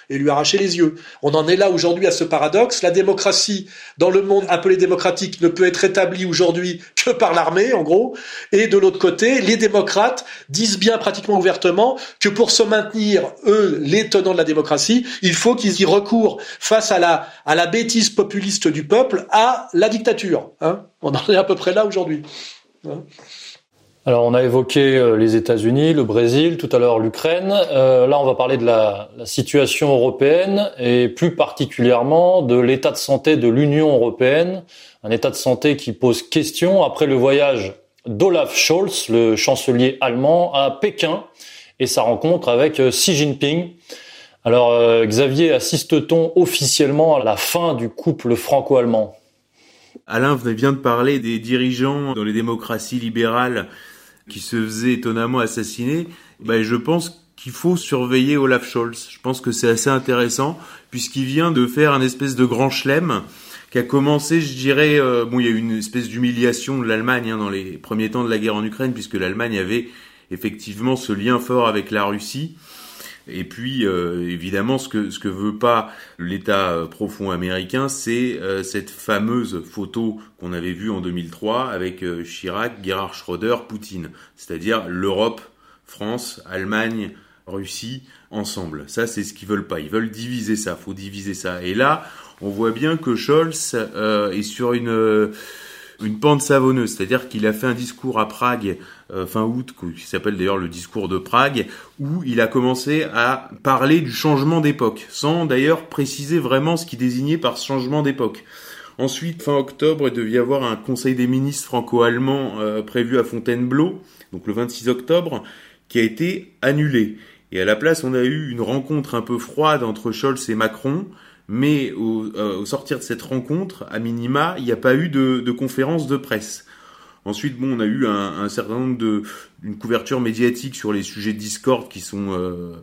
et lui arracher les yeux. On en est là aujourd'hui à ce paradoxe. La démocratie dans le monde appelé démocratique ne peut être établie aujourd'hui que par l'armée, en gros. Et de l'autre côté, les démocrates disent bien pratiquement ouvertement que pour se maintenir, eux, les tenants de la démocratie, il faut qu'ils y recourent face à la, à la bêtise populiste du peuple, à la dictature. Hein. On en est à peu près là aujourd'hui. Alors on a évoqué euh, les États-Unis, le Brésil, tout à l'heure l'Ukraine. Euh, là on va parler de la, la, situation européenne et plus particulièrement de l'état de santé de l'Union européenne, un état de santé qui pose question après le voyage d'Olaf Scholz, le chancelier allemand, à Pékin et sa rencontre avec euh, Xi Jinping. Alors Xavier, assiste-t-on officiellement à la fin du couple franco-allemand? Alain vient de parler des dirigeants dans les démocraties libérales qui se faisaient étonnamment assassiner. Ben, je pense qu'il faut surveiller Olaf Scholz. Je pense que c'est assez intéressant puisqu'il vient de faire un espèce de grand chelem qui a commencé, je dirais, euh, bon, il y a eu une espèce d'humiliation de l'Allemagne hein, dans les premiers temps de la guerre en Ukraine puisque l'Allemagne avait effectivement ce lien fort avec la Russie. Et puis, euh, évidemment, ce que ce que veut pas l'État euh, profond américain, c'est euh, cette fameuse photo qu'on avait vue en 2003 avec Chirac, Gerhard Schröder, Poutine, c'est-à-dire l'Europe, France, Allemagne, Russie ensemble. Ça, c'est ce qu'ils veulent pas. Ils veulent diviser ça. Faut diviser ça. Et là, on voit bien que Scholz est sur une une pente savonneuse, c'est-à-dire qu'il a fait un discours à Prague euh, fin août, qui s'appelle d'ailleurs le discours de Prague, où il a commencé à parler du changement d'époque, sans d'ailleurs préciser vraiment ce qu'il désignait par changement d'époque. Ensuite, fin octobre, il devait y avoir un conseil des ministres franco-allemand euh, prévu à Fontainebleau, donc le 26 octobre, qui a été annulé. Et à la place, on a eu une rencontre un peu froide entre Scholz et Macron, mais au, euh, sortir de cette rencontre, à minima, il n'y a pas eu de, conférence de presse. Ensuite, bon, on a eu un, certain nombre de une couverture médiatique sur les sujets de discorde qui sont, euh,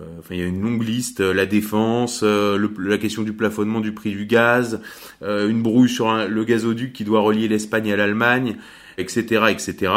euh, enfin, il y a une longue liste la défense, euh, la question du plafonnement du prix du gaz, euh, une brouille sur le gazoduc qui doit relier l'Espagne à l'Allemagne, etc., etc.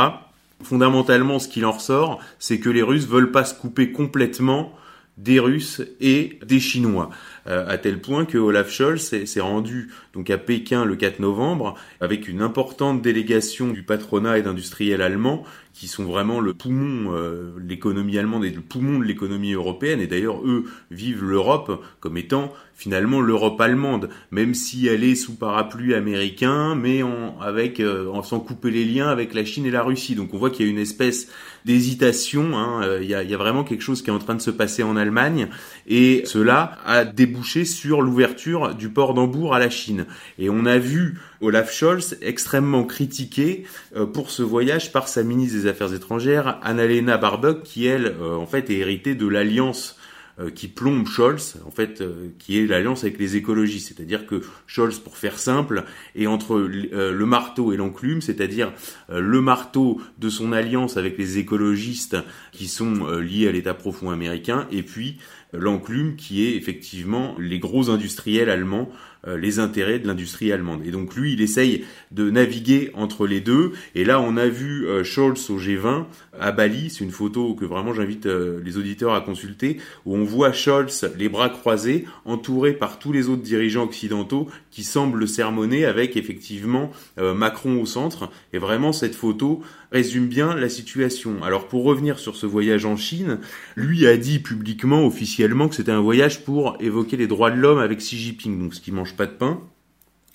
Fondamentalement, ce qu'il en ressort, c'est que les Russes veulent pas se couper complètement des Russes et des Chinois. Euh, à tel point que Olaf Scholz s'est rendu donc à Pékin le 4 novembre avec une importante délégation du patronat et d'industriels allemands qui sont vraiment le poumon, euh, l'économie allemande et le poumon de l'économie européenne. Et d'ailleurs, eux vivent l'Europe comme étant finalement l'Europe allemande, même si elle est sous parapluie américain, mais en, avec euh, en sans couper les liens avec la Chine et la Russie. Donc on voit qu'il y a une espèce d'hésitation. Hein. Euh, il, y a, il y a vraiment quelque chose qui est en train de se passer en Allemagne, et cela a débouché sur l'ouverture du port d'Hambourg à la Chine. Et on a vu Olaf Scholz extrêmement critiqué euh, pour ce voyage par sa ministre des Affaires étrangères, Annalena Baerbock, qui elle, euh, en fait, est héritée de l'alliance euh, qui plombe Scholz, en fait, qui est l'alliance avec les écologistes. C'est-à-dire que Scholz, pour faire simple, est entre le marteau et l'enclume, c'est-à-dire le marteau de son alliance avec les écologistes qui sont liés à l'État profond américain, et puis l'enclume qui est effectivement les gros industriels allemands euh, les intérêts de l'industrie allemande. Et donc lui, il essaye de naviguer entre les deux. Et là, on a vu euh, Scholz au G20 à Bali. C'est une photo que vraiment j'invite euh, les auditeurs à consulter, où on voit Scholz les bras croisés, entouré par tous les autres dirigeants occidentaux qui semblent le sermonner avec effectivement Macron au centre. Et vraiment, cette photo résume bien la situation. Alors pour revenir sur ce voyage en Chine, lui a dit publiquement, officiellement, que c'était un voyage pour évoquer les droits de l'homme avec Xi Jinping, donc ce qui mange pas de pain.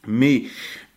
Mais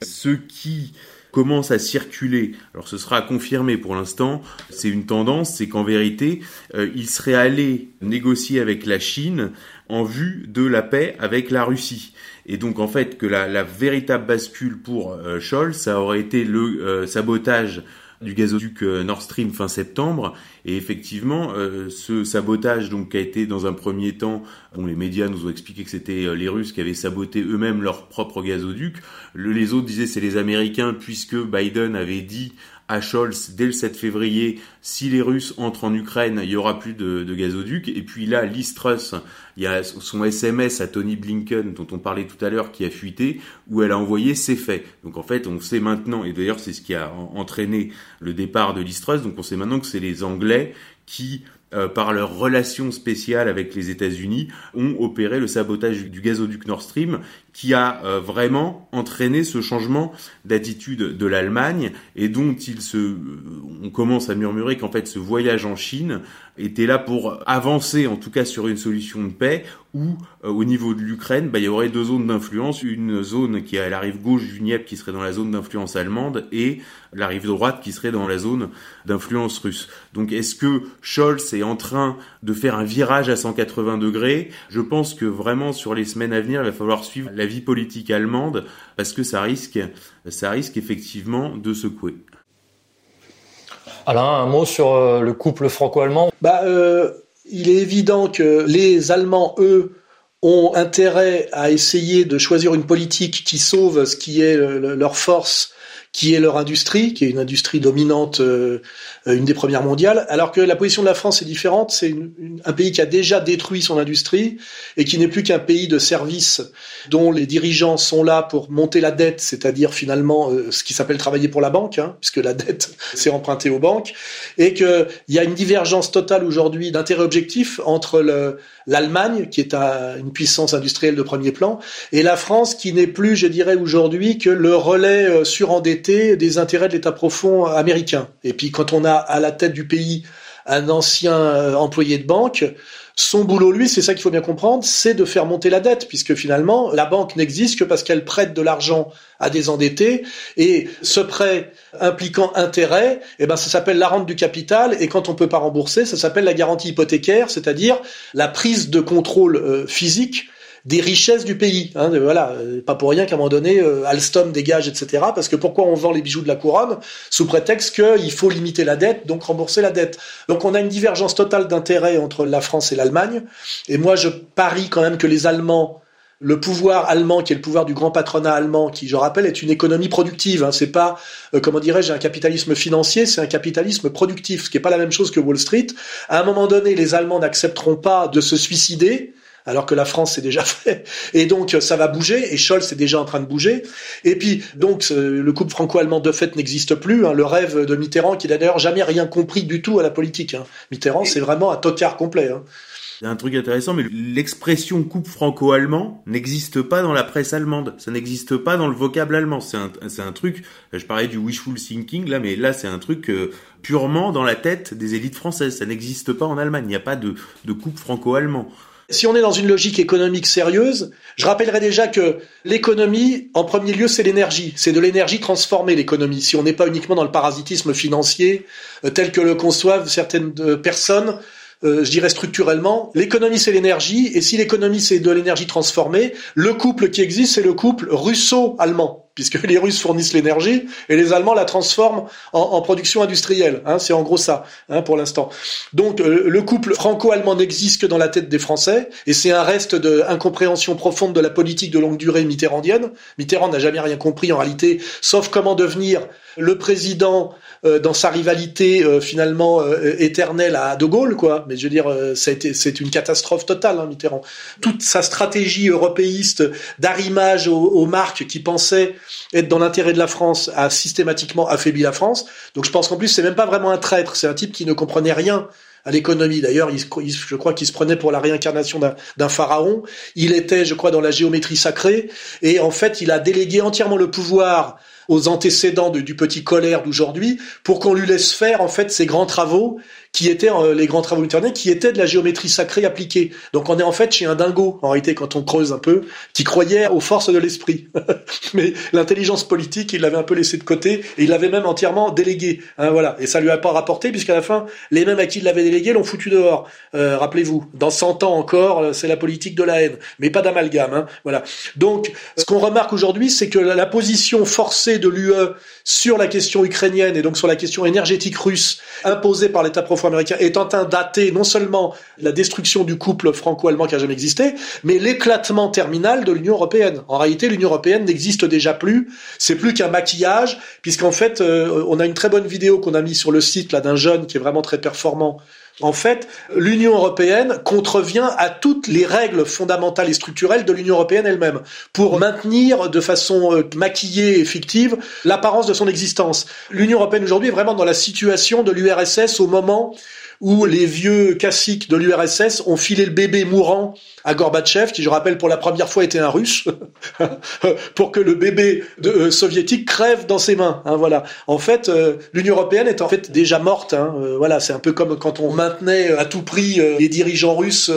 ce qui commence à circuler, alors ce sera confirmé pour l'instant, c'est une tendance, c'est qu'en vérité, euh, il serait allé négocier avec la Chine en vue de la paix avec la Russie. Et donc en fait que la, véritable bascule pour euh, Scholz, ça aurait été le euh, sabotage du gazoduc Nord Stream fin septembre Et effectivement, euh, ce sabotage donc a été dans un premier temps, bon, les médias nous ont expliqué que c'était euh, les Russes qui avaient saboté eux-mêmes leur propre gazoduc. Le, les autres disaient c'est les Américains puisque Biden avait dit à Scholz dès le 7 février, si les Russes entrent en Ukraine, il y aura plus de, gazoduc. Et puis là, Liz Truss, il y a son SMS à Tony Blinken, dont on parlait tout à l'heure, qui a fuité, où elle a envoyé ses faits. Donc en fait, on sait maintenant, et d'ailleurs c'est ce qui a entraîné le départ de Liz Truss, donc on sait maintenant que c'est les Anglais qui euh, par leur relation spéciale avec les États-Unis, ont opéré le sabotage du gazoduc Nord Stream, qui a euh, vraiment entraîné ce changement d'attitude de l'Allemagne et dont il se, euh, on commence à murmurer qu'en fait ce voyage en Chine était là pour avancer en tout cas sur une solution de paix où au niveau de l'Ukraine, bah, il y aurait deux zones d'influence, une zone qui est à la rive gauche du Dniepr qui serait dans la zone d'influence allemande et la rive droite qui serait dans la zone d'influence russe. Donc est-ce que Scholz est en train de faire un virage à 180 degrés? Je pense que vraiment sur les semaines à venir, il va falloir suivre la vie politique allemande parce que ça risque, ça risque effectivement de secouer. Alain, un mot sur euh, le couple franco-allemand? Bah, euh, Il est évident que les Allemands, eux, ont intérêt à essayer de choisir une politique qui sauve ce qui est leur force qui est leur industrie, qui est une industrie dominante, euh, une des premières mondiales, alors que la position de la France est différente. C'est un pays qui a déjà détruit son industrie et qui n'est plus qu'un pays de services dont les dirigeants sont là pour monter la dette, c'est-à-dire finalement euh, ce qui s'appelle travailler pour la banque, hein, puisque la dette *laughs* c'est emprunter aux banques, et qu'il y a une divergence totale aujourd'hui d'intérêt objectif entre l'Allemagne, qui est une puissance industrielle de premier plan, et la France, qui n'est plus, je dirais aujourd'hui, que le relais euh, des intérêts de l'État profond américain. Et puis quand on a à la tête du pays un ancien euh, employé de banque, son boulot, lui, c'est ça qu'il faut bien comprendre, c'est de faire monter la dette, puisque finalement, la banque n'existe que parce qu'elle prête de l'argent à des endettés, et ce prêt impliquant intérêt, eh ben, ça s'appelle la rente du capital, et quand on peut pas rembourser, ça s'appelle la garantie hypothécaire, c'est-à-dire la prise de contrôle euh, physique des richesses du pays. Hein, voilà, euh, pas pour rien qu'à un moment donné, euh, Alstom dégage, etc. Parce que pourquoi on vend les bijoux de la couronne sous prétexte qu'il faut limiter la dette, donc rembourser la dette. Donc on a une divergence totale d'intérêts entre la France et l'Allemagne. Et moi, je parie quand même que les Allemands le pouvoir allemand, qui est le pouvoir du grand patronat allemand, qui, je rappelle, est une économie productive. Hein, c'est pas, euh, comment dirais-je, un capitalisme financier, c'est un capitalisme productif, ce qui est pas la même chose que Wall Street. À un moment donné, les Allemands n'accepteront pas de se suicider alors que la France c'est déjà *laughs* fait. Et donc ça va bouger, et Scholz est déjà en train de bouger. Et puis donc le couple franco-allemand de fait n'existe plus. Hein. le rêve de Mitterrand, qui n'a d'ailleurs jamais rien compris du tout à la politique. Hein. Mitterrand, c'est vraiment un tocard complet. Hein. Un truc intéressant, mais l'expression couple franco-allemand n'existe pas dans la presse allemande. Ça n'existe pas dans le vocable allemand. C'est un, c'est un truc, je parlais du wishful thinking, là, mais là, c'est un truc euh, purement dans la tête des élites françaises. Ça n'existe pas en Allemagne. Il n'y a pas de, de couple franco-allemand. Si on est dans une logique économique sérieuse, je rappellerai déjà que l'économie, en premier lieu, c'est l'énergie. C'est de l'énergie transformée, l'économie. Si on n'est pas uniquement dans le parasitisme financier euh, tel que le conçoivent certaines euh, personnes, euh, je dirais structurellement, l'économie c'est l'énergie, et si l'économie c'est de l'énergie transformée, le couple qui existe c'est le couple russo-allemand puisque les Russes fournissent l'énergie et les Allemands la transforment en, production industrielle. Hein, c'est en gros ça hein, pour l'instant. Donc euh, le couple franco-allemand n'existe que dans la tête des Français et c'est un reste d'incompréhension profonde de la politique de longue durée mitterrandienne. Mitterrand n'a jamais rien compris en réalité, sauf comment devenir le président euh, dans sa rivalité euh, finalement éternelle à De Gaulle, quoi. Mais je veux dire, c'est une catastrophe totale, hein, Mitterrand. Toute sa stratégie européiste d'arrimage aux, aux marques qui pensaient être dans l'intérêt de la France a systématiquement affaibli la France. Donc je pense qu'en plus c'est même pas vraiment un traître, c'est un type qui ne comprenait rien à l'économie. D'ailleurs, je crois qu'il se prenait pour la réincarnation d'un pharaon. Il était, je crois, dans la géométrie sacrée. Et en fait, il a délégué entièrement le pouvoir aux antécédents du petit colère d'aujourd'hui pour qu'on lui laisse faire en fait ses grands travaux qui étaient euh, les grands travaux luthériens, qui étaient de la géométrie sacrée appliquée. Donc on est en fait chez un dingo, en réalité, quand on creuse un peu, qui croyait aux forces de l'esprit. *laughs* Mais l'intelligence politique, il l'avait un peu laissé de côté, et il l'avait même entièrement délégué. Hein, voilà. Et ça lui a pas rapporté, puisqu'à la fin, les mêmes à qui il l'avait délégué l'ont foutu dehors. Euh, rappelez-vous, dans 100 ans encore, euh, c'est la politique de la haine, mais pas d'amalgame. Hein, voilà. Donc, ce qu'on remarque aujourd'hui, c'est que la position forcée de l'UE sur la question ukrainienne et donc sur la question énergétique russe imposée par l'État profond américain est en train dater non seulement la destruction du couple franco-allemand qui a jamais existé, mais l'éclatement terminal de l'Union européenne. En réalité, l'Union européenne n'existe déjà plus. C'est plus qu'un maquillage, puisqu'en fait, euh, on a une très bonne vidéo qu'on a mise sur le site là d'un jeune qui est vraiment très performant en fait, l'Union européenne contrevient à toutes les règles fondamentales et structurelles de l'Union européenne elle-même pour maintenir de façon euh, maquillée et fictive l'apparence de son existence. L'Union européenne aujourd'hui est vraiment dans la situation de l'URSS au moment où les vieux classiques de l'URSS ont filé le bébé mourant à Gorbatchev, qui je rappelle pour la première fois était un russe, *laughs* pour que le bébé euh, soviétique crève dans ses mains. Hein, voilà. En fait, euh, l'Union européenne est en fait déjà morte. Hein, euh, voilà, c'est un peu comme quand on maintenait à tout prix les dirigeants russes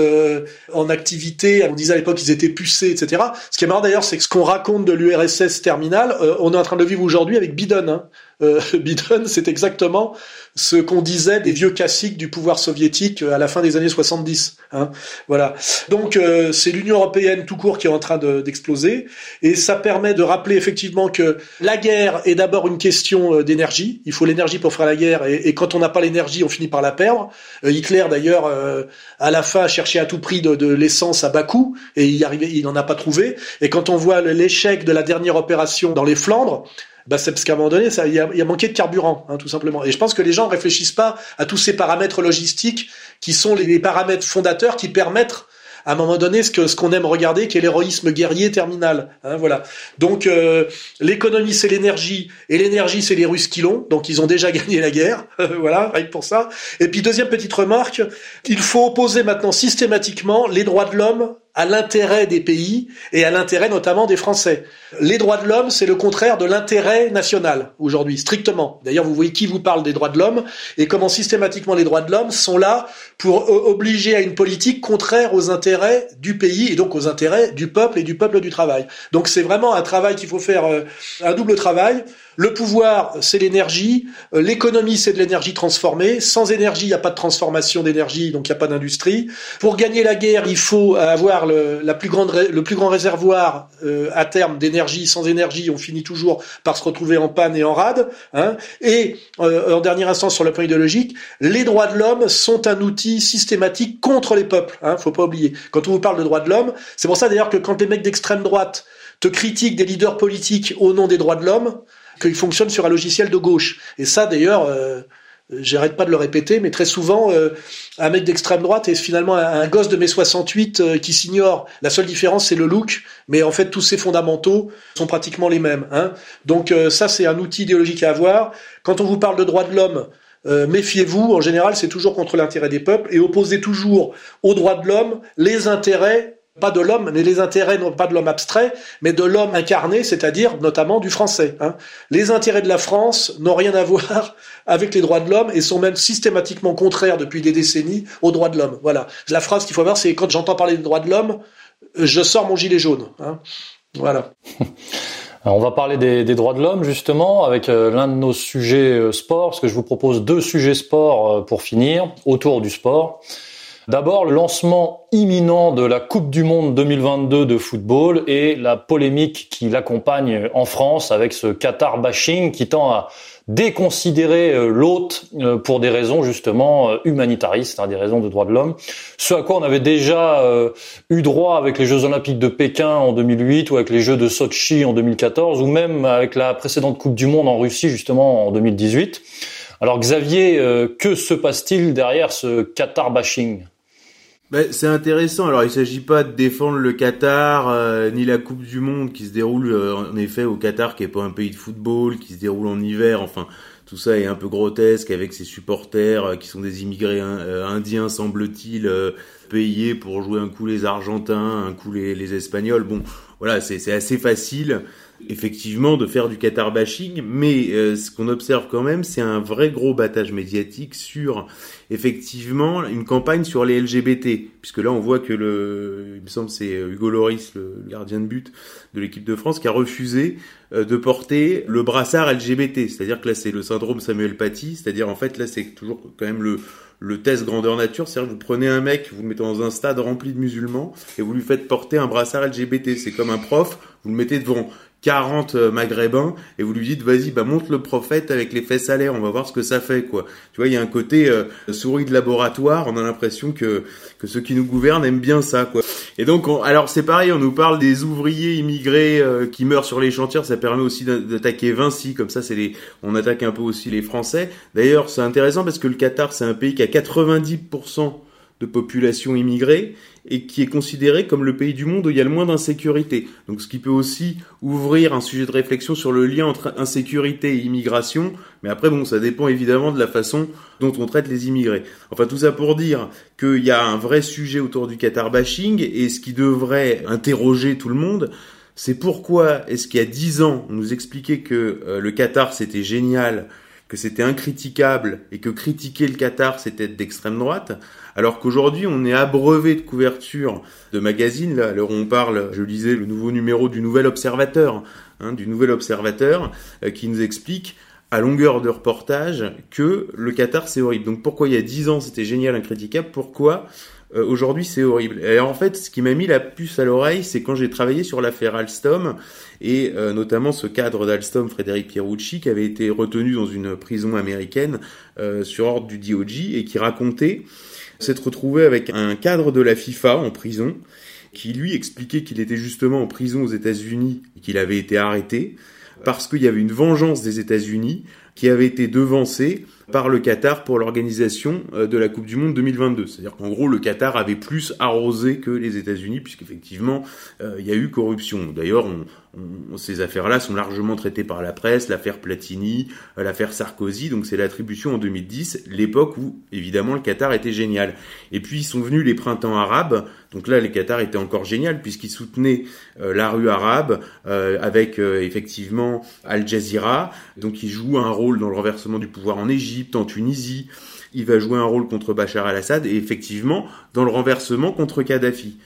en activité. On disait à l'époque qu'ils étaient pucés, etc. Ce qui est marrant d'ailleurs, c'est que ce qu'on raconte de l'URSS terminale, on est en train de vivre aujourd'hui avec Biden. Hein. *laughs* Biden, c'est exactement ce qu'on disait des vieux classiques du pouvoir soviétique à la fin des années 70. Hein. Voilà. Donc euh, c'est l'Union européenne tout court qui est en train d'exploser et ça permet de rappeler effectivement que la guerre est d'abord une question euh, d'énergie. Il faut l'énergie pour faire la guerre et, quand on n'a pas l'énergie, on finit par la perdre. Euh, Hitler d'ailleurs à la fin a cherché à tout prix de, de l'essence à bas coût et il il n'en a pas trouvé. Et quand on voit l'échec de la dernière opération dans les Flandres, bah c'est parce qu'à un moment donné, il y a, manqué de carburant, hein, tout simplement. Et je pense que les gens réfléchissent pas à tous ces paramètres logistiques qui sont les, paramètres fondateurs qui permettent à un moment donné ce que ce qu'on aime regarder, qui est l'héroïsme guerrier terminal. Hein, voilà. Donc euh, l'économie c'est l'énergie et l'énergie c'est les Russes qui l'ont. Donc ils ont déjà *laughs* gagné la guerre. *laughs* voilà, rien pour ça. Et puis deuxième petite remarque, il faut opposer maintenant systématiquement les droits de l'homme à l'intérêt des pays et à l'intérêt notamment des Français. Les droits de l'homme, c'est le contraire de l'intérêt national aujourd'hui, strictement. D'ailleurs, vous voyez qui vous parle des droits de l'homme et comment systématiquement les droits de l'homme sont là pour obliger à une politique contraire aux intérêts du pays et donc aux intérêts du peuple et du peuple du travail. Donc c'est vraiment un travail qu'il faut faire, euh, un double travail. Le pouvoir, c'est l'énergie. Euh, l'économie, c'est de l'énergie transformée. Sans énergie, il n'y a pas de transformation d'énergie, donc il n'y a pas d'industrie. Pour gagner la guerre, il faut avoir le, la plus grande, le plus grand réservoir euh, à terme d'énergie. Sans énergie, on finit toujours par se retrouver en panne et en rade. Hein. Et euh, en dernière instance, sur le plan idéologique, les droits de l'homme sont un outil systématique contre les peuples. Hein, faut pas oublier. Quand on vous parle de droits de l'homme, c'est pour ça d'ailleurs que quand les mecs d'extrême droite te critiquent des leaders politiques au nom des droits de l'homme, qu'il fonctionne sur un logiciel de gauche. Et ça, d'ailleurs, euh, j'arrête pas de le répéter, mais très souvent, euh, un mec d'extrême droite est finalement un, gosse de mai 68 euh, qui s'ignore. La seule différence, c'est le look, mais en fait, tous ces fondamentaux sont pratiquement les mêmes. Hein. Donc ça, c'est un outil idéologique à avoir. Quand on vous parle de droits de l'homme, méfiez-vous, en général, c'est toujours contre l'intérêt des peuples et opposez toujours aux droits de l'homme les intérêts pas de l'homme, mais les intérêts non pas de l'homme abstrait, mais de l'homme incarné, c'est-à-dire notamment du français. Hein. Les intérêts de la France n'ont rien à *laughs* voir avec les droits de l'homme et sont même systématiquement contraires depuis des décennies aux droits de l'homme. Voilà. La phrase qu'il faut avoir, c'est quand j'entends parler des droits de l'homme, je sors mon gilet jaune. Hein. Voilà. *laughs* on va parler des, droits de l'homme justement avec euh, l'un de nos sujets euh, sport, parce que je vous propose deux sujets sport euh, pour finir autour du sport. D'abord, le lancement imminent de la Coupe du Monde 2022 de football et la polémique qui l'accompagne en France avec ce Qatar bashing qui tend à déconsidérer euh, l'hôte euh, pour des raisons justement euh, humanitaristes, hein, des raisons de droits de l'homme. Ce à quoi on avait déjà eu droit avec les Jeux Olympiques de Pékin en 2008 ou avec les Jeux de Sochi en 2014 ou même avec la précédente Coupe du Monde en Russie justement en 2018. Alors Xavier, que se passe-t-il derrière ce Qatar bashing? Ben, c'est intéressant. Alors, il s'agit pas de défendre le Qatar euh, ni la Coupe du Monde qui se déroule euh, en effet au Qatar, qui est pas un pays de football, qui se déroule en hiver. Enfin, tout ça est un peu grotesque avec ses supporters euh, qui sont des immigrés indiens, semble-t-il, payés pour jouer un coup les Argentins, un coup les, les Espagnols. Bon, voilà, c'est assez facile effectivement de faire du Qatar bashing, mais euh, ce qu'on observe quand même, c'est un vrai gros battage médiatique sur effectivement une campagne sur les LGBT, puisque là on voit que le, il me semble c'est euh, Hugo Loris, le, gardien de but de l'équipe de France, qui a refusé euh, de porter le brassard LGBT, c'est-à-dire que là c'est le syndrome Samuel Paty, c'est-à-dire en fait là c'est toujours quand même le le test grandeur nature, c'est-à-dire que vous prenez un mec, vous le mettez dans un stade rempli de musulmans et vous lui faites porter un brassard LGBT. C'est comme un prof, vous le mettez devant 40 euh, maghrébins et vous lui dites vas-y bah monte le prophète avec les fesses à l'air on va voir ce que ça fait quoi. Tu vois il y a un côté euh, souris de laboratoire on a l'impression que que ceux qui nous gouvernent aiment bien ça quoi. Et donc alors c'est pareil on nous parle des ouvriers immigrés euh, qui meurent sur les chantiers. Ça permet aussi d'attaquer Vinci comme ça c'est les on attaque un peu aussi les Français. D'ailleurs c'est intéressant parce que le Qatar c'est un pays qui a 90% de population immigrée et qui est considéré comme le pays du monde où il y a le moins d'insécurité. Donc ce qui peut aussi ouvrir un sujet de réflexion sur le lien entre insécurité et immigration, mais après bon, ça dépend évidemment de la façon dont on traite les immigrés. Enfin tout ça pour dire qu'il y a un vrai sujet autour du Qatar bashing et ce qui devrait interroger tout le monde, c'est pourquoi est-ce qu'il y a dix ans on nous expliquait que euh, le Qatar c'était génial, que c'était incritiquable et que critiquer le Qatar c'était d'extrême droite, alors qu'aujourd'hui, on est abreuvé de couvertures de magazines. Là, alors on parle, je lisais le nouveau numéro du Nouvel Observateur, hein, du Nouvel Observateur, euh, qui nous explique à longueur de reportage que le Qatar c'est horrible. Donc pourquoi il y a dix ans c'était génial, incritiquable, pourquoi euh, aujourd'hui c'est horrible? Et en fait, ce qui m'a mis la puce à l'oreille, c'est quand j'ai travaillé sur l'affaire Alstom et euh, notamment ce cadre d'Alstom, Frédéric Pierucci, qui avait été retenu dans une prison américaine sur ordre du DOJ et qui racontait s'être retrouvé avec un cadre de la FIFA en prison qui lui expliquait qu'il était justement en prison aux États-Unis et qu'il avait été arrêté parce qu'il y avait une vengeance des États-Unis qui avait été devancée par le Qatar pour l'organisation euh, de la Coupe du Monde 2022. C'est-à-dire qu'en gros, le Qatar avait plus arrosé que les États-Unis, puisqu'effectivement, euh, il y a eu corruption. D'ailleurs, ces affaires-là sont largement traitées par la presse, l'affaire Platini, euh, l'affaire Sarkozy, donc c'est l'attribution en 2010, l'époque où, évidemment, le Qatar était génial. Et puis, ils sont venus les printemps arabes, donc là, le Qatar était encore génial, puisqu'il soutenait la rue arabe, avec, effectivement, Al Jazeera, donc il joue un rôle dans le renversement du pouvoir en Égypte, en Tunisie. Il va jouer un rôle contre Bachar al-Assad et effectivement dans le renversement contre Kadhafi.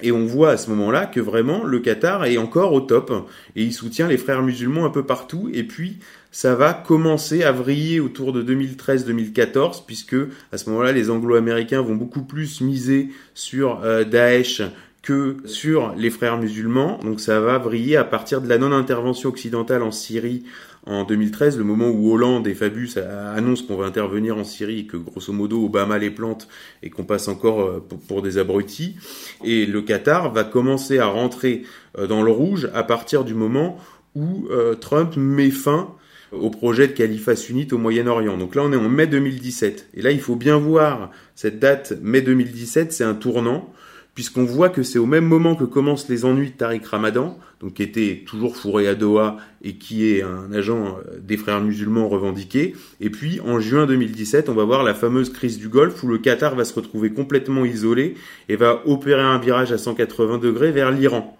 Et on voit à ce moment-là que vraiment le Qatar est encore au top et il soutient les frères musulmans un peu partout. Et puis ça va commencer à vriller autour de 2013-2014 puisque à ce moment-là les Anglo-Américains vont beaucoup plus miser sur euh, Daesh que sur les frères musulmans. Donc ça va vriller à partir de la non-intervention occidentale en Syrie en 2013, le moment où Hollande et Fabius annoncent qu'on va intervenir en Syrie et que grosso modo Obama les plante et qu'on passe encore euh, pour des abrutis. Et le Qatar va commencer à rentrer euh, dans le rouge à partir du moment où euh, Trump met fin au projet de califat sunnite au Moyen-Orient. Donc là, on est en mai 2017. Et là, il faut bien voir cette date, mai 2017, c'est un tournant puisqu'on voit que c'est au même moment que commencent les ennuis de Tariq Ramadan, donc qui était toujours fourré à Doha et qui est un agent euh, des frères musulmans revendiqués. Et puis en juin 2017, on va voir la fameuse crise du Golfe où le Qatar va se retrouver complètement isolé et va opérer un virage à 180 degrés vers l'Iran.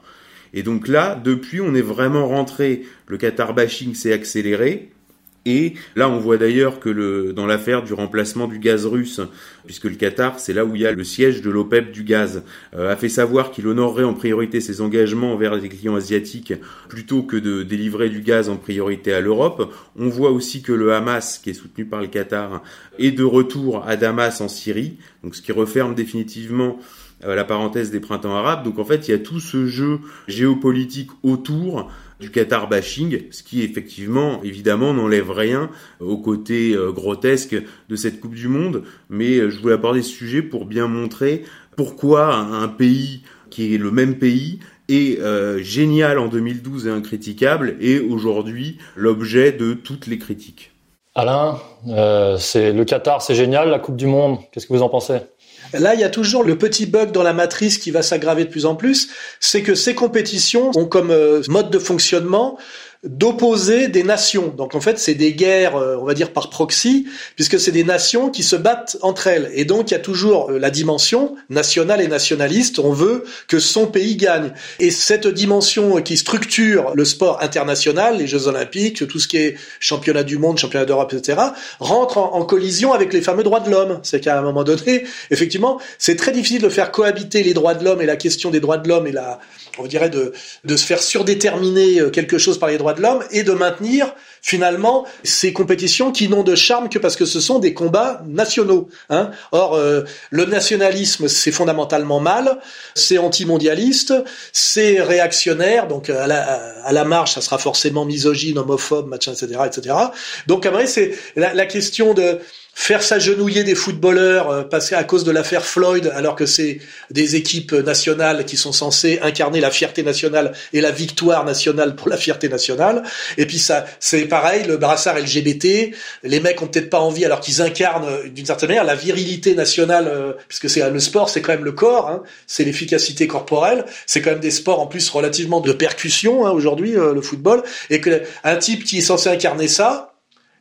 Et donc là, depuis, on est vraiment rentré, le Qatar bashing s'est accéléré, et là, on voit d'ailleurs que le, dans l'affaire du remplacement du gaz russe, puisque le Qatar, c'est là où il y a le siège de l'OPEP du gaz, euh, a fait savoir qu'il honorerait en priorité ses engagements envers les clients asiatiques plutôt que de délivrer du gaz en priorité à l'Europe. On voit aussi que le Hamas, qui est soutenu par le Qatar, est de retour à Damas en Syrie, donc ce qui referme définitivement euh, la parenthèse des printemps arabes. Donc en fait, il y a tout ce jeu géopolitique autour du Qatar bashing, ce qui effectivement, évidemment, n'enlève rien au côté euh, grotesque de cette Coupe du Monde. Mais euh, je voulais aborder ce sujet pour bien montrer pourquoi un pays qui est le même pays est euh, génial en 2012 et incritiquable et aujourd'hui l'objet de toutes les critiques. Alain, c'est le Qatar, c'est génial, la Coupe du Monde. Qu'est-ce que vous en pensez? Là, il y a toujours le petit bug dans la matrice qui va s'aggraver de plus en plus, c'est que ces compétitions ont comme euh, mode de fonctionnement d'opposer des nations. Donc en fait, c'est des guerres, euh, on va dire par proxy, puisque c'est des nations qui se battent entre elles. Et donc il y a toujours euh, la dimension nationale et nationaliste. On veut que son pays gagne. Et cette dimension qui structure le sport international, les Jeux Olympiques, tout ce qui est championnat du monde, championnat d'Europe, etc., rentre en, collision avec les fameux droits de l'homme. C'est qu'à un moment donné, *laughs* effectivement, c'est très difficile de faire cohabiter les droits de l'homme et la question des droits de l'homme et la, on dirait de, de se faire surdéterminer euh, quelque chose par les droits de l'homme et de maintenir finalement ces compétitions qui n'ont de charme que parce que ce sont des combats nationaux. Hein. Or, euh, le nationalisme, c'est fondamentalement mal, c'est antimondialiste, c'est réactionnaire, donc à la, à la ça sera forcément misogyne, homophobe, machin, etc., etc. Donc, après, c'est la question de faire s'agenouiller des footballeurs euh, parce à cause de l'affaire Floyd, alors que c'est des équipes nationales qui sont censées incarner la fierté nationale et la victoire nationale pour la fierté nationale. Et puis ça, c'est pareil, le brassard LGBT, les mecs ont peut-être pas envie, alors qu'ils incarnent euh, d'une certaine manière la virilité nationale, euh, puisque c'est le sport, c'est quand même le corps, hein, c'est l'efficacité corporelle, c'est quand même des sports en plus relativement de percussion hein, aujourd'hui le football, et que un type qui est censé incarner ça,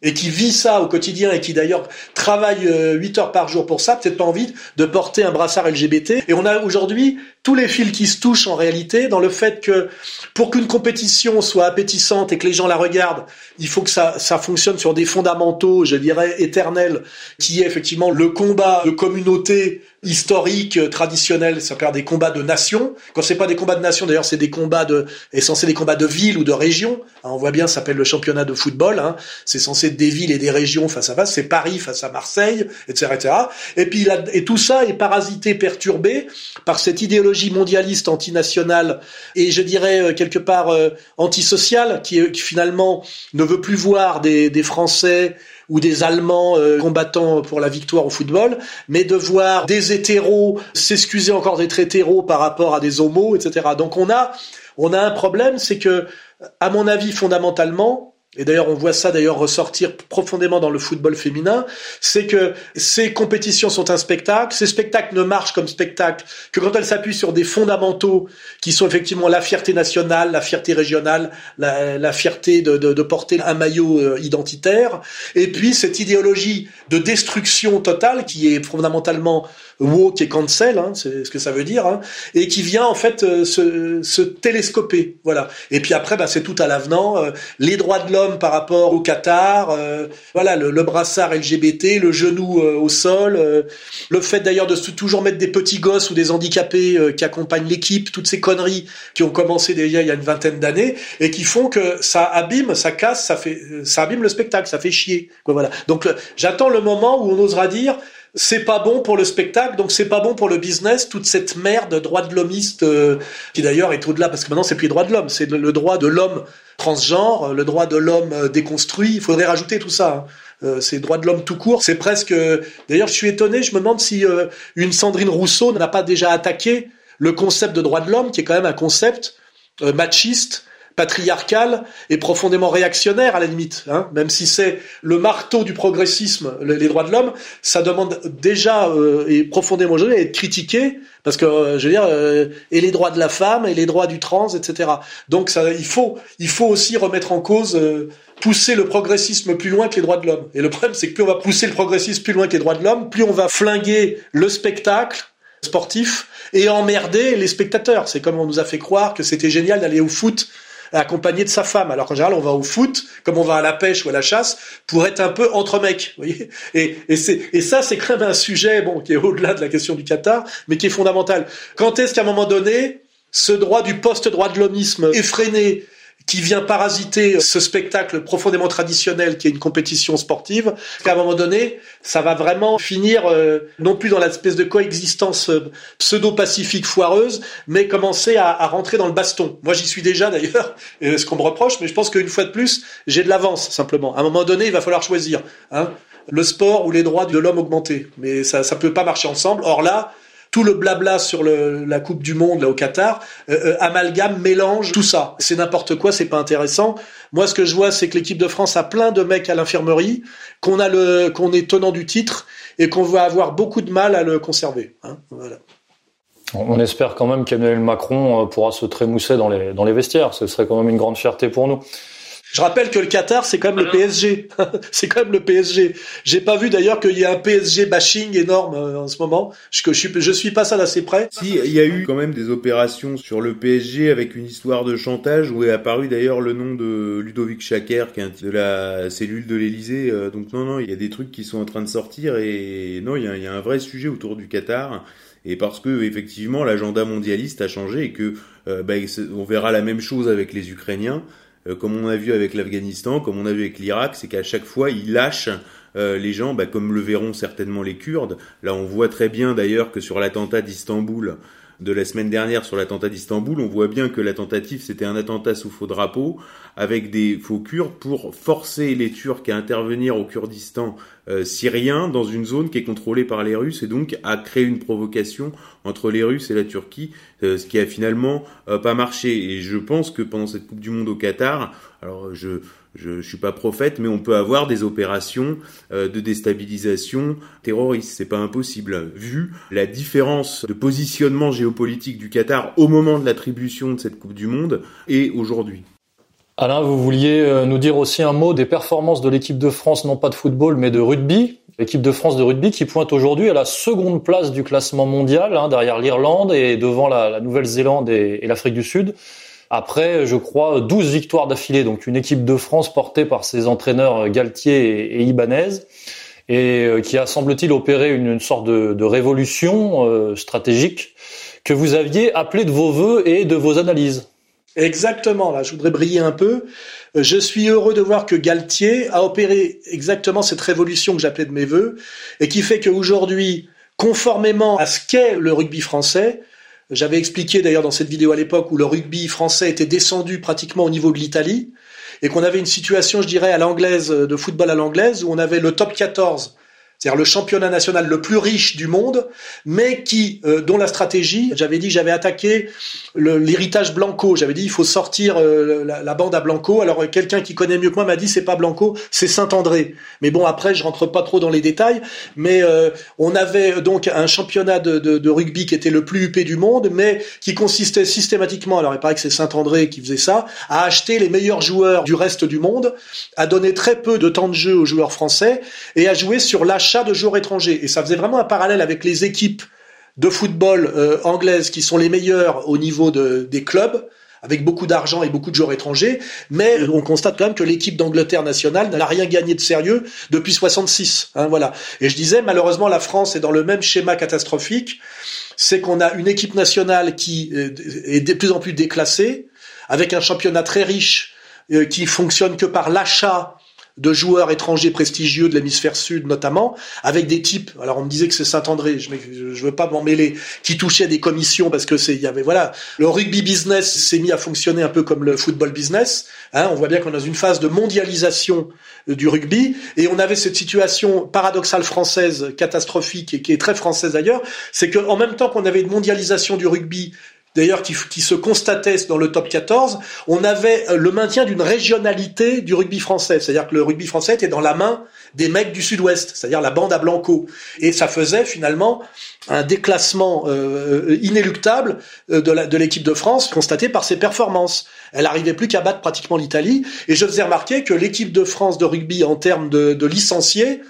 et qui vit ça au quotidien et qui d'ailleurs travaille 8 euh, heures par jour pour ça, peut-être pas envie de porter un brassard LGBT. Et on a aujourd'hui tous les fils qui se touchent en réalité dans le fait que pour qu'une compétition soit appétissante et que les gens la regardent, il faut que ça, ça fonctionne sur des fondamentaux, je dirais, éternels, qui est effectivement le combat de communauté historique, traditionnel, ça peut des combats de nations. Quand c'est pas des combats de nations, d'ailleurs, c'est des combats de, est des combats de villes ou de régions. Hein, on voit bien, ça s'appelle le championnat de football. Hein. C'est censé être des villes et des régions face à face. C'est Paris face à Marseille, etc., etc. Et puis et tout ça est parasité, perturbé par cette idéologie mondialiste antinationale et je dirais euh, quelque part euh, antisociale qui, qui, finalement ne veut plus voir des, des Français ou des Allemands euh, combattant pour la victoire au football, mais de voir des hétéros s'excuser encore d'être hétéros par rapport à des homos, etc. Donc on a on a un problème, c'est que à mon avis fondamentalement et d'ailleurs on voit ça d'ailleurs ressortir profondément dans le football féminin, c'est que ces compétitions sont un spectacle, ces spectacles ne marchent comme spectacle que quand elles s'appuient sur des fondamentaux qui sont effectivement la fierté nationale, la fierté régionale, la, fierté de, porter un maillot euh, identitaire, et puis cette idéologie de destruction totale qui est fondamentalement woke et cancel, hein, c'est ce que ça veut dire, hein, et qui vient en fait euh, se, se, télescoper, voilà. Et puis après, bah, c'est tout à l'avenant, euh, les droits de l'homme par rapport au Qatar, euh, voilà, le, le, brassard LGBT, le genou au sol, le fait d'ailleurs de toujours mettre des petits gosses ou des handicapés qui accompagnent l'équipe, toutes ces conneries qui ont commencé déjà il y a une vingtaine d'années et qui font que ça abîme, ça casse, ça fait, ça abîme le spectacle, ça fait chier, voilà. Donc j'attends le moment où on osera dire c'est pas bon pour le spectacle, donc c'est pas bon pour le business, toute cette merde droit de l'hommiste, euh, qui d'ailleurs est au-delà, parce que maintenant c'est plus les droits de l'homme, c'est le, droit de l'homme transgenre, le droit de l'homme euh, déconstruit, il faudrait rajouter tout ça. Hein. Euh, c'est droit de l'homme tout court. C'est presque. D'ailleurs, je suis étonné. Je me demande si une Sandrine Rousseau n'a pas déjà attaqué le concept de droit de l'homme, qui est quand même un concept machiste patriarcal et profondément réactionnaire à la limite, hein, même si c'est le marteau du progressisme, les droits de l'homme, ça demande déjà euh, et profondément à être critiqué parce que euh, je veux dire euh, et les droits de la femme et les droits du trans, etc. Donc ça, il faut il faut aussi remettre en cause pousser le progressisme plus loin que les droits de l'homme. Et le problème, c'est que plus on va pousser le progressisme plus loin que les droits de l'homme, plus on va flinguer le spectacle sportif et emmerder les spectateurs. C'est comme on nous a fait croire que c'était génial d'aller au foot accompagné de sa femme. Alors qu'en général, on va au foot, comme on va à la pêche ou à la chasse, pour être un peu entre mecs. Vous voyez et, ça, c'est quand même un sujet bon, qui est au-delà de la question du Qatar, mais qui est fondamental. Quand est-ce qu'à un moment donné, ce droit du post-droit de l'homisme effréné qui vient parasiter ce spectacle profondément traditionnel qui est une compétition sportive, qu'à un moment donné, ça va vraiment finir euh, non plus dans l'espèce de coexistence euh, pseudo-pacifique foireuse, mais commencer à, rentrer dans le baston. Moi, j'y suis déjà d'ailleurs, *laughs* ce qu'on me reproche, mais je pense qu'une fois de plus, j'ai de l'avance simplement. À un moment donné, il va falloir choisir. Hein, le sport ou les droits de l'homme augmentés. Mais ça ne peut pas marcher ensemble. Or là, tout le blabla sur la Coupe du Monde là au Qatar, euh, euh, amalgame, mélange tout ça. C'est n'importe quoi, c'est pas intéressant. Moi, ce que je vois, c'est que l'équipe de France a plein de mecs à l'infirmerie, qu'on a le, qu'on est tenant du titre et qu'on va avoir beaucoup de mal à le conserver. Hein. On espère quand même qu'Emmanuel Macron euh, pourra se trémousser dans les, dans les vestiaires. Ce serait quand même une grande fierté pour nous. Je rappelle que le Qatar, c'est quand même le PSG. *laughs* c'est quand même le PSG. J'ai pas vu d'ailleurs qu'il y a un PSG bashing énorme euh, en ce moment. Je, je, suis, je suis pas ça d'assez près. Si, il y a eu quand même des opérations sur le PSG avec une histoire de chantage où est apparu d'ailleurs le nom de Ludovic Chaker, qui est de la cellule de l'Elysée. Euh, donc non, non, il y a des trucs qui sont en train de sortir et non, il y a, il y a un vrai sujet autour du Qatar et parce que effectivement l'agenda mondialiste a changé et que euh, bah, on verra la même chose avec les Ukrainiens comme on a vu avec l'Afghanistan, comme on a vu avec l'Irak, c'est qu'à chaque fois, ils lâchent euh, les gens, bah, comme le verront certainement les Kurdes. Là, on voit très bien d'ailleurs que sur l'attentat d'Istanbul, de la semaine dernière sur l'attentat d'Istanbul, on voit bien que la tentative c'était un attentat sous faux drapeau avec des faux Kurdes pour forcer les Turcs à intervenir au Kurdistan euh, syrien dans une zone qui est contrôlée par les Russes et donc à créer une provocation entre les Russes et la Turquie, euh, ce qui a finalement euh, pas marché. Et je pense que pendant cette Coupe du Monde au Qatar, alors je je, ne suis pas prophète, mais on peut avoir des opérations euh, de déstabilisation terroriste. C'est pas impossible. Vu la différence de positionnement géopolitique du Qatar au moment de l'attribution de cette Coupe du Monde et aujourd'hui. Alain, vous vouliez euh, nous dire aussi un mot des performances de l'équipe de France, non pas de football, mais de rugby. L'équipe de France de rugby qui pointe aujourd'hui à la seconde place du classement mondial, hein, derrière l'Irlande et devant la, Nouvelle-Zélande et l'Afrique du Sud après, je crois, 12 victoires d'affilée. Donc une équipe de France portée par ses entraîneurs Galtier et, Ibanez et euh, qui a, semble-t-il, opéré une, sorte de, révolution euh, stratégique que vous aviez appelée de vos voeux et de vos analyses. Exactement, là, je voudrais briller un peu. Euh, je suis heureux de voir que Galtier a opéré exactement cette révolution que j'appelais de mes voeux et qui fait qu'aujourd'hui, conformément à ce qu'est le rugby français, j'avais expliqué d'ailleurs dans cette vidéo à l'époque où le rugby français était descendu pratiquement au niveau de l'Italie et qu'on avait une situation, je dirais, à l'anglaise, de football à l'anglaise, où on avait le top 14 c'est-à-dire le championnat national le plus riche du monde, mais qui, euh, dont la stratégie, j'avais dit, j'avais attaqué l'héritage Blanco. J'avais dit, il faut sortir euh, la, bande à Blanco. Alors quelqu'un qui connaît mieux que moi m'a dit, c'est pas Blanco, c'est Saint-André. Mais bon, après, je rentre pas trop dans les détails. Mais euh, on avait donc un championnat de, de, de, rugby qui était le plus huppé du monde, mais qui consistait systématiquement, alors il paraît que c'est Saint-André qui faisait ça, à acheter les meilleurs joueurs du reste du monde, à donner très peu de temps de jeu aux joueurs français et à jouer sur l'achat de joueurs étrangers. Et ça faisait vraiment un parallèle avec les équipes de football euh, anglaises qui sont les meilleures au niveau de, des clubs avec beaucoup d'argent et beaucoup de joueurs étrangers, mais on constate quand même que l'équipe d'Angleterre nationale n'a rien gagné de sérieux depuis 66. Hein, voilà. Et je disais, malheureusement, la France est dans le même schéma catastrophique, c'est qu'on a une équipe nationale qui euh, est de plus en plus déclassée, avec un championnat très riche euh, qui fonctionne que par l'achat de joueurs étrangers prestigieux de l'hémisphère sud notamment, avec des types. Alors on me disait que c'est Saint-André, je, je veux pas m'en mêler, qui touchaient des commissions parce que c'est, il y avait voilà, le rugby business s'est mis à fonctionner un peu comme le football business. Hein, on voit bien qu'on est dans une phase de mondialisation euh, du rugby et on avait cette situation paradoxale française catastrophique et qui est très française d'ailleurs, c'est qu'en même temps qu'on avait une mondialisation du rugby d'ailleurs qui, se constatait dans le top 14, on avait euh, le maintien d'une régionalité du rugby français. C'est-à-dire que le rugby français était dans la main des mecs du sud-ouest, c'est-à-dire la bande à Blanco. Et ça faisait finalement un déclassement euh, inéluctable euh, de l'équipe de, de France constaté par ses performances. Elle n'arrivait plus qu'à battre pratiquement l'Italie. Et je faisais remarquer que l'équipe de France de rugby en termes de, de licenciés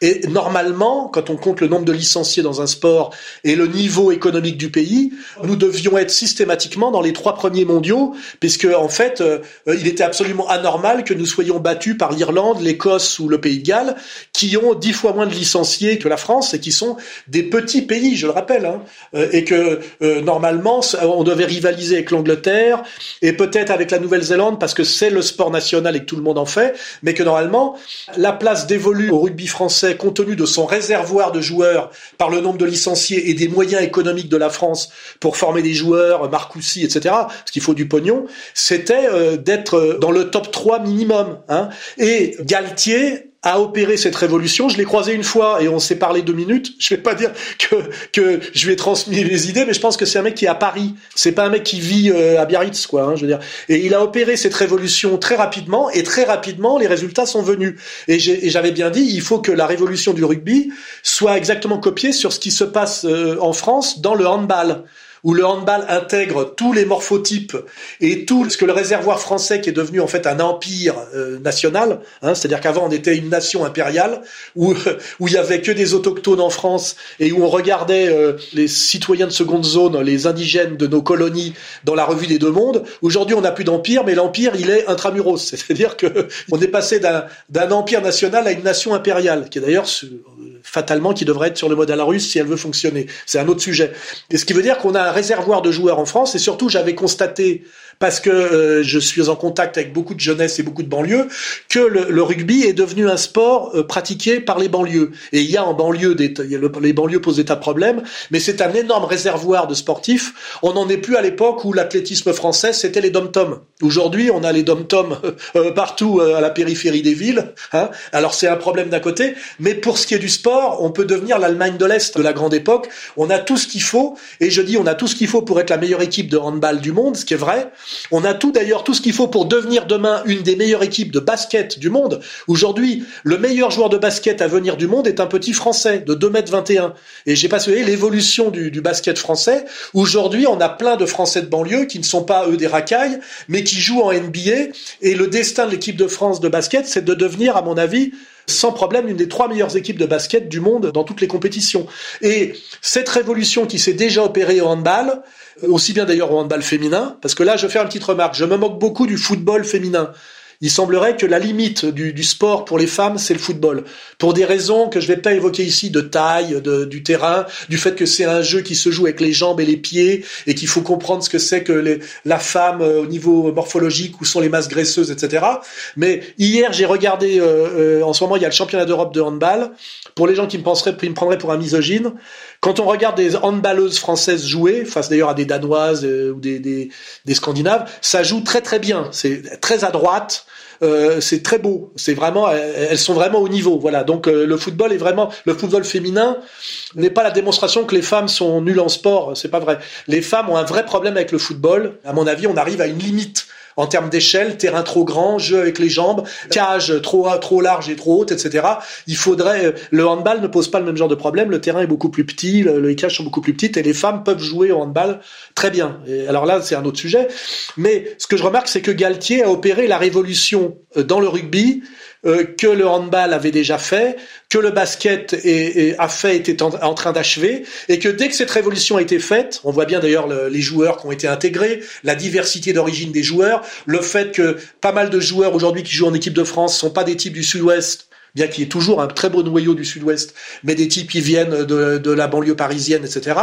et normalement, quand on compte le nombre de licenciés dans un sport et le niveau économique du pays, nous devions être systématiquement dans les trois premiers mondiaux, puisque en fait, euh, il était absolument anormal que nous soyons battus par l'Irlande, l'Écosse ou le Pays de Galles, qui ont dix fois moins de licenciés que la France et qui sont des petits pays, je le rappelle, hein, euh, et que euh, normalement, on devait rivaliser avec l'Angleterre et peut-être avec la Nouvelle-Zélande parce que c'est le sport national et que tout le monde en fait, mais que normalement, la place dévolue au rugby français compte tenu de son réservoir de joueurs par le nombre de licenciés et des moyens économiques de la France pour former des joueurs, Marcoussi, etc., parce qu'il faut du pognon, c'était euh, d'être dans le top 3 minimum. Hein. Et Galtier a opéré cette révolution. Je l'ai croisé une fois et on s'est parlé deux minutes. Je vais pas dire que que je lui ai transmis les idées, mais je pense que c'est un mec qui est à Paris. C'est pas un mec qui vit euh, à Biarritz, quoi. Hein, je veux dire. Et il a opéré cette révolution très rapidement et très rapidement les résultats sont venus. Et j'avais bien dit, il faut que la révolution du rugby soit exactement copiée sur ce qui se passe euh, en France dans le handball où le handball intègre tous les morphotypes et tout ce que le réservoir français qui est devenu en fait un empire euh, national, hein, c'est-à-dire qu'avant on était une nation impériale où *laughs* où il y avait que des autochtones en France et où on regardait euh, les citoyens de seconde zone, les indigènes de nos colonies dans la revue des deux mondes. Aujourd'hui on n'a plus d'empire, mais l'empire il est intramuros, *laughs* c'est-à-dire que *laughs* on est passé d'un d'un empire national à une nation impériale, qui est d'ailleurs fatalement qui devrait être sur le modèle russe si elle veut fonctionner. C'est un autre sujet. Et ce qui veut dire qu'on a un réservoir de joueurs en France et surtout j'avais constaté parce que euh, je suis en contact avec beaucoup de jeunesse et beaucoup de banlieues, que le, le rugby est devenu un sport euh, pratiqué par les banlieues. Et il y a en banlieue, des, les banlieues posent des tas de problèmes, mais c'est un énorme réservoir de sportifs. On n'en est plus à l'époque où l'athlétisme français, c'était les dom-toms. Aujourd'hui, on a les dom-toms *laughs* euh, partout euh, à la périphérie des villes. Hein. Alors c'est un problème d'un côté, mais pour ce qui est du sport, on peut devenir l'Allemagne de l'Est de la grande époque. On a tout ce qu'il faut, et je dis on a tout ce qu'il faut pour être la meilleure équipe de handball du monde, ce qui est vrai. On a tout d'ailleurs tout ce qu'il faut pour devenir demain une des meilleures équipes de basket du monde. Aujourd'hui, le meilleur joueur de basket à venir du monde est un petit Français de 2 mètres 21. Et j'ai pas souligné l'évolution du basket français. Aujourd'hui, on a plein de Français de banlieue qui ne sont pas eux des racailles, mais qui jouent en NBA. Et le destin de l'équipe de France de basket, c'est de devenir, à mon avis, sans problème, une des trois meilleures équipes de basket du monde dans toutes les compétitions. Et cette révolution qui s'est déjà opérée au handball, aussi bien d'ailleurs au handball féminin, parce que là, je fais une petite remarque, je me moque beaucoup du football féminin. Il semblerait que la limite du, du sport pour les femmes, c'est le football. Pour des raisons que je vais pas évoquer ici, de taille, de, du terrain, du fait que c'est un jeu qui se joue avec les jambes et les pieds, et qu'il faut comprendre ce que c'est que les, la femme euh, au niveau morphologique, où sont les masses graisseuses, etc. Mais hier, j'ai regardé, euh, euh, en ce moment, il y a le championnat d'Europe de handball. Pour les gens qui me penseraient, qui me prendraient pour un misogyne, quand on regarde des handballeuses françaises jouer, face d'ailleurs à des danoises euh, ou des, scandinaves, ça joue très très bien. C'est très à droite. Euh, c'est très beau. C'est vraiment, elles elles sont vraiment au niveau. Voilà. Donc euh, le football est vraiment, le football féminin n'est pas la démonstration que les femmes sont nulles en sport. C'est pas vrai. Les femmes ont un vrai problème avec le football. À mon avis, on arrive à une limite en termes d'échelle, terrain trop grand, jeu avec les jambes, cage trop trop large et trop haute, etc. Il faudrait le handball ne pose pas le même genre de problème. Le terrain est beaucoup plus petit, le- les cages sont beaucoup plus petites et les femmes peuvent jouer au handball très bien. Alors là, c'est un autre sujet. Mais ce que je remarque, c'est que Galtier a opéré la révolution euh, dans le rugby euh, que le handball avait déjà fait, que le basket est- est- a fait, était en, train d'achever, et que dès que cette révolution a été faite, on voit bien d'ailleurs le- les joueurs qui ont été intégrés, la diversité d'origine des joueurs, le fait que pas mal de joueurs aujourd'hui qui jouent en équipe de France sont pas des types du Sud-Ouest, bien qu'il y ait toujours un très beau noyau du Sud-Ouest, mais des types qui viennent de, de la banlieue parisienne, etc.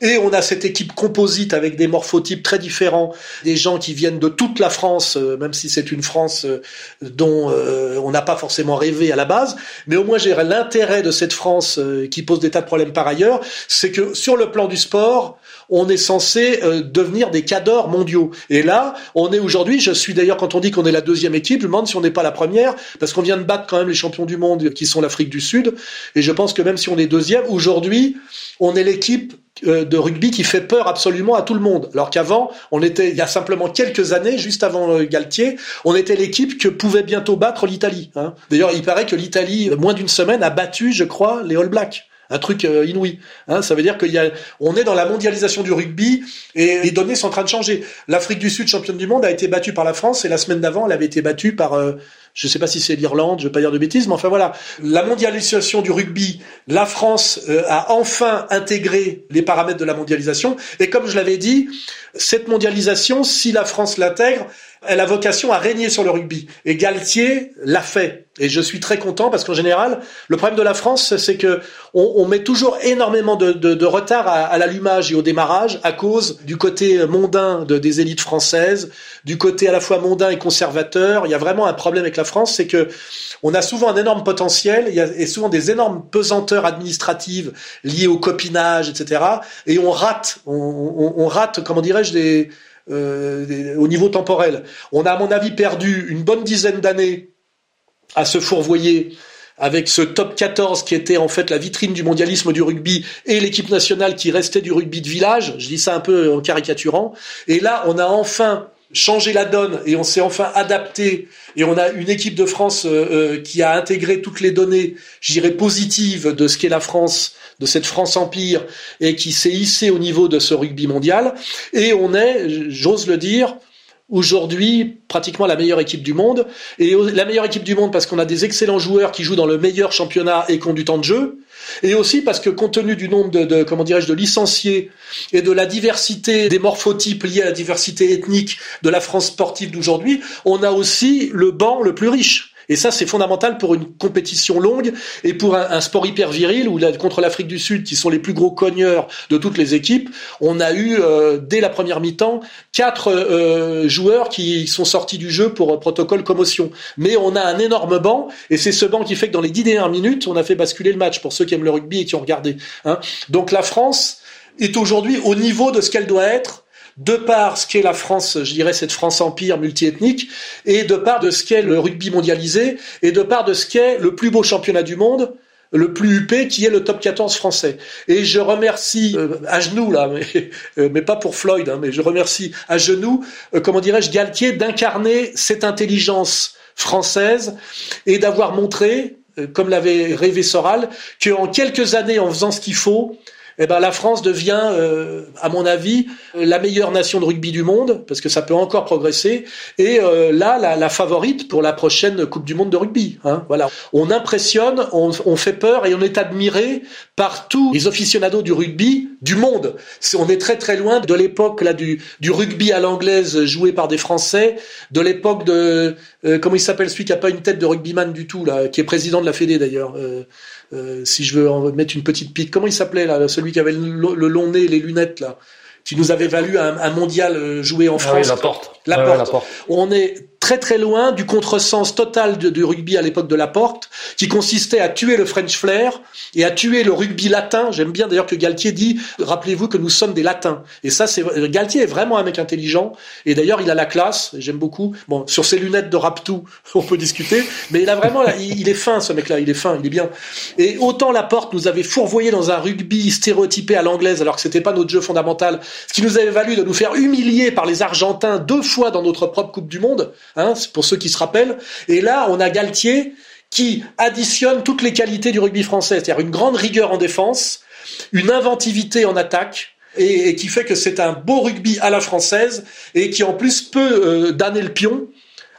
Et on a cette équipe composite avec des morphotypes très différents, des gens qui viennent de toute la France, euh, même si c'est une France euh, dont euh, on n'a pas forcément rêvé à la base, mais au moins j'ai l'intérêt de cette France qui pose des tas de problèmes par ailleurs, c'est que sur le plan du sport, on est censé euh, devenir des cadors mondiaux. Et là, on est aujourd'hui, je suis d'ailleurs quand on dit qu'on est la deuxième équipe, je me demande si on n'est pas la première, parce qu'on vient de battre quand même les champions du monde qui sont l'Afrique du Sud, et je pense que même si on est deuxième, aujourd'hui, on est l'équipe euh, de rugby qui fait peur absolument à tout le monde. Alors qu'avant, on était, il y a simplement quelques années, juste avant euh, Galtier, on était l'équipe que pouvait bientôt battre l'Italie. Hein. D'ailleurs, il paraît que l'Italie, moins d'une semaine, a battu, je crois, les All Blacks un truc euh, inouï. Hein, ça veut dire qu'il y a, on est dans la mondialisation du rugby et les données sont en train de changer. L'Afrique du Sud, championne du monde, a été battue par la France et la semaine d'avant, elle avait été battue par, je sais pas si c'est l'Irlande, je vais pas dire de bêtises, mais enfin voilà, la mondialisation du rugby, la France euh, a enfin intégré les paramètres de la mondialisation et comme je l'avais dit, cette mondialisation, si la France l'intègre, elle a vocation à régner sur le rugby. Et Galtier l'a fait. Et je suis très content parce qu'en général, le problème de la France, c'est que on, met toujours énormément de, retard à, l'allumage et au démarrage à cause du côté mondain de, des élites françaises, du côté à la fois mondain et conservateur. Il y a vraiment un problème avec la France, c'est que on a souvent un énorme potentiel, il y a et souvent des énormes pesanteurs administratives liées au copinage, etc. Et on rate, on, rate, comment dirais-je, euh, au niveau temporel. On a, à mon avis, perdu une bonne dizaine d'années à se fourvoyer avec ce top 14 qui était en fait la vitrine du mondialisme du rugby et l'équipe nationale qui restait du rugby de village. Je dis ça un peu en caricaturant. Et là, on a enfin changé la donne et on s'est enfin adapté et on a une équipe de France euh, euh, qui a intégré toutes les données, je dirais positives de ce qu'est la France, de cette France empire et qui s'est hissée au niveau de ce rugby mondial. Et on est, j'ose le dire, aujourd'hui pratiquement la meilleure équipe du monde. Et la meilleure équipe du monde parce qu'on a des excellents joueurs qui jouent dans le meilleur championnat et qui ont du temps de jeu. Et aussi parce que compte tenu du nombre de, de comment dirais-je de licenciés et de la diversité des morphotypes liés à la diversité ethnique de la France sportive d'aujourd'hui, on a aussi le banc le plus riche. Et ça, c'est fondamental pour une compétition longue et pour un, sport hyper viril où contre l'Afrique du Sud, qui sont les plus gros cogneurs de toutes les équipes, on a eu euh, dès la première mi-temps quatre euh, joueurs qui sont sortis du jeu pour euh, protocole commotion. Mais on a un énorme banc et c'est ce banc qui fait que dans les dix dernières minutes, on a fait basculer le match pour ceux qui aiment le rugby et qui ont regardé. Hein. Donc la France est aujourd'hui au niveau de ce qu'elle doit être de par ce qu'est la France, je dirais cette France empire multiethnique, et de part de ce qu'est le rugby mondialisé, et de part de ce qu'est le plus beau championnat du monde, le plus huppé, qui est le top 14 français. Et je remercie euh, à genoux là, mais, euh, mais pas pour Floyd, hein, mais je remercie à genoux, euh, comment dirais-je, Galtier d'incarner cette intelligence française et d'avoir montré, euh, comme l'avait rêvé Soral, qu'en quelques années, en faisant ce qu'il faut, eh ben, la France devient, euh, à mon avis, la meilleure nation de rugby du monde, parce que ça peut encore progresser, et euh, là, la, la, favorite pour la prochaine Coupe du Monde de rugby. Hein, voilà. On impressionne, on, on, fait peur et on est admiré par tous les aficionados du rugby du monde. On est très très loin de l'époque là du, du rugby à l'anglaise joué par des Français, de l'époque de euh, comment il s'appelle celui qui a pas une tête de rugbyman du tout là, qui est président de la Fédé d'ailleurs. Euh, euh, si je veux en mettre une petite pique, comment il s'appelait là, celui qui avait le, le, long nez, les lunettes là, qui nous avait valu un, un mondial joué en France. Ah oui, la porte. La, porte. Ouais, la porte. On est très très loin du contresens total du rugby à l'époque de la porte, qui consistait à tuer le French flair et à tuer le rugby latin. J'aime bien d'ailleurs que Galtier dit, rappelez-vous que nous sommes des latins. Et ça, c'est Galtier est vraiment un mec intelligent. Et d'ailleurs, il a la classe. J'aime beaucoup. Bon, sur ses lunettes de Raptou, *laughs* on peut discuter, mais il a vraiment, il, est fin ce mec-là. Il est fin, il est bien. Et autant la porte nous avait fourvoyé dans un rugby stéréotypé à l'anglaise, alors que c'était pas notre jeu fondamental, ce qui nous avait valu de nous faire humilier par les Argentins deux fois dans notre propre Coupe du Monde. Hein, pour ceux qui se rappellent. Et là, on a Galtier qui additionne toutes les qualités du rugby français, c'est-à-dire une grande rigueur en défense, une inventivité en attaque, et, qui fait que c'est un beau rugby à la française, et qui en plus peut euh, damner le pion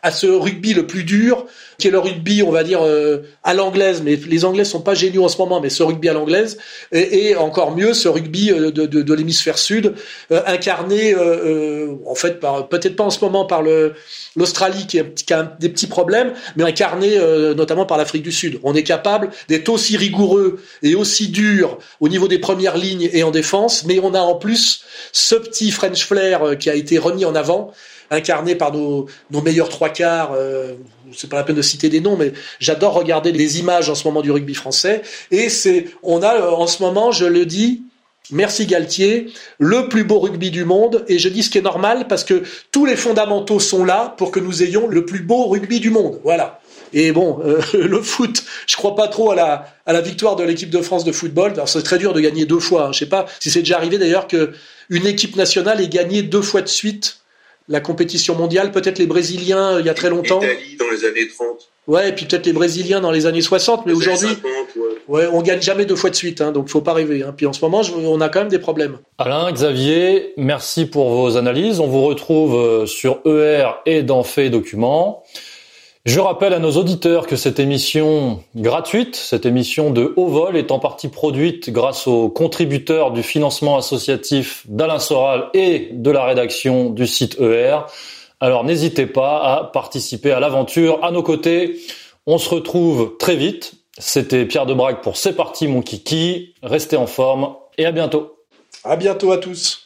à ce rugby le plus dur, qui est le rugby, on va dire, euh, à l'anglaise, mais les Anglais sont pas géniaux en ce moment, mais ce rugby à l'anglaise, et, encore mieux, ce rugby de, de, l'hémisphère sud, euh, incarné, euh, en fait, peut-être pas en ce moment par l'Australie qui, qui, a des petits problèmes, mais incarné notamment par l'Afrique du Sud. On est capable d'être aussi rigoureux et aussi dur au niveau des premières lignes et en défense, mais on a en plus ce petit French flair qui a été remis en avant incarné par nos, nos meilleurs trois quarts. Euh, c'est pas la peine de citer des noms, mais j'adore regarder les images en ce moment du rugby français. Et c'est, on a en ce moment, je le dis, Merci Galtier, le plus beau rugby du monde, et je dis ce qui est normal parce que tous les fondamentaux sont là pour que nous ayons le plus beau rugby du monde. Voilà. Et bon, euh, *laughs* le foot, je crois pas trop à la, à la victoire de l'équipe de France de football. Alors c'est très dur de gagner deux fois. Hein. Je sais pas si c'est déjà arrivé d'ailleurs que une équipe nationale ait gagné deux fois de suite la compétition mondiale, peut-être les Brésiliens il y a très longtemps. L'Italie dans les années 30. Ouais, et puis peut-être les Brésiliens dans les années 60, mais aujourd'hui, ouais. ouais. on gagne jamais deux fois de suite, hein, donc faut pas rêver. Hein. Puis en ce moment, je, on a quand même des problèmes. Alain, Xavier, merci pour vos analyses. On vous retrouve sur ER et dans Fait Documents. Je rappelle à nos auditeurs que cette émission gratuite, cette émission de haut vol, est en partie produite grâce aux contributeurs du financement associatif d'Alain Soral et de la rédaction du site ER. Alors n'hésitez pas à participer à l'aventure à nos côtés. On se retrouve très vite. C'était Pierre Debrague pour C'est parti mon kiki. Restez en forme et à bientôt. À bientôt à tous.